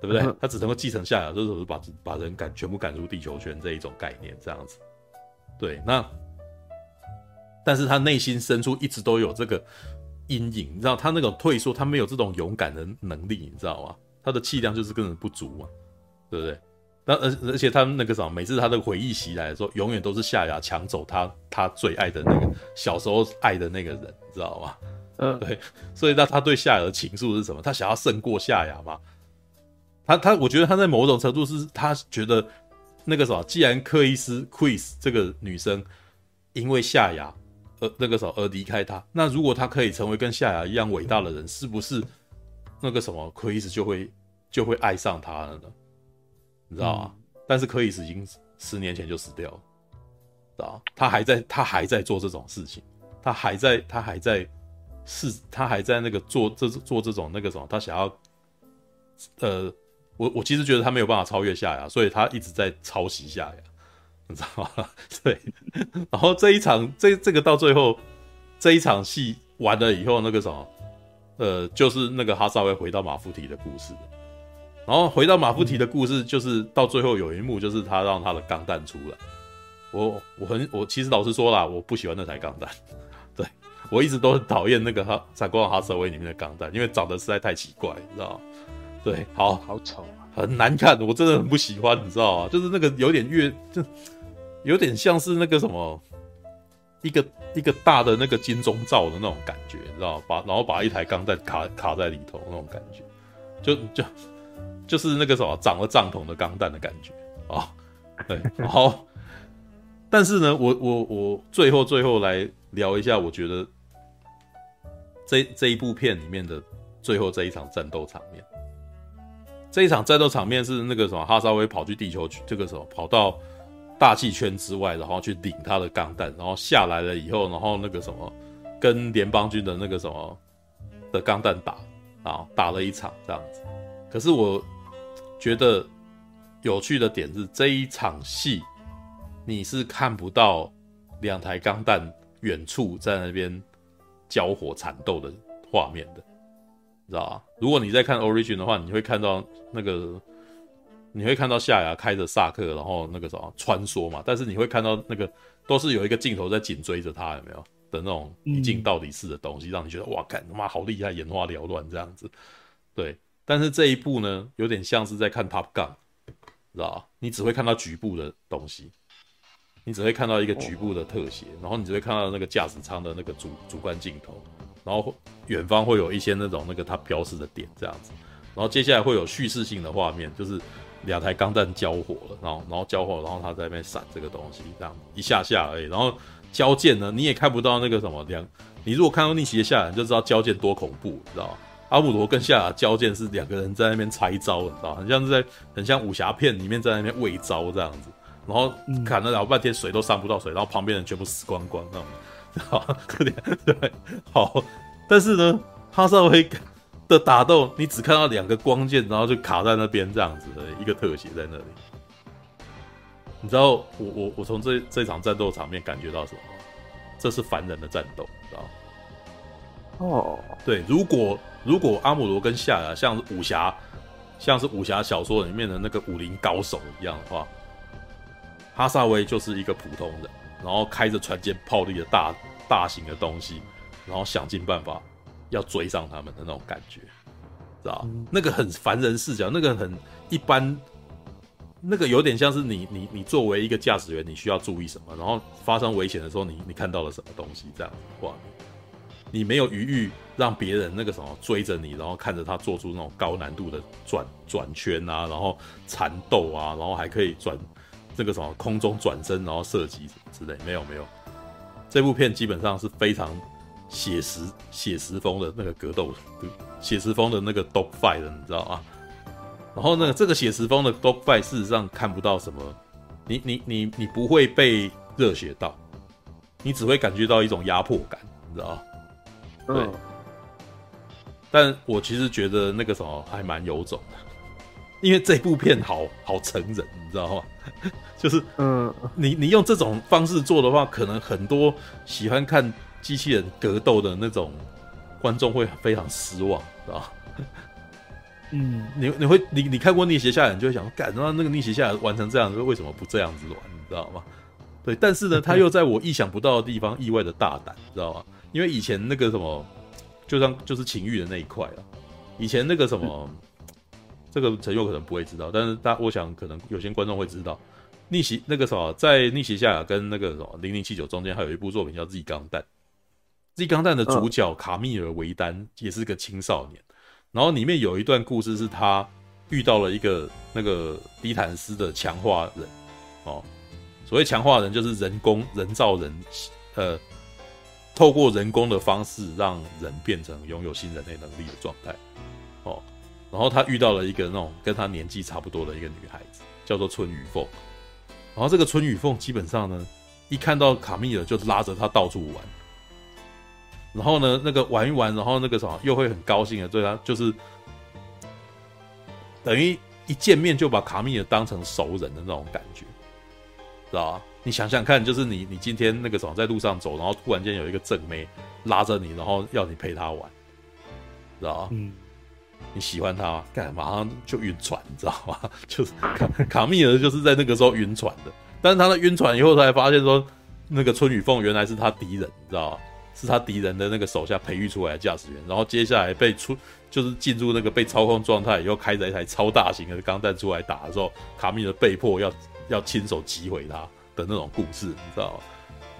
[SPEAKER 1] 对不对？他只能够继承夏亚，就是把把人赶全部赶出地球圈这一种概念，这样子。对，那但是他内心深处一直都有这个阴影，你知道，他那种退缩，他没有这种勇敢的能力，你知道吗？他的气量就是根本不足嘛，对不对？那而而且他那个什么，每次他的回忆袭来的时候，永远都是夏雅抢走他他最爱的那个小时候爱的那个人，你知道吗？嗯，对。所以那他对夏雅的情愫是什么？他想要胜过夏雅吗？他他，我觉得他在某种程度是他觉得那个什么，既然克伊斯 Chris 这个女生因为夏雅而那个什么而离开他，那如果他可以成为跟夏雅一样伟大的人，是不是那个什么 Chris 就会就会爱上他了呢？你知道吗？嗯、但是 Chris 已经十年前就死掉了，知道吗？他还在他还在做这种事情，他还在他还在是，他还在那个做这做这种那个什么，他想要呃。我我其实觉得他没有办法超越夏亚，所以他一直在抄袭夏亚，你知道吗？<laughs> 对。然后这一场这这个到最后这一场戏完了以后，那个什么，呃，就是那个哈萨维回到马夫提的故事。然后回到马夫提的故事，就是到最后有一幕，就是他让他的钢弹出来。我我很我其实老实说啦，我不喜欢那台钢弹。<laughs> 对，我一直都很讨厌那个哈闪光哈萨威里面的钢弹，因为长得实在太奇怪，你知道吗？对，好
[SPEAKER 2] 好丑啊，
[SPEAKER 1] 很难看，我真的很不喜欢，你知道吗？就是那个有点越，就有点像是那个什么，一个一个大的那个金钟罩的那种感觉，你知道吗？把然后把一台钢弹卡卡在里头那种感觉，就就就是那个什么长了帐篷的钢弹的感觉啊。对，好，但是呢，我我我最后最后来聊一下，我觉得这这一部片里面的最后这一场战斗场面。这一场战斗场面是那个什么哈萨维跑去地球去，这个什么跑到大气圈之外，然后去领他的钢弹，然后下来了以后，然后那个什么跟联邦军的那个什么的钢弹打啊，打了一场这样子。可是我觉得有趣的点是这一场戏你是看不到两台钢弹远处在那边交火缠斗的画面的。知道吧？如果你在看 Origin 的话，你会看到那个，你会看到夏亚开着萨克，然后那个什么穿梭嘛。但是你会看到那个都是有一个镜头在紧追着他，有没有的那种一镜到底式的东西，让你觉得哇，干他妈好厉害，眼花缭乱这样子。对，但是这一部呢，有点像是在看 Top Gun，知道吧？你只会看到局部的东西，你只会看到一个局部的特写，然后你只会看到那个驾驶舱的那个主主观镜头。然后远方会有一些那种那个它标示的点这样子，然后接下来会有叙事性的画面，就是两台钢弹交火了，然后然后交火，然后他在那边闪这个东西，这样一下下而已。然后交剑呢，你也看不到那个什么两，你如果看到逆袭的夏亚，你就知道交剑多恐怖，你知道吗？阿姆罗跟夏亚交剑是两个人在那边拆招，你知道？很像是在很像武侠片里面在那边喂招这样子，然后砍了老半天水都上不到水，然后旁边人全部死光光那种。<laughs> 好，可怜，对，好，但是呢，哈萨维的打斗，你只看到两个光剑，然后就卡在那边这样子的一个特写在那里。你知道我我我从这这场战斗场面感觉到什么？这是凡人的战斗，知道吗？
[SPEAKER 3] 哦，
[SPEAKER 1] 对，如果如果阿姆罗跟夏亚像是武侠，像是武侠小说里面的那个武林高手一样的话，哈萨维就是一个普通人，然后开着船舰炮利的大大型的东西，然后想尽办法要追上他们的那种感觉，知道、嗯、那个很凡人视角，那个很一般，那个有点像是你你你作为一个驾驶员，你需要注意什么，然后发生危险的时候你，你你看到了什么东西，这样子的话，你没有余裕让别人那个什么追着你，然后看着他做出那种高难度的转转圈啊，然后缠斗啊，然后还可以转这个什么空中转身，然后射击之类，没有没有。这部片基本上是非常写实写实风的那个格斗，写实风的那个 dog fight 的，你知道啊？然后呢，这个写实风的 dog fight 事实上看不到什么，你你你你不会被热血到，你只会感觉到一种压迫感，你知道吗？对，嗯、但我其实觉得那个什么还蛮有种的，因为这部片好好成人，你知道吗？<laughs> 就是，嗯，你你用这种方式做的话，可能很多喜欢看机器人格斗的那种观众会非常失望，知道？嗯，<laughs> 你你会你你看过逆袭下来，你就会想，干，那那个逆袭下来完成这样子，为什么不这样子玩？你知道吗？对，但是呢，<laughs> 他又在我意想不到的地方意外的大胆，知道吗？因为以前那个什么，就像就是情欲的那一块啊，以前那个什么，<laughs> 这个陈佑可能不会知道，但是大我想可能有些观众会知道，逆袭那个什么，在逆袭夏亚跟那个什么零零七九中间还有一部作品叫《Z 钢弹》，Z 钢弹的主角卡密尔维丹也是个青少年，然后里面有一段故事是他遇到了一个那个迪坦斯的强化人哦，所谓强化人就是人工人造人，呃。透过人工的方式让人变成拥有新人类能力的状态，哦，然后他遇到了一个那种跟他年纪差不多的一个女孩子，叫做春雨凤。然后这个春雨凤基本上呢，一看到卡密尔就拉着他到处玩，然后呢，那个玩一玩，然后那个什么又会很高兴的对他，就是等于一见面就把卡米尔当成熟人的那种感觉，知道吧？你想想看，就是你你今天那个什么在路上走，然后突然间有一个正妹拉着你，然后要你陪她玩，知道吗？嗯，你喜欢她，干马上就晕船，你知道吗？就是卡卡米尔就是在那个时候晕船的，但是他的晕船以后才发现说，那个春雨凤原来是他敌人，你知道吗？是他敌人的那个手下培育出来的驾驶员，然后接下来被出就是进入那个被操控状态以后，开着一台超大型的钢弹出来打的时候，卡密尔被迫要要亲手击毁他。的那种故事，你知道吗？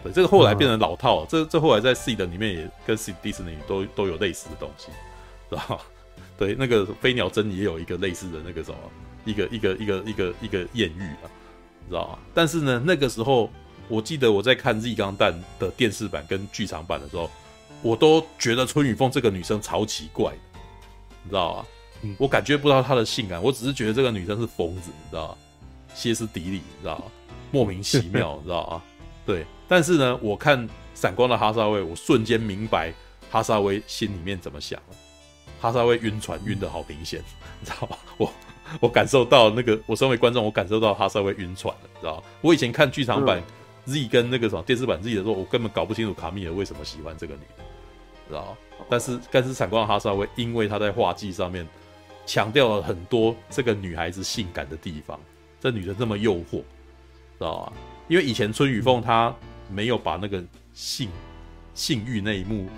[SPEAKER 1] 对，这个后来变成老套，了、这这后来在 Seed 里面也跟 Seed 迪士尼都都有类似的东西，知道吗？对，那个飞鸟真也有一个类似的那个什么，一个一个一个一个一个艳遇啊，知道吗？但是呢，那个时候我记得我在看 Z 钢弹的电视版跟剧场版的时候，我都觉得春雨凤这个女生超奇怪的，你知道吗？嗯、我感觉不到她的性感，我只是觉得这个女生是疯子，你知道吗？歇斯底里，你知道吗？莫名其妙，你知道吗？<laughs> 对，但是呢，我看《闪光的哈萨威》，我瞬间明白哈萨威心里面怎么想了。哈萨威晕船晕的好明显，你知道吗？我我感受到那个，我身为观众，我感受到哈萨威晕船了，你知道吗？我以前看剧场版 Z 跟那个什么电视版 Z 的时候，我根本搞不清楚卡米尔为什么喜欢这个女的，知道吗？但是但是《闪光哈萨维》，因为他在画技上面强调了很多这个女孩子性感的地方，这女的这么诱惑。知道吧，因为以前春雨凤她没有把那个性性欲那一幕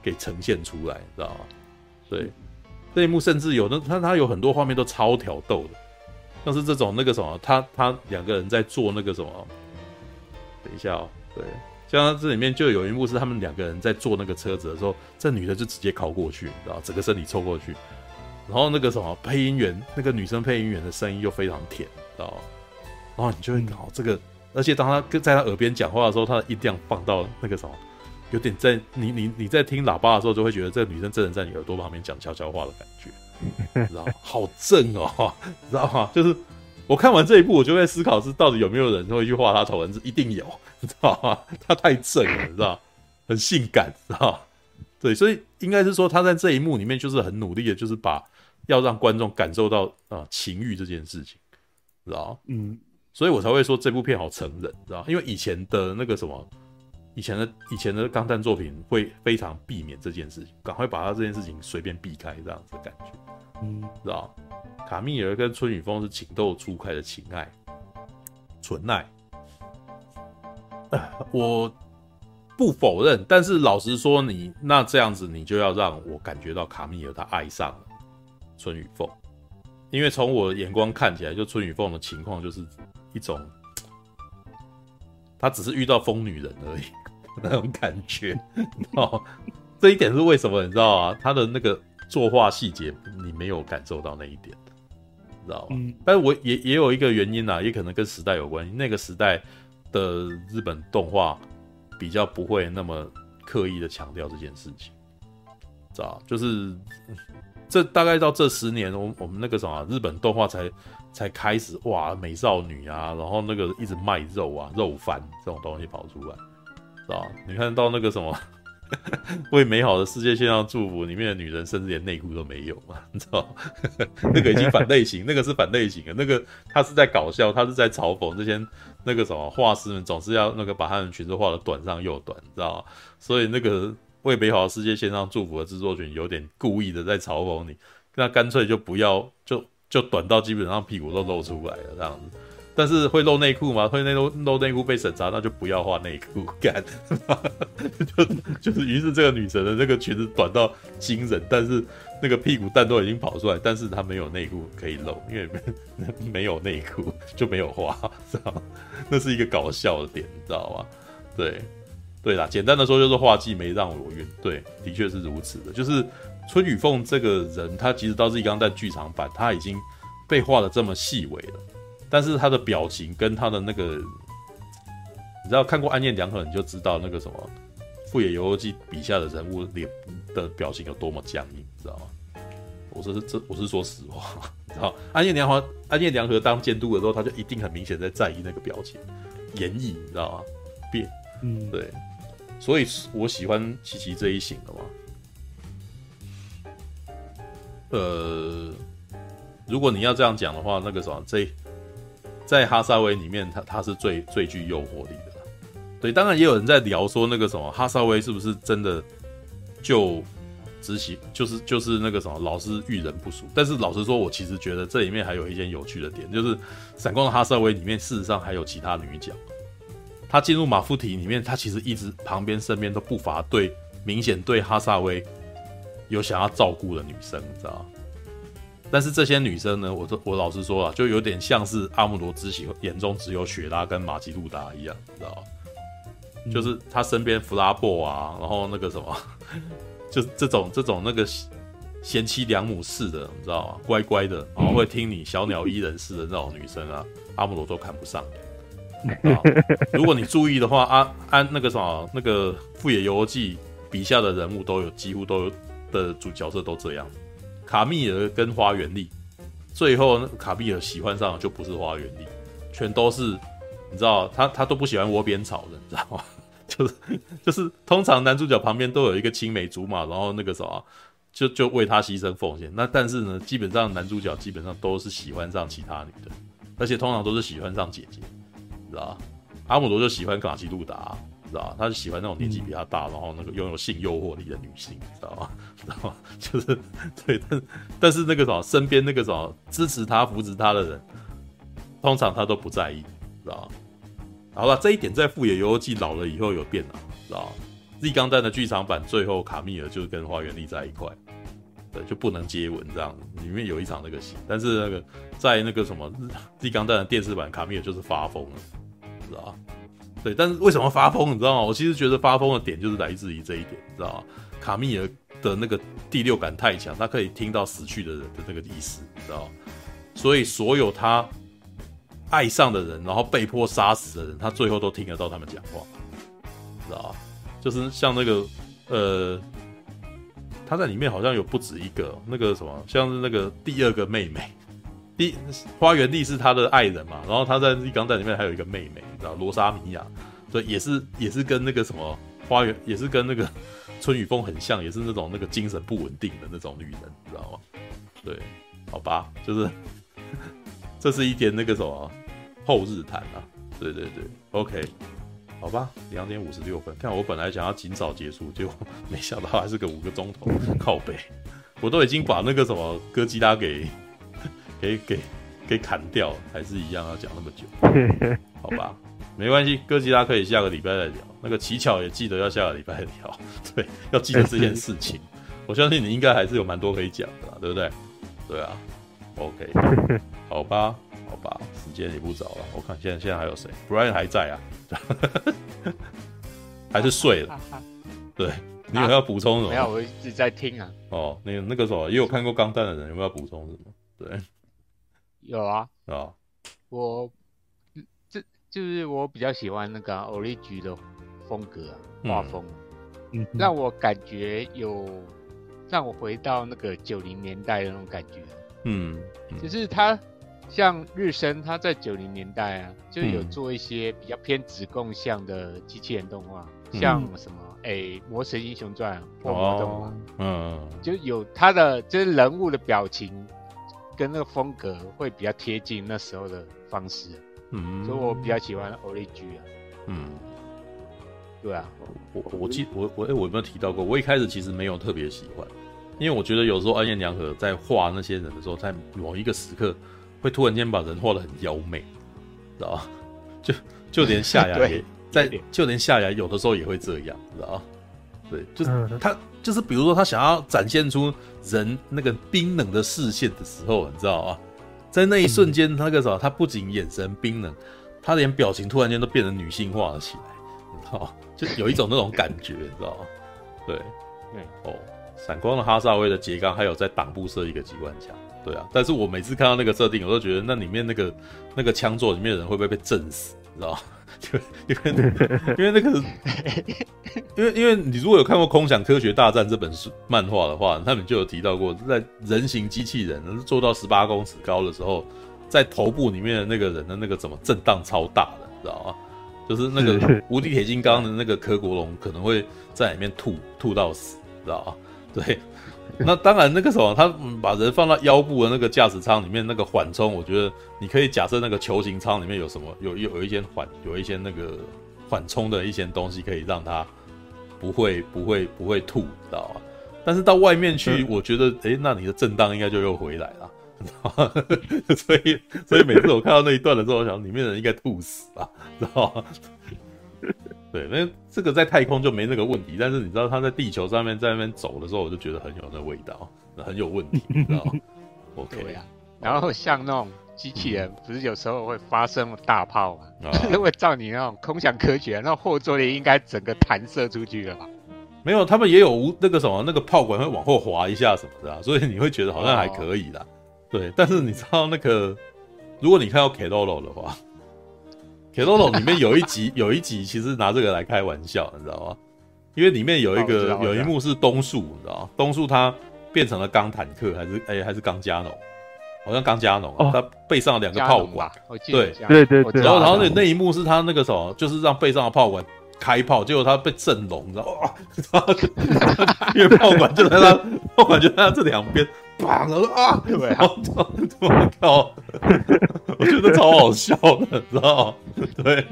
[SPEAKER 1] 给呈现出来，知道吗？对，这一幕甚至有的，他他有很多画面都超挑逗的，像是这种那个什么，他他两个人在做那个什么，等一下哦，对，像这里面就有一幕是他们两个人在坐那个车子的时候，这女的就直接靠过去，你知道，整个身体凑过去，然后那个什么配音员，那个女生配音员的声音又非常甜，知道？然后你就会搞这个，而且当他跟在他耳边讲话的时候，他的音量放到那个什么，有点在你你你在听喇叭的时候，就会觉得这个女生真的在你耳朵旁边讲悄悄话的感觉，知道吗？好正哦，<laughs> 知道吗？就是我看完这一部，我就在思考是到底有没有人会去画他丑文字，一定有，<laughs> 你知道吗？他太正了，你知道，很性感，知道。对，所以应该是说他在这一幕里面就是很努力的，就是把要让观众感受到啊、呃、情欲这件事情，知道嗯，所以我才会说这部片好成人，知道因为以前的那个什么，以前的以前的钢弹作品会非常避免这件事情，赶快把他这件事情随便避开这样子的感觉，嗯，知道卡蜜尔跟春雨凤是情窦初开的情爱，纯爱。<coughs> 我不否认，但是老实说你，那这样子，你就要让我感觉到卡蜜尔她爱上了春雨凤，因为从我的眼光看起来，就春雨凤的情况就是一种，他只是遇到疯女人而已 <laughs> 那种感觉，哦，这一点是为什么？你知道啊？他的那个作画细节，你没有感受到那一点，你知道吧？嗯、但是我也也有一个原因啊，也可能跟时代有关系，那个时代。的日本动画比较不会那么刻意的强调这件事情，知道？就是这大概到这十年，我我们那个什么日本动画才才开始哇，美少女啊，然后那个一直卖肉啊，肉番这种东西跑出来，知道？你看到那个什么？<laughs> 为美好的世界献上祝福，里面的女人甚至连内裤都没有嘛？<laughs> 你知道？<laughs> 那个已经反类型，那个是反类型的，那个他是在搞笑，他是在嘲讽这些那个什么画师们总是要那个把他们裙子画的短上又短，你知道？所以那个为美好的世界献上祝福的制作群有点故意的在嘲讽你，那干脆就不要，就就短到基本上屁股都露出来了这样子。但是会露内裤吗？会内露露内裤被审查，那就不要画内裤 <laughs> 干。<laughs> 就就是，于是这个女神的那个裙子短到惊人，但是那个屁股蛋都已经跑出来，但是她没有内裤可以露，因为 <laughs> 没，有内裤就没有画，知道？那是一个搞笑的点，你知道吗？对，对啦，简单的说就是画技没让我晕。对，的确是如此的。就是春雨凤这个人，他即使到《日钢弹》剧场版，她已经被画的这么细微了。但是他的表情跟他的那个，你知道看过《暗夜凉河》你就知道那个什么《富野由悠季》笔下的人物脸的表情有多么僵硬，知道吗？我是这我是说实话，<laughs> 你知道《暗夜凉河》《暗夜凉河》当监督的时候，他就一定很明显在在意那个表情演绎，你知道吗？变，嗯，对，所以我喜欢琪琪这一型的嘛。呃，如果你要这样讲的话，那个什么这。在哈萨威里面，他他是最最具诱惑力的。对，当然也有人在聊说那个什么哈萨威是不是真的就只喜就是就是那个什么老是遇人不淑。但是老实说，我其实觉得这里面还有一件有趣的点，就是闪光的哈萨威里面事实上还有其他女角。他进入马夫提里面，他其实一直旁边身边都不乏对明显对哈萨威有想要照顾的女生，你知道吗？但是这些女生呢，我我老实说啊，就有点像是阿姆罗之喜眼中只有雪拉跟马吉路达一样，你知道吗？嗯、就是他身边弗拉布啊，然后那个什么，<laughs> 就这种这种那个贤妻良母似的，你知道吗？乖乖的，然后会听你小鸟依人似的那种女生啊，阿姆罗都看不上。<laughs> 如果你注意的话，阿安那个什么那个富野由悠季笔下的人物都有几乎都有的主角色都这样。卡蜜尔跟花园莉，最后卡蜜尔喜欢上的就不是花园莉，全都是你知道，他他都不喜欢窝边草的，你知道吗？<laughs> 就是就是，通常男主角旁边都有一个青梅竹马，然后那个什么，就就为他牺牲奉献。那但是呢，基本上男主角基本上都是喜欢上其他女的，而且通常都是喜欢上姐姐，你知道吗？阿姆罗就喜欢卡奇路达。知道他是喜欢那种年纪比他大，嗯、然后那个拥有性诱惑力的女性，知道吗？<laughs> 知道吗？就是对，但但是那个什么，身边那个什么支持他、扶持他的人，通常他都不在意，知道吗？好了，这一点在富野由悠季老了以后有变了，知道吗？Z 钢弹的剧场版最后卡密尔就是跟花园丽在一块，对，就不能接吻这样子，里面有一场那个戏，但是那个在那个什么地钢弹的电视版，卡米尔就是发疯了，知道吗？对，但是为什么发疯？你知道吗？我其实觉得发疯的点就是来自于这一点，你知道吗？卡蜜尔的那个第六感太强，他可以听到死去的人的那个意思，你知道吗？所以所有他爱上的人，然后被迫杀死的人，他最后都听得到他们讲话，知道吗？就是像那个呃，他在里面好像有不止一个那个什么，像是那个第二个妹妹。第花园莉是他的爱人嘛，然后他在《日钢弹》里面还有一个妹妹，你知道罗莎米亚，对，也是也是跟那个什么花园也是跟那个春雨风很像，也是那种那个精神不稳定的那种女人，你知道吗？对，好吧，就是 <laughs> 这是一天那个什么后日谈啊。对对对，OK，好吧，两点五十六分。看我本来想要尽早结束，就没想到还是个五个钟头靠北。我都已经把那个什么哥吉拉给给给给砍掉，还是一样要讲那么久，<laughs> 好吧，没关系，哥吉拉可以下个礼拜再聊。那个乞巧也记得要下个礼拜再聊，<laughs> 对，要记得这件事情。我相信你应该还是有蛮多可以讲的啦，对不对？对啊，OK，<laughs> 好吧，好吧，时间也不早了，我看现在现在还有谁？Brian 还在啊，还是睡了？对。你有没有要补充什么？
[SPEAKER 2] 没有，我一直在听啊。
[SPEAKER 1] 哦，那个那个什么，也有看过《钢弹》的人有没有要补充什么？对，
[SPEAKER 2] 有啊。
[SPEAKER 1] 啊、哦，
[SPEAKER 2] 我这就是我比较喜欢那个 Origi 的风格啊，画风，嗯，让我感觉有让我回到那个九零年代的那种感觉。
[SPEAKER 1] 嗯，
[SPEAKER 2] 就是他像日升，他在九零年代啊，就有做一些比较偏子贡向的机器人动画，嗯、像什么。哎，《魔神英雄传》破魔动画，嗯，就有他的就是人物的表情跟那个风格会比较贴近那时候的方式，嗯，所以我比较喜欢 Origi 啊，嗯，对啊，
[SPEAKER 1] 我我记我我哎，我有没有提到过？我一开始其实没有特别喜欢，因为我觉得有时候暗夜良和在画那些人的时候，在某一个时刻会突然间把人画的很妖媚，知道吧？就就连夏雅 <laughs> 也。在就连夏雅有的时候也会这样，知道吗？对，就是他就是比如说他想要展现出人那个冰冷的视线的时候，你知道吗？在那一瞬间，那个时候他不仅眼神冰冷，他连表情突然间都变得女性化了起来，你知道？<laughs> 就有一种那种感觉，你知道吗？对，哦，闪光的哈萨威的杰刚还有在挡部设一个机关枪，对啊，但是我每次看到那个设定，我都觉得那里面那个那个枪座里面的人会不会被震死，你知道吗？就 <laughs> 因为因为那个，因为因为你如果有看过《空想科学大战》这本书漫画的话，他们就有提到过，在人形机器人做到十八公尺高的时候，在头部里面的那个人的那个怎么震荡超大的，知道吗？就是那个无敌铁金刚的那个柯国龙可能会在里面吐吐到死，知道吗？对。<laughs> 那当然，那个时候他把人放到腰部的那个驾驶舱里面，那个缓冲，我觉得你可以假设那个球形舱里面有什么，有有有一些缓，有一些那个缓冲的一些东西，可以让他不会 <laughs> 不会不会吐，知道吧？但是到外面去，我觉得，哎、欸，那你的震荡应该就又回来了，知道吗？所以所以每次我看到那一段的时候，我想里面的人应该吐死了，知道吗？对，那这个在太空就没那个问题，但是你知道他在地球上面在那边走的时候，我就觉得很有那味道，很有问题，你知道吗？OK <laughs> 啊。
[SPEAKER 2] 然后像那种机器人，不是有时候会发生大炮吗？如果照你那种空想科学，那后坐力应该整个弹射出去了吧？
[SPEAKER 1] 没有，他们也有无那个什么，那个炮管会往后滑一下什么的，啊，所以你会觉得好像还可以啦。哦、对，但是你知道那个，如果你看到 Kerolo 的话。《铁罗龙》里面有一集，<laughs> 有一集其实拿这个来开玩笑，你知道吗？因为里面有一个有一幕是东树，你知道吗？东树他变成了钢坦克，还是哎、欸、还是钢加农？好像钢加农，他背上了两个炮管，对
[SPEAKER 3] 对对对。
[SPEAKER 1] 然后然后那那一幕是他那个什么，就是让背上的炮管开炮，结果他被震聋，你知道吗？<laughs> 因为炮管就在他炮管就在他这两边。啊！对啊，我靠！我觉得超好笑的，知道吗？<laughs> 对，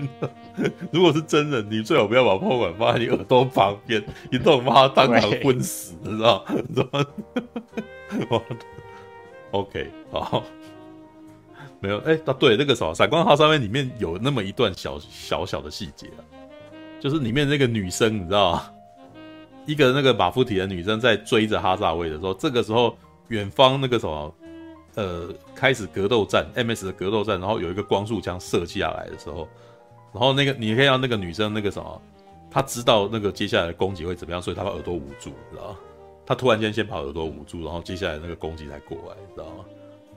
[SPEAKER 1] 如果是真人，你最好不要把炮管放在你耳朵旁边，一动把他当场昏死，知道吗？知道吗？<laughs> OK，好，没有哎，啊，对，那个什么《闪光号》上面》里面有那么一段小小小的细节啊，就是里面那个女生，你知道吗？一个那个马夫体的女生在追着哈萨威的时候，这个时候。远方那个什么，呃，开始格斗战，MS 的格斗战，然后有一个光束枪射下来的时候，然后那个你可以让那个女生那个什么，她知道那个接下来的攻击会怎么样，所以她把耳朵捂住，知道吗？她突然间先把耳朵捂住，然后接下来那个攻击才过来，知道吗？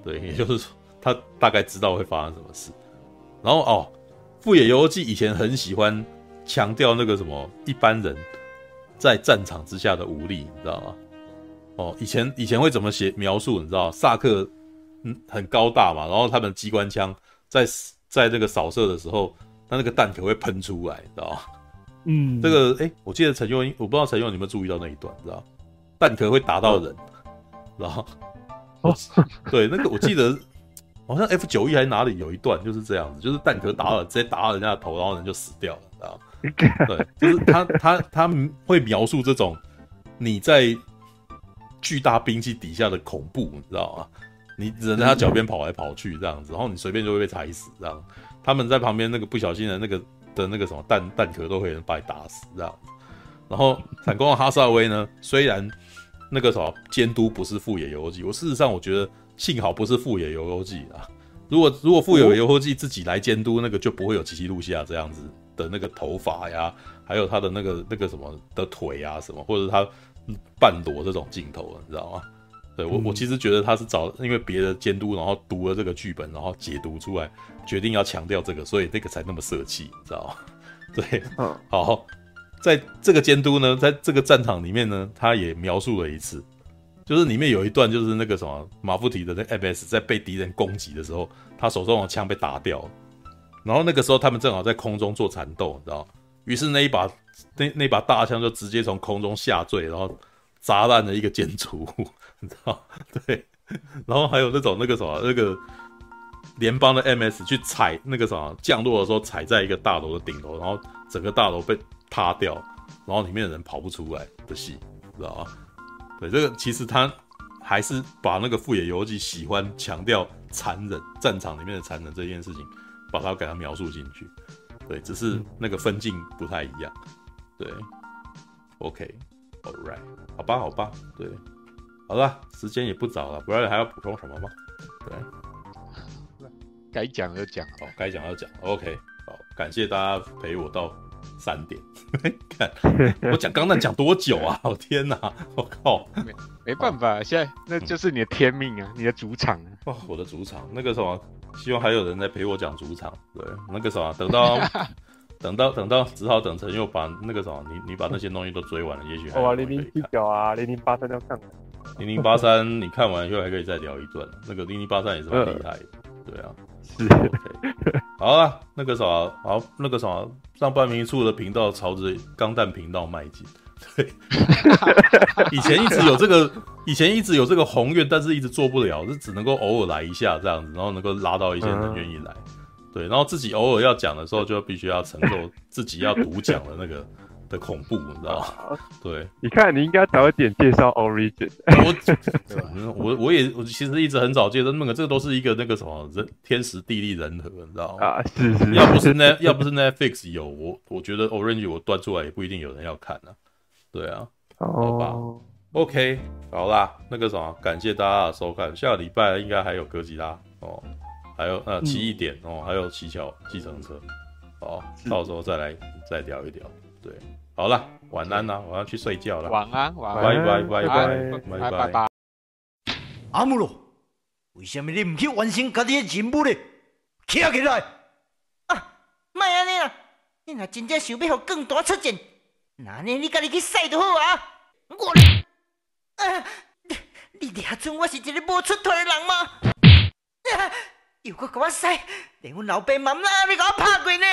[SPEAKER 1] 对，也就是说她大概知道会发生什么事。然后哦，富野由纪以前很喜欢强调那个什么一般人在战场之下的无力，你知道吗？哦，以前以前会怎么写描述？你知道，萨克嗯很高大嘛，然后他们机关枪在在这个扫射的时候，他那个弹壳会喷出来，知道吗？<laughs>
[SPEAKER 3] 嗯，
[SPEAKER 1] 这个哎、欸，我记得陈佑，我不知道陈佑你有没有注意到那一段，知道弹壳会打到人，然后 <laughs> 哦，对，那个我记得好像 F 九一还是哪里有一段就是这样子，就是弹壳打到人，直接打到人家的头，然后人就死掉了，知道 <laughs> 对，就是他他他会描述这种你在巨大兵器底下的恐怖，你知道吗？你人在他脚边跑来跑去这样子，然后你随便就会被踩死这样。他们在旁边那个不小心的那个的那个什么弹弹壳都会把你打死这样。然后反观哈萨威呢，虽然那个什么监督不是富野由悠季，我事实上我觉得幸好不是富野由悠季啊。如果如果富野由悠季自己来监督，那个就不会有奇奇路西亚这样子的那个头发呀，还有他的那个那个什么的腿啊什么，或者他半裸这种镜头，你知道吗？对我，我其实觉得他是找因为别的监督，然后读了这个剧本，然后解读出来，决定要强调这个，所以那个才那么色气，你知道吗？<laughs> 对，嗯，好，在这个监督呢，在这个战场里面呢，他也描述了一次，就是里面有一段，就是那个什么马夫提的那 MS 在被敌人攻击的时候，他手中的枪被打掉了，然后那个时候他们正好在空中做缠斗，你知道，于是那一把那那把大枪就直接从空中下坠，然后砸烂了一个建筑物。<laughs> 你知道 <laughs> 对，然后还有那种那个什么那个联邦的 MS 去踩那个什么降落的时候踩在一个大楼的顶楼，然后整个大楼被塌掉，然后里面的人跑不出来的戏，知道吗？对，这个其实他还是把那个富野由纪喜欢强调残忍战场里面的残忍这件事情，把它给它描述进去。对，只是那个分镜不太一样。对，OK，All right，好吧，好吧，对。好了，时间也不早了，不知道还要补充什么吗？
[SPEAKER 2] 对，该讲就讲，
[SPEAKER 1] 好，该讲就讲。OK，好，感谢大家陪我到三点。<laughs> 看我讲钢弹讲多久啊？我天哪！我靠，
[SPEAKER 2] 没没办法，好现在那就是你的天命啊，嗯、你的主场啊。
[SPEAKER 1] 哦，我的主场，那个什么，希望还有人来陪我讲主场。对，那个什么，等到。<laughs> 等到等到，只好等陈佑把那个什么，你你把那些东西都追完了，也许还。
[SPEAKER 3] 哇，零零七九啊，零零八三要看。
[SPEAKER 1] 零零八三，你看完以后还可以再聊一段。那个零零八三也是蛮厉害的，对啊。
[SPEAKER 3] 是。
[SPEAKER 1] OK。好啊，那个什么，好，那个什么，上半名处的频道朝着钢弹频道迈进。对。<laughs> 以前一直有这个，以前一直有这个宏愿，但是一直做不了，就只能够偶尔来一下这样子，然后能够拉到一些人愿意来。嗯对，然后自己偶尔要讲的时候，就必须要承受自己要独讲的那个的恐怖，你知道吗？对，
[SPEAKER 3] 你看，你应该早一点介绍 Origin。
[SPEAKER 1] 我 <laughs> 我我也我其实一直很早介绍那个，这个都是一个那个什么人天时地利人和，你知道吗？
[SPEAKER 3] 啊，是是，
[SPEAKER 1] 要不 <laughs> 是那要不是 Netflix 有我，我觉得 Orange 我端出来也不一定有人要看呢、啊。对啊，好吧、oh.，OK，好啦，那个什么，感谢大家的收看，下个礼拜应该还有哥吉拉哦。还有呃，奇异点哦，还有奇巧计程车，好，到时候再来再聊一聊。对，好了，晚安啦，我要去睡觉了。
[SPEAKER 2] 晚安，晚安，
[SPEAKER 1] 拜拜拜拜拜拜拜。
[SPEAKER 4] 阿姆罗，为什么你唔去完成家己的任务呢？起来！啊，莫安尼啦，你若真正想要让更大出战，那呢你家己去使就好啊。我，啊，你你俩准我是一个无出头的人吗？啊又搁给我使，连阮老爸妈妈你给我拍过呢！